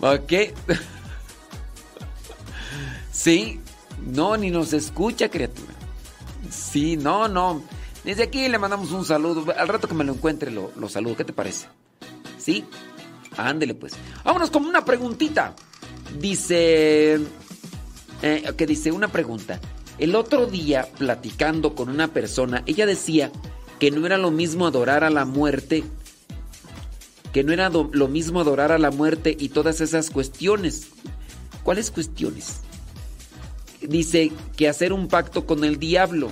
<laughs> ¿Ok? <laughs> Sí, no, ni nos escucha, criatura. Sí, no, no. Desde aquí le mandamos un saludo. Al rato que me lo encuentre lo, saludo. ¿Qué te parece? ¿Sí? Ándele pues. Vámonos con una preguntita. Dice... Eh, que dice una pregunta. El otro día, platicando con una persona, ella decía que no era lo mismo adorar a la muerte, que no era lo mismo adorar a la muerte y todas esas cuestiones. ¿Cuáles cuestiones? Dice que hacer un pacto con el diablo.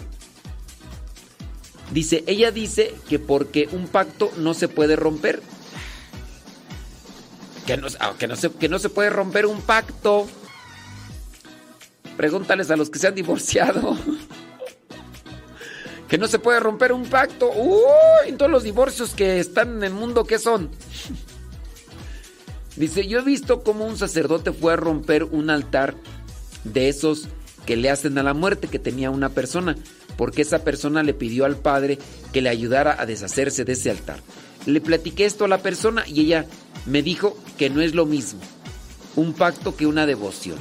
Dice, ella dice que porque un pacto no se puede romper. Que no, ah, que no se, que no se puede romper un pacto. Pregúntales a los que se han divorciado. <laughs> que no se puede romper un pacto. Uy, en todos los divorcios que están en el mundo, ¿qué son? <laughs> Dice, yo he visto cómo un sacerdote fue a romper un altar de esos que le hacen a la muerte que tenía una persona, porque esa persona le pidió al padre que le ayudara a deshacerse de ese altar. Le platiqué esto a la persona y ella me dijo que no es lo mismo un pacto que una devoción.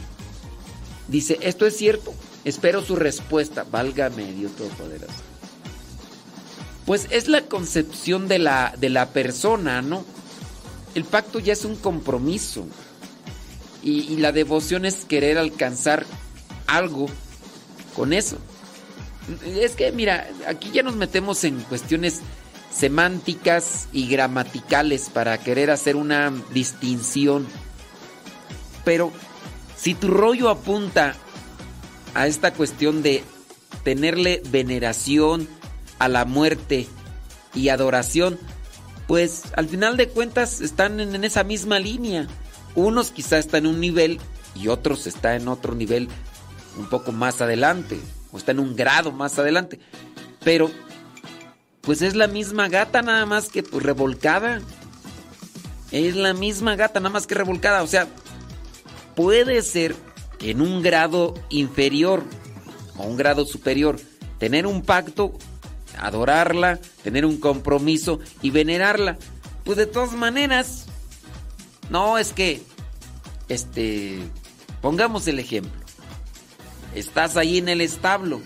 Dice, ¿esto es cierto? Espero su respuesta. Válgame Dios Todopoderoso. Pues es la concepción de la, de la persona, ¿no? El pacto ya es un compromiso. Y, y la devoción es querer alcanzar algo con eso. Es que, mira, aquí ya nos metemos en cuestiones semánticas y gramaticales para querer hacer una distinción. Pero si tu rollo apunta a esta cuestión de tenerle veneración a la muerte y adoración, pues al final de cuentas están en, esa misma línea. Unos quizá están en un nivel y otros están en otro nivel un poco más adelante, o está en un grado más adelante. Pero pues es la misma gata nada más que pues, revolcada. Es la misma gata nada más que revolcada. O sea, puede ser que en un grado inferior o un grado superior tener un pacto, adorarla, tener un compromiso y venerarla. Pues de todas maneras, no es que, este, pongamos el ejemplo. Estás ahí en el establo,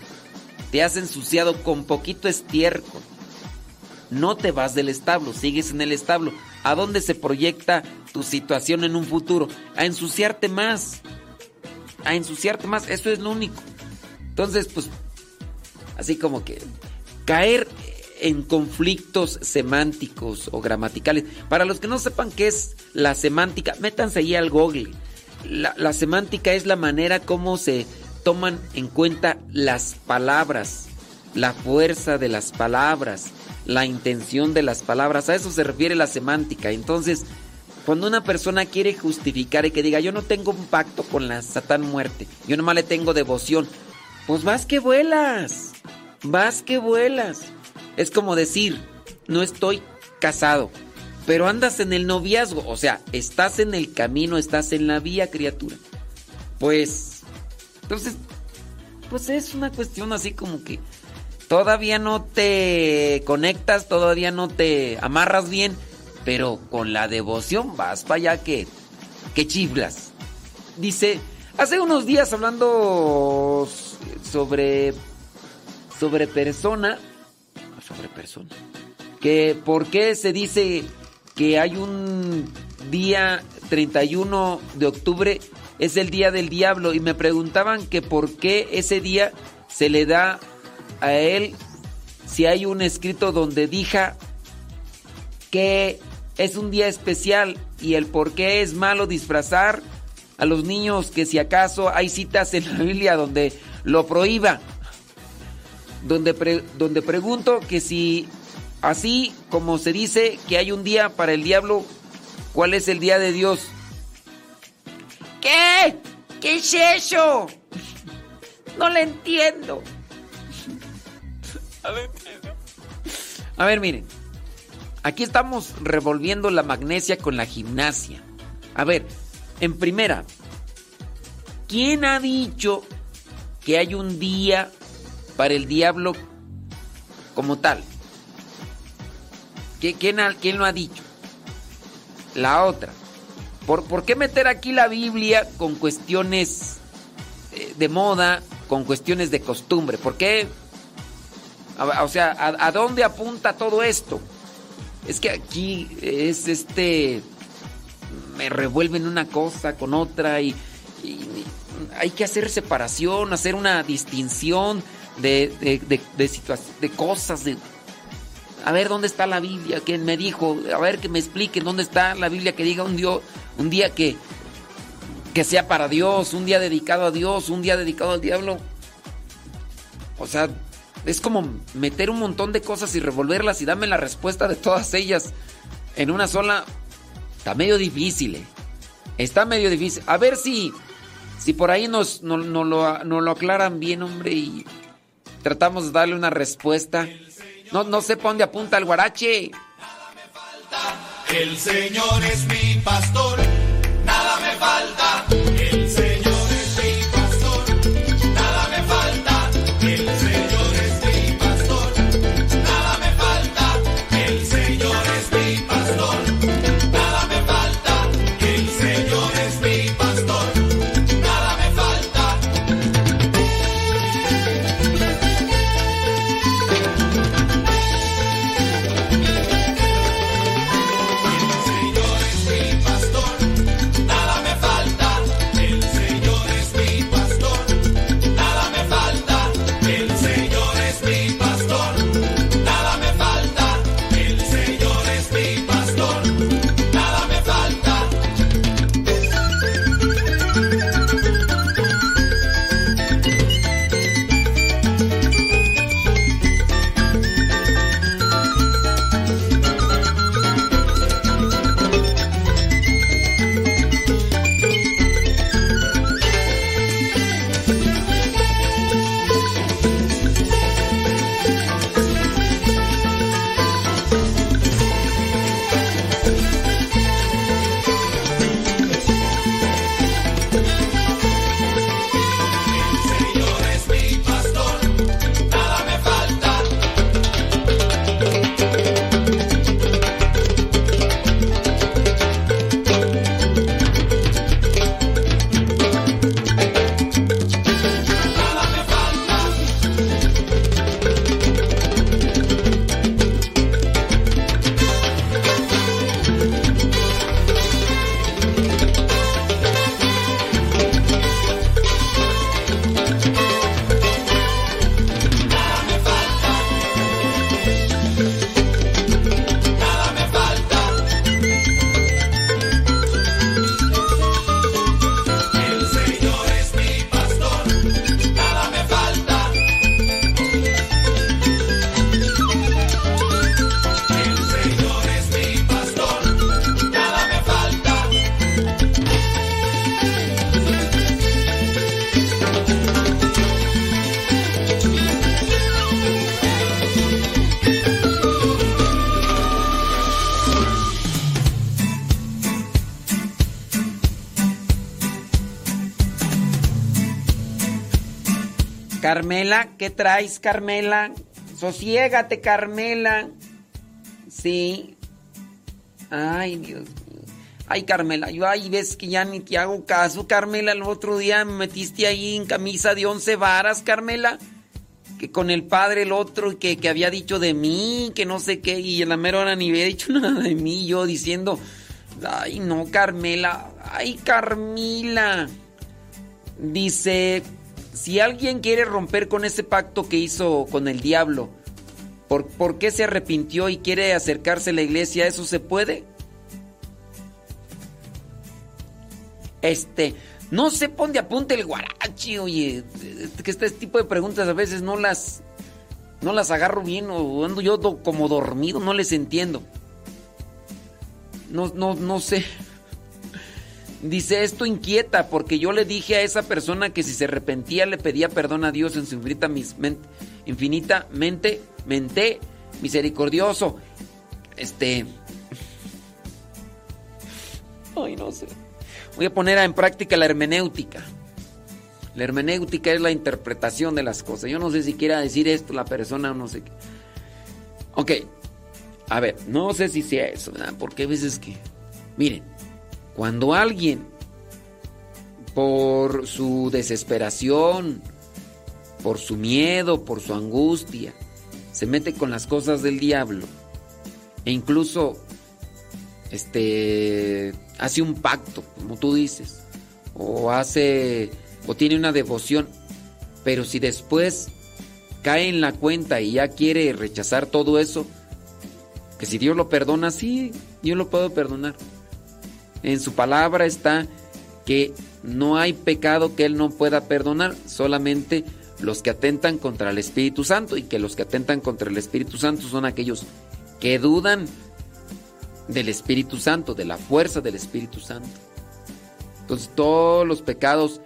te has ensuciado con poquito estiércol. No te vas del establo, sigues en el establo. ¿A dónde se proyecta tu situación en un futuro? A ensuciarte más. A ensuciarte más, eso es lo único. Entonces, pues, así como que caer en conflictos semánticos o gramaticales. Para los que no sepan qué es la semántica, métanse ahí al Google. La, la semántica es la manera como se toman en cuenta las palabras, la fuerza de las palabras, la intención de las palabras. A eso se refiere la semántica. Entonces, cuando una persona quiere justificar y que diga, yo no tengo un pacto con la Satán muerte, yo nomás le tengo devoción, pues vas que vuelas, vas que vuelas. Es como decir, no estoy casado, pero andas en el noviazgo, o sea, estás en el camino, estás en la vía, criatura. Pues, entonces, pues es una cuestión así como que todavía no te conectas, todavía no te amarras bien, pero con la devoción vas para allá que, que chiflas. Dice, hace unos días hablando sobre, sobre persona, sobre persona, que por qué se dice que hay un día 31 de octubre es el día del diablo y me preguntaban que por qué ese día se le da a él si hay un escrito donde diga que es un día especial y el por qué es malo disfrazar a los niños que si acaso hay citas en la Biblia donde lo prohíba. Donde, donde pregunto que si así como se dice que hay un día para el diablo, ¿cuál es el día de Dios? ¿Qué? ¿Qué es eso? No le entiendo. A ver, miren. Aquí estamos revolviendo la magnesia con la gimnasia. A ver, en primera, ¿quién ha dicho que hay un día para el diablo como tal? ¿Qui- ¿Quién, ha- quién lo ha dicho? La otra. ¿Por, por qué meter aquí la Biblia con cuestiones eh, de moda, con cuestiones de costumbre? ¿Por qué? O sea, ¿a, dónde apunta todo esto? Es que aquí es este. Me revuelven una cosa con otra y, hay que hacer separación, hacer una distinción de, de, de, de de cosas. A ver dónde está la Biblia, quién me dijo, a ver que me expliquen dónde está la Biblia que diga un, Dios, un día que, que sea para Dios, un día dedicado a Dios, un día dedicado al diablo. O sea, es como meter un montón de cosas y revolverlas y darme la respuesta de todas ellas en una sola. Está medio difícil, ¿eh? Está medio difícil. A ver si, Si por ahí nos, no, no lo, nos lo aclaran bien, hombre, y tratamos de darle una respuesta. No, no sé pa' dónde apunta el guarache. El Señor es mi pastor, Carmela, ¿qué traes, Carmela? Sosiégate, Carmela. Sí. Ay, Dios mío. Ay, Carmela, yo ay, ves que ya ni te hago caso, Carmela. El otro día me metiste ahí en camisa de once varas, Carmela. Que con el padre el otro que, que había dicho de mí, que no sé qué, y en la mera hora ni había dicho <laughs> nada de mí, yo diciendo, ay, no, Carmela, ay, Carmila. Dice, si alguien quiere romper con ese pacto que hizo con el diablo, ¿por, por qué se arrepintió y quiere acercarse a la iglesia? ¿Eso se puede? Este, no sé por dónde apunta el guarachi, oye, que este tipo de preguntas a veces no las, no las agarro bien o ando yo do- como dormido, no les entiendo. No, no, no sé. Dice, esto inquieta porque yo le dije a esa persona que si se arrepentía le pedía perdón a Dios en su infinita, infinitamente, mente, misericordioso. Este... Ay, no sé. Voy a poner en práctica la hermenéutica. La hermenéutica es la interpretación de las cosas. Yo no sé si quiera decir esto la persona o no sé qué. Ok. A ver, no sé si sea eso, ¿verdad? Porque hay veces que... Miren, cuando alguien, por su desesperación, por su miedo, por su angustia, se mete con las cosas del diablo, e incluso este hace un pacto, como tú dices, o hace o tiene una devoción, pero si después cae en la cuenta y ya quiere rechazar todo eso, que si Dios lo perdona, sí, yo lo puedo perdonar. En su palabra está que no hay pecado que Él no pueda perdonar, solamente los que atentan contra el Espíritu Santo y que los que atentan contra el Espíritu Santo son aquellos que dudan del Espíritu Santo, de la fuerza del Espíritu Santo. Entonces todos los pecados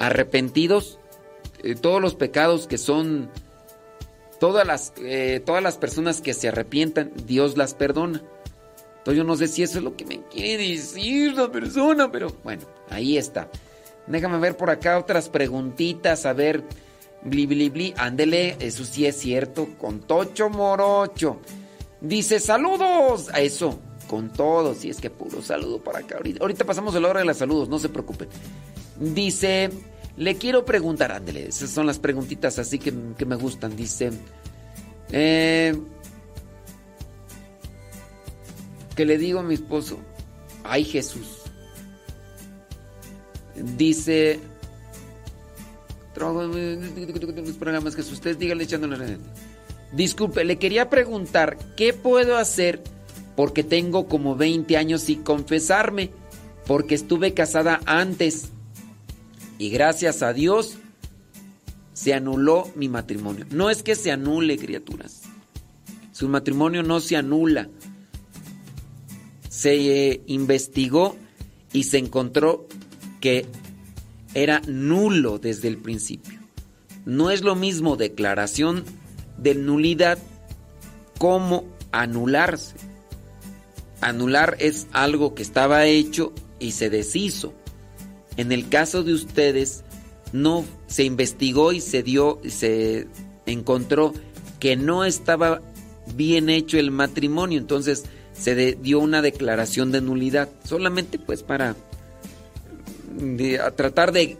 arrepentidos, eh, todos los pecados que son, todas las, eh, todas las personas que se arrepientan, Dios las perdona. Entonces yo no sé si eso es lo que me quiere decir la persona, pero bueno, ahí está. Déjame ver por acá otras preguntitas, a ver, bli bli bli, ándele, eso sí es cierto, con Tocho Morocho. Dice, saludos, a eso, con todos, si es que puro saludo para acá. Ahorita, pasamos el hora de los saludos, no se preocupen. Dice, le quiero preguntar, ándele, esas son las preguntitas así que, que me gustan. Dice, eh, que le digo a mi esposo, ay Jesús. Dice, programas que usted dígale echándole la Disculpe, le quería preguntar, ¿qué puedo hacer? Porque tengo como 20 años sin confesarme, porque estuve casada antes y gracias a Dios se anuló mi matrimonio. No es que se anule, criaturas. Su matrimonio no se anula. Se eh, investigó y se encontró que era nulo desde el principio. No es lo mismo declaración de nulidad como anularse. Anular es algo que estaba hecho y se deshizo. En el caso de ustedes, no se investigó y se dio, se encontró que no estaba bien hecho el matrimonio, entonces se dio una declaración de nulidad, solamente pues para tratar de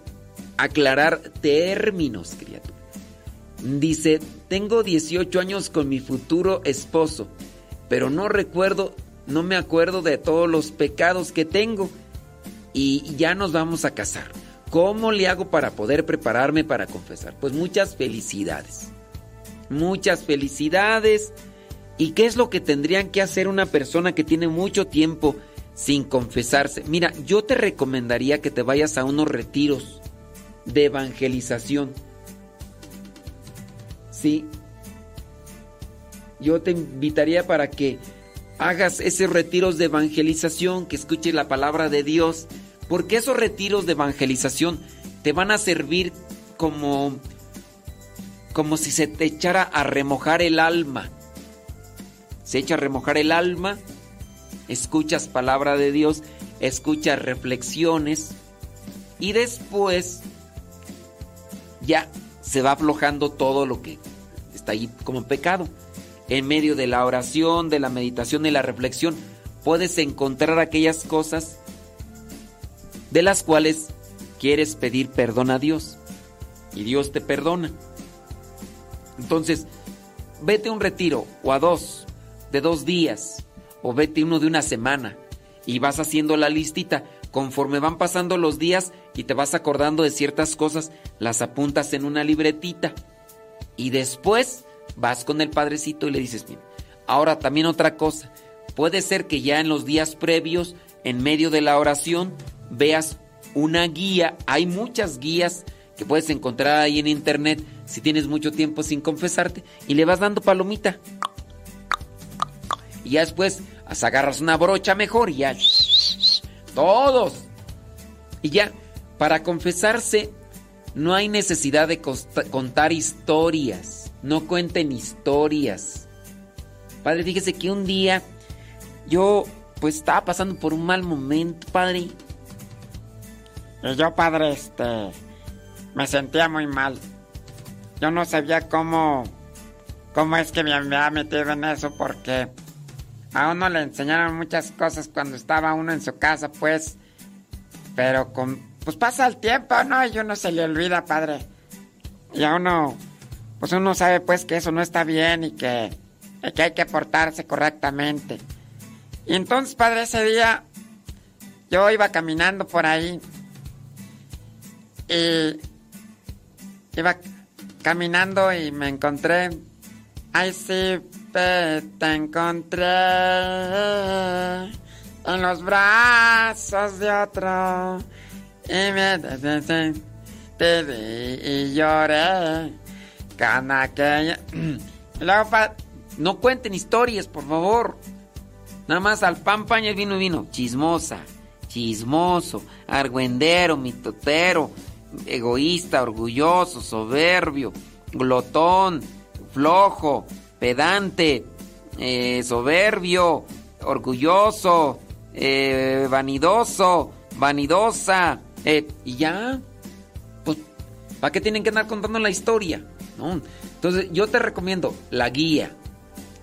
aclarar términos, criatura. Dice, tengo 18 años con mi futuro esposo, pero no recuerdo, no me acuerdo de todos los pecados que tengo y ya nos vamos a casar. ¿Cómo le hago para poder prepararme para confesar? Pues muchas felicidades. Muchas felicidades. ¿Y qué es lo que tendrían que hacer una persona que tiene mucho tiempo sin confesarse? Mira, yo te recomendaría que te vayas a unos retiros de evangelización. Sí. Yo te invitaría para que hagas esos retiros de evangelización, que escuches la palabra de Dios, porque esos retiros de evangelización te van a servir como como si se te echara a remojar el alma. Se echa a remojar el alma, escuchas palabra de Dios, escuchas reflexiones y después ya se va aflojando todo lo que está ahí como pecado. En medio de la oración, de la meditación y la reflexión, puedes encontrar aquellas cosas de las cuales quieres pedir perdón a Dios. Y Dios te perdona. Entonces, vete a un retiro o a dos, de dos días, o vete uno de una semana y vas haciendo la listita. Conforme van pasando los días y te vas acordando de ciertas cosas, las apuntas en una libretita. Y después vas con el padrecito y le dices, mira, ahora también otra cosa. Puede ser que ya en los días previos, en medio de la oración, veas una guía. Hay muchas guías que puedes encontrar ahí en internet si tienes mucho tiempo sin confesarte y le vas dando palomita. Y ya después as- agarras una brocha mejor y ya. Todos. Y ya, para confesarse no hay necesidad de contar historias. No cuenten historias. Padre, fíjese que un día yo pues estaba pasando por un mal momento, padre. Y yo, padre, este, me sentía muy mal. Yo no sabía cómo, cómo es que me había metido en eso porque a uno le enseñaron muchas cosas cuando estaba uno en su casa, pues, pero con, pues pasa el tiempo, ¿no? Y uno se le olvida, padre. Y a uno, pues uno sabe pues que eso no está bien y que, que hay que portarse correctamente. Y entonces, padre, ese día yo iba caminando por ahí y iba caminando y me encontré. Ay, sí, pe- te encontré en los brazos de otro. Y me te, te vi y lloré con aquella. <clears throat> Luego, no cuenten historias, por favor. Nada más al pan, el vino, vino. Chismosa, chismoso, argüendero, mitotero. egoísta, orgulloso, soberbio, glotón, flojo, pedante, eh, soberbio, orgulloso, eh, vanidoso, vanidosa, eh, y ya. Pues, ¿para qué tienen que andar contando la historia? Entonces, yo te recomiendo la guía.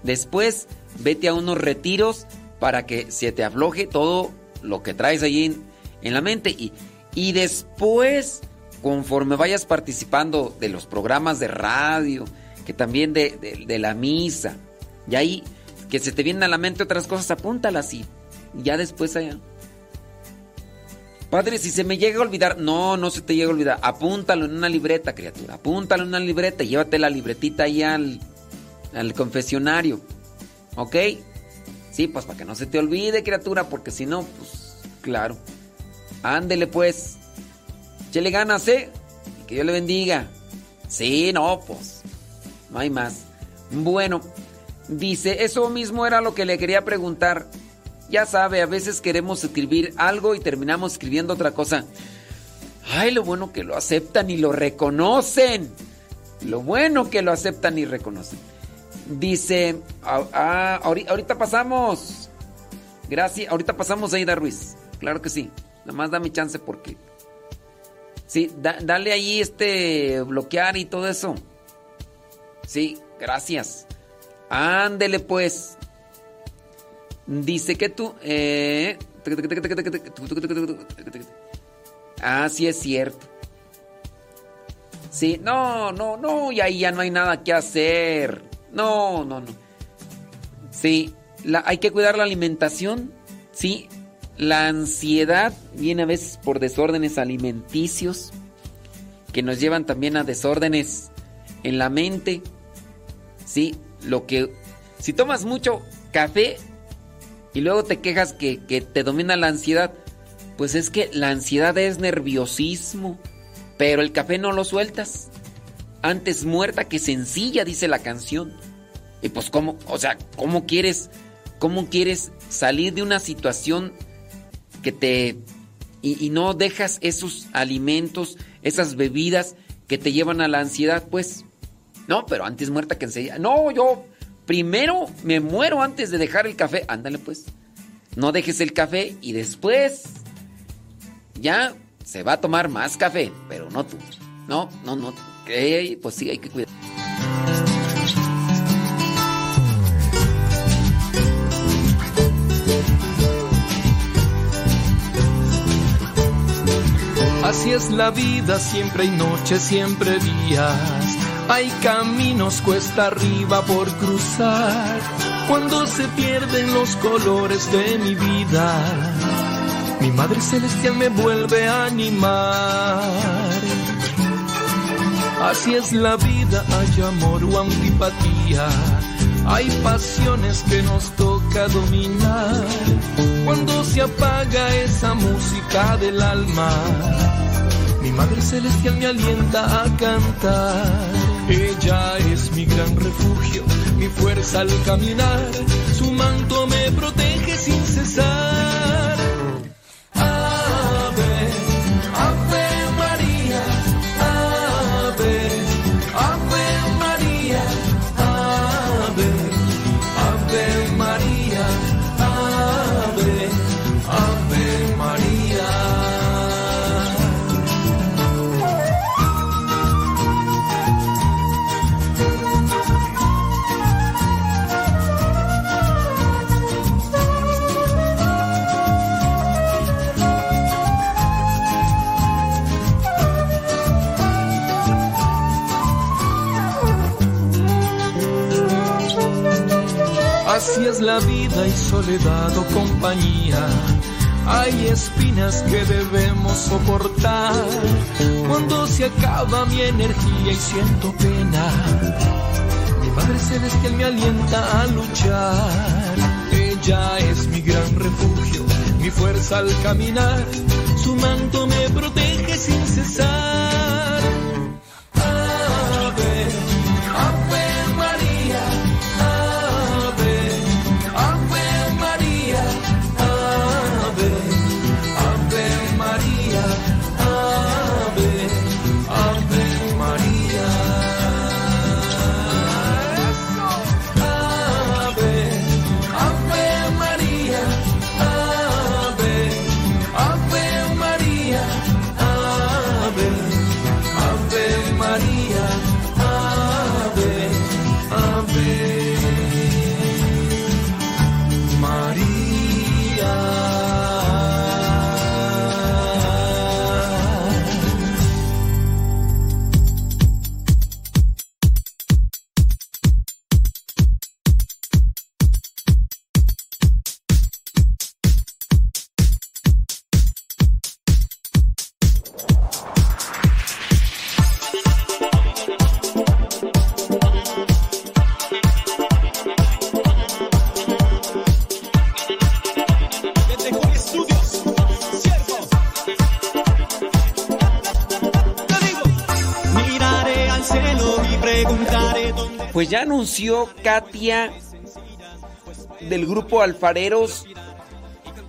Después, vete a unos retiros para que se te afloje todo lo que traes allí en, en la mente. Y, y después, conforme vayas participando de los programas de radio, que también de, de- la misa, y ahí que se te vienen a la mente otras cosas, apúntalas y ya después allá. Padre, si se me llega a olvidar, no, no se te llega a olvidar, apúntalo en una libreta, criatura, apúntalo en una libreta y llévate la libretita ahí al, al confesionario, ¿ok? Sí, pues para que no se te olvide, criatura, porque si no, pues, claro. Ándele pues. Chele ganas, ¿eh? Que Dios le bendiga. Sí, no, pues. No hay más. Bueno, dice, eso mismo era lo que le quería preguntar. Ya sabe, a veces queremos escribir algo y terminamos escribiendo otra cosa. Ay, lo bueno que lo aceptan y lo reconocen. Lo bueno que lo aceptan y reconocen. Dice, ah, ah, ahori- ahorita pasamos. Gracias, ahorita pasamos Aida Ruiz. Claro que sí. Nada más dame chance porque. Sí, da- dale ahí este bloquear y todo eso. Sí, gracias. Ándele pues. Dice que tú. Eh... Ah, sí es cierto. Sí, no, no, no, y ahí ya no hay nada que hacer. No, no, no. Sí, la- hay que cuidar la alimentación. Sí, la ansiedad viene a veces por desórdenes alimenticios que nos llevan también a desórdenes en la mente. Sí, lo que... Si tomas mucho café y luego te quejas que, que te domina la ansiedad, pues es que la ansiedad es nerviosismo, pero el café no lo sueltas. Antes muerta que sencilla, dice la canción. Y pues cómo, o sea, ¿cómo quieres, cómo quieres salir de una situación que te y, y no dejas esos alimentos, esas bebidas que te llevan a la ansiedad, pues? No, pero antes muerta que enseguida. No, yo primero me muero antes de dejar el café. Ándale, pues. No dejes el café y después ya se va a tomar más café, pero no tú. No, no, no. Ok, pues sí, hay que cuidar. Así es la vida, siempre hay noches, siempre días. Hay caminos cuesta arriba por cruzar. Cuando se pierden los colores de mi vida, mi Madre Celestial me vuelve a animar. Así es la vida, hay amor o antipatía. Hay pasiones que nos toca dominar. Cuando se apaga esa música del alma, mi Madre Celestial me alienta a cantar. Ella es mi gran refugio, mi fuerza al caminar. Su manto me protege sin cesar. La vida y soledad o compañía. Hay espinas que debemos soportar. Cuando se acaba mi energía y siento pena, mi Padre Celestial me alienta a luchar. Ella es mi gran refugio, mi fuerza al caminar. Su manto me protege sin cesar. Pues ya anunció Katia del grupo Alfareros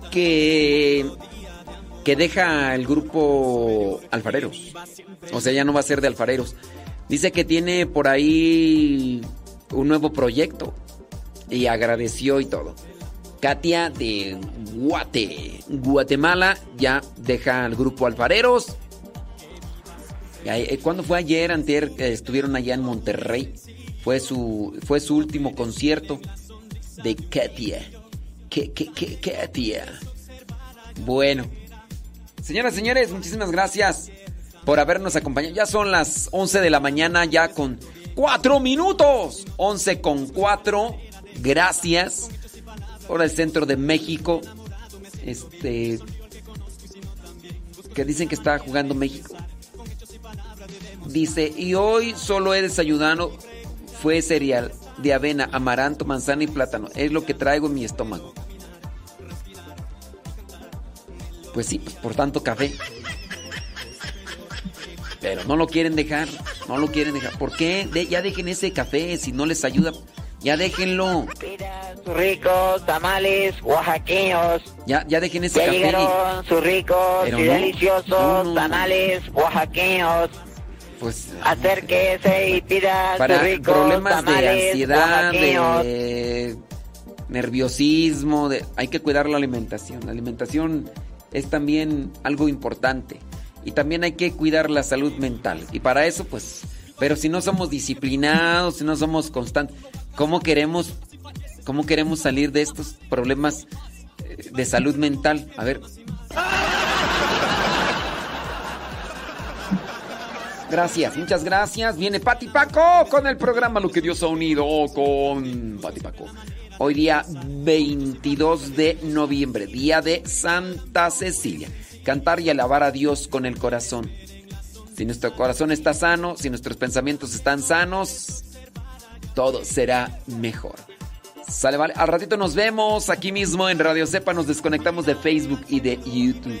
que que deja el grupo Alfareros. O sea, ya no va a ser de Alfareros. Dice que tiene por ahí un nuevo proyecto y agradeció y todo. Katia de Guate, Guatemala, ya deja el grupo Alfareros. ¿Cuándo fue ayer, antier, que estuvieron allá en Monterrey? Fue su, fue su último concierto de Katia. ¿Qué, qué, qué, Katia? Bueno. Señoras y señores, muchísimas gracias por habernos acompañado. Ya son las 11 de la mañana, ya con 4 minutos. 11 con 4. Gracias. Hora del centro de México. Este. Que dicen que está jugando México. Dice, y hoy solo he desayunado. Fue cereal de avena, amaranto, manzana y plátano. Es lo que traigo en mi estómago. Pues sí, pues por tanto café. Pero no lo quieren dejar, no lo quieren dejar. ¿Por qué? ya dejen ese café, si no les ayuda, ya déjenlo. Sus ricos tamales oaxaqueños. Ya, ya dejen ese ya café. llegaron sus ricos y no, deliciosos no, no, tamales oaxaqueños. Pues acérquese y pida para ricos problemas tamales de ansiedad, de nerviosismo, de hay que cuidar la alimentación. La alimentación es también algo importante y también hay que cuidar la salud mental. Y para eso pues, pero si no somos disciplinados, si no somos constantes, ¿cómo queremos cómo queremos salir de estos problemas eh, de salud mental? A ver. Gracias, muchas gracias. Viene Pati Paco con el programa Lo que Dios ha unido con Pati Paco. Hoy día 22 de noviembre, día de Santa Cecilia. Cantar y alabar a Dios con el corazón. Si nuestro corazón está sano, si nuestros pensamientos están sanos, todo será mejor. Sale, vale. Al ratito nos vemos aquí mismo en Radio Cepa. Nos desconectamos de Facebook y de YouTube.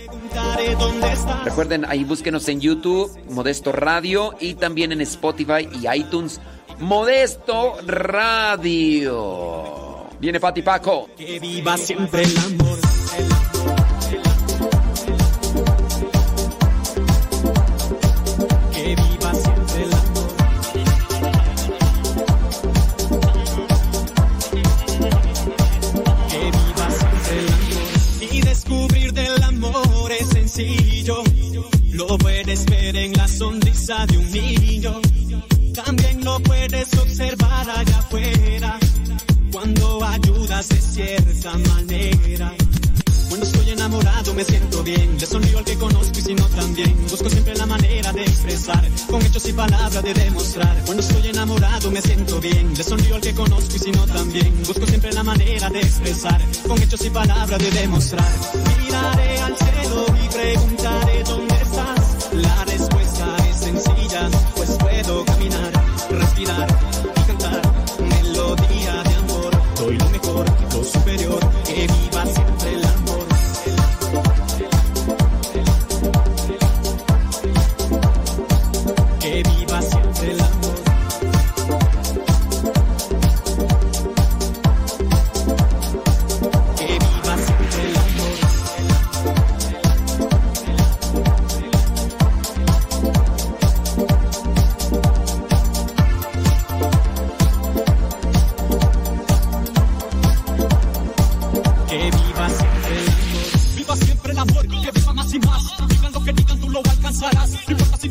Recuerden, ahí búsquenos en YouTube, Modesto Radio, y también en Spotify y iTunes, Modesto Radio. Viene Pati Paco. Que viva siempre el amor. Lo puedes ver en la sonrisa de un niño. También lo puedes observar allá afuera cuando ayudas de cierta manera. Cuando estoy enamorado me siento bien, le sonrío al que conozco y si no también. Busco siempre la manera de expresar, con hechos y palabras de demostrar. Cuando estoy enamorado me siento bien, le sonrío al que conozco y si no también. Busco siempre la manera de expresar, con hechos y palabras de demostrar. Miraré al cielo y preguntaré dónde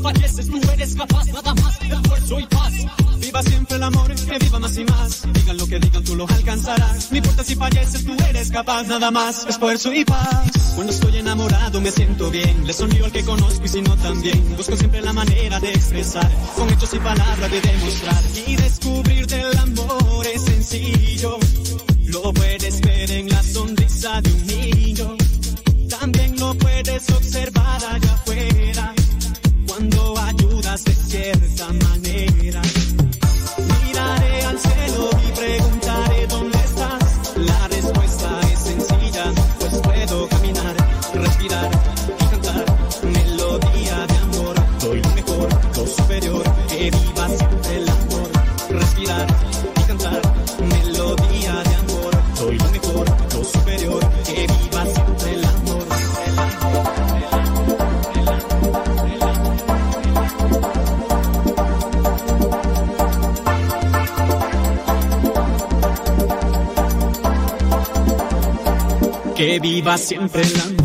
falleces, tú eres capaz, nada más. Esfuerzo y paz. Viva siempre el amor, que viva más y más. Digan lo que digan, tú lo alcanzarás. No importa si falleces, tú eres capaz, nada más. Esfuerzo y paz. Cuando estoy enamorado me siento bien. Le sonrío al que conozco y si no también. Busco siempre la manera de expresar. Con hechos y palabras de demostrar. Y descubrir del amor es sencillo. Lo puedes ver en la sonrisa de un niño. También lo puedes observar allá afuera. Cuando ayudas de cierta manera. Que viva siempre el amor.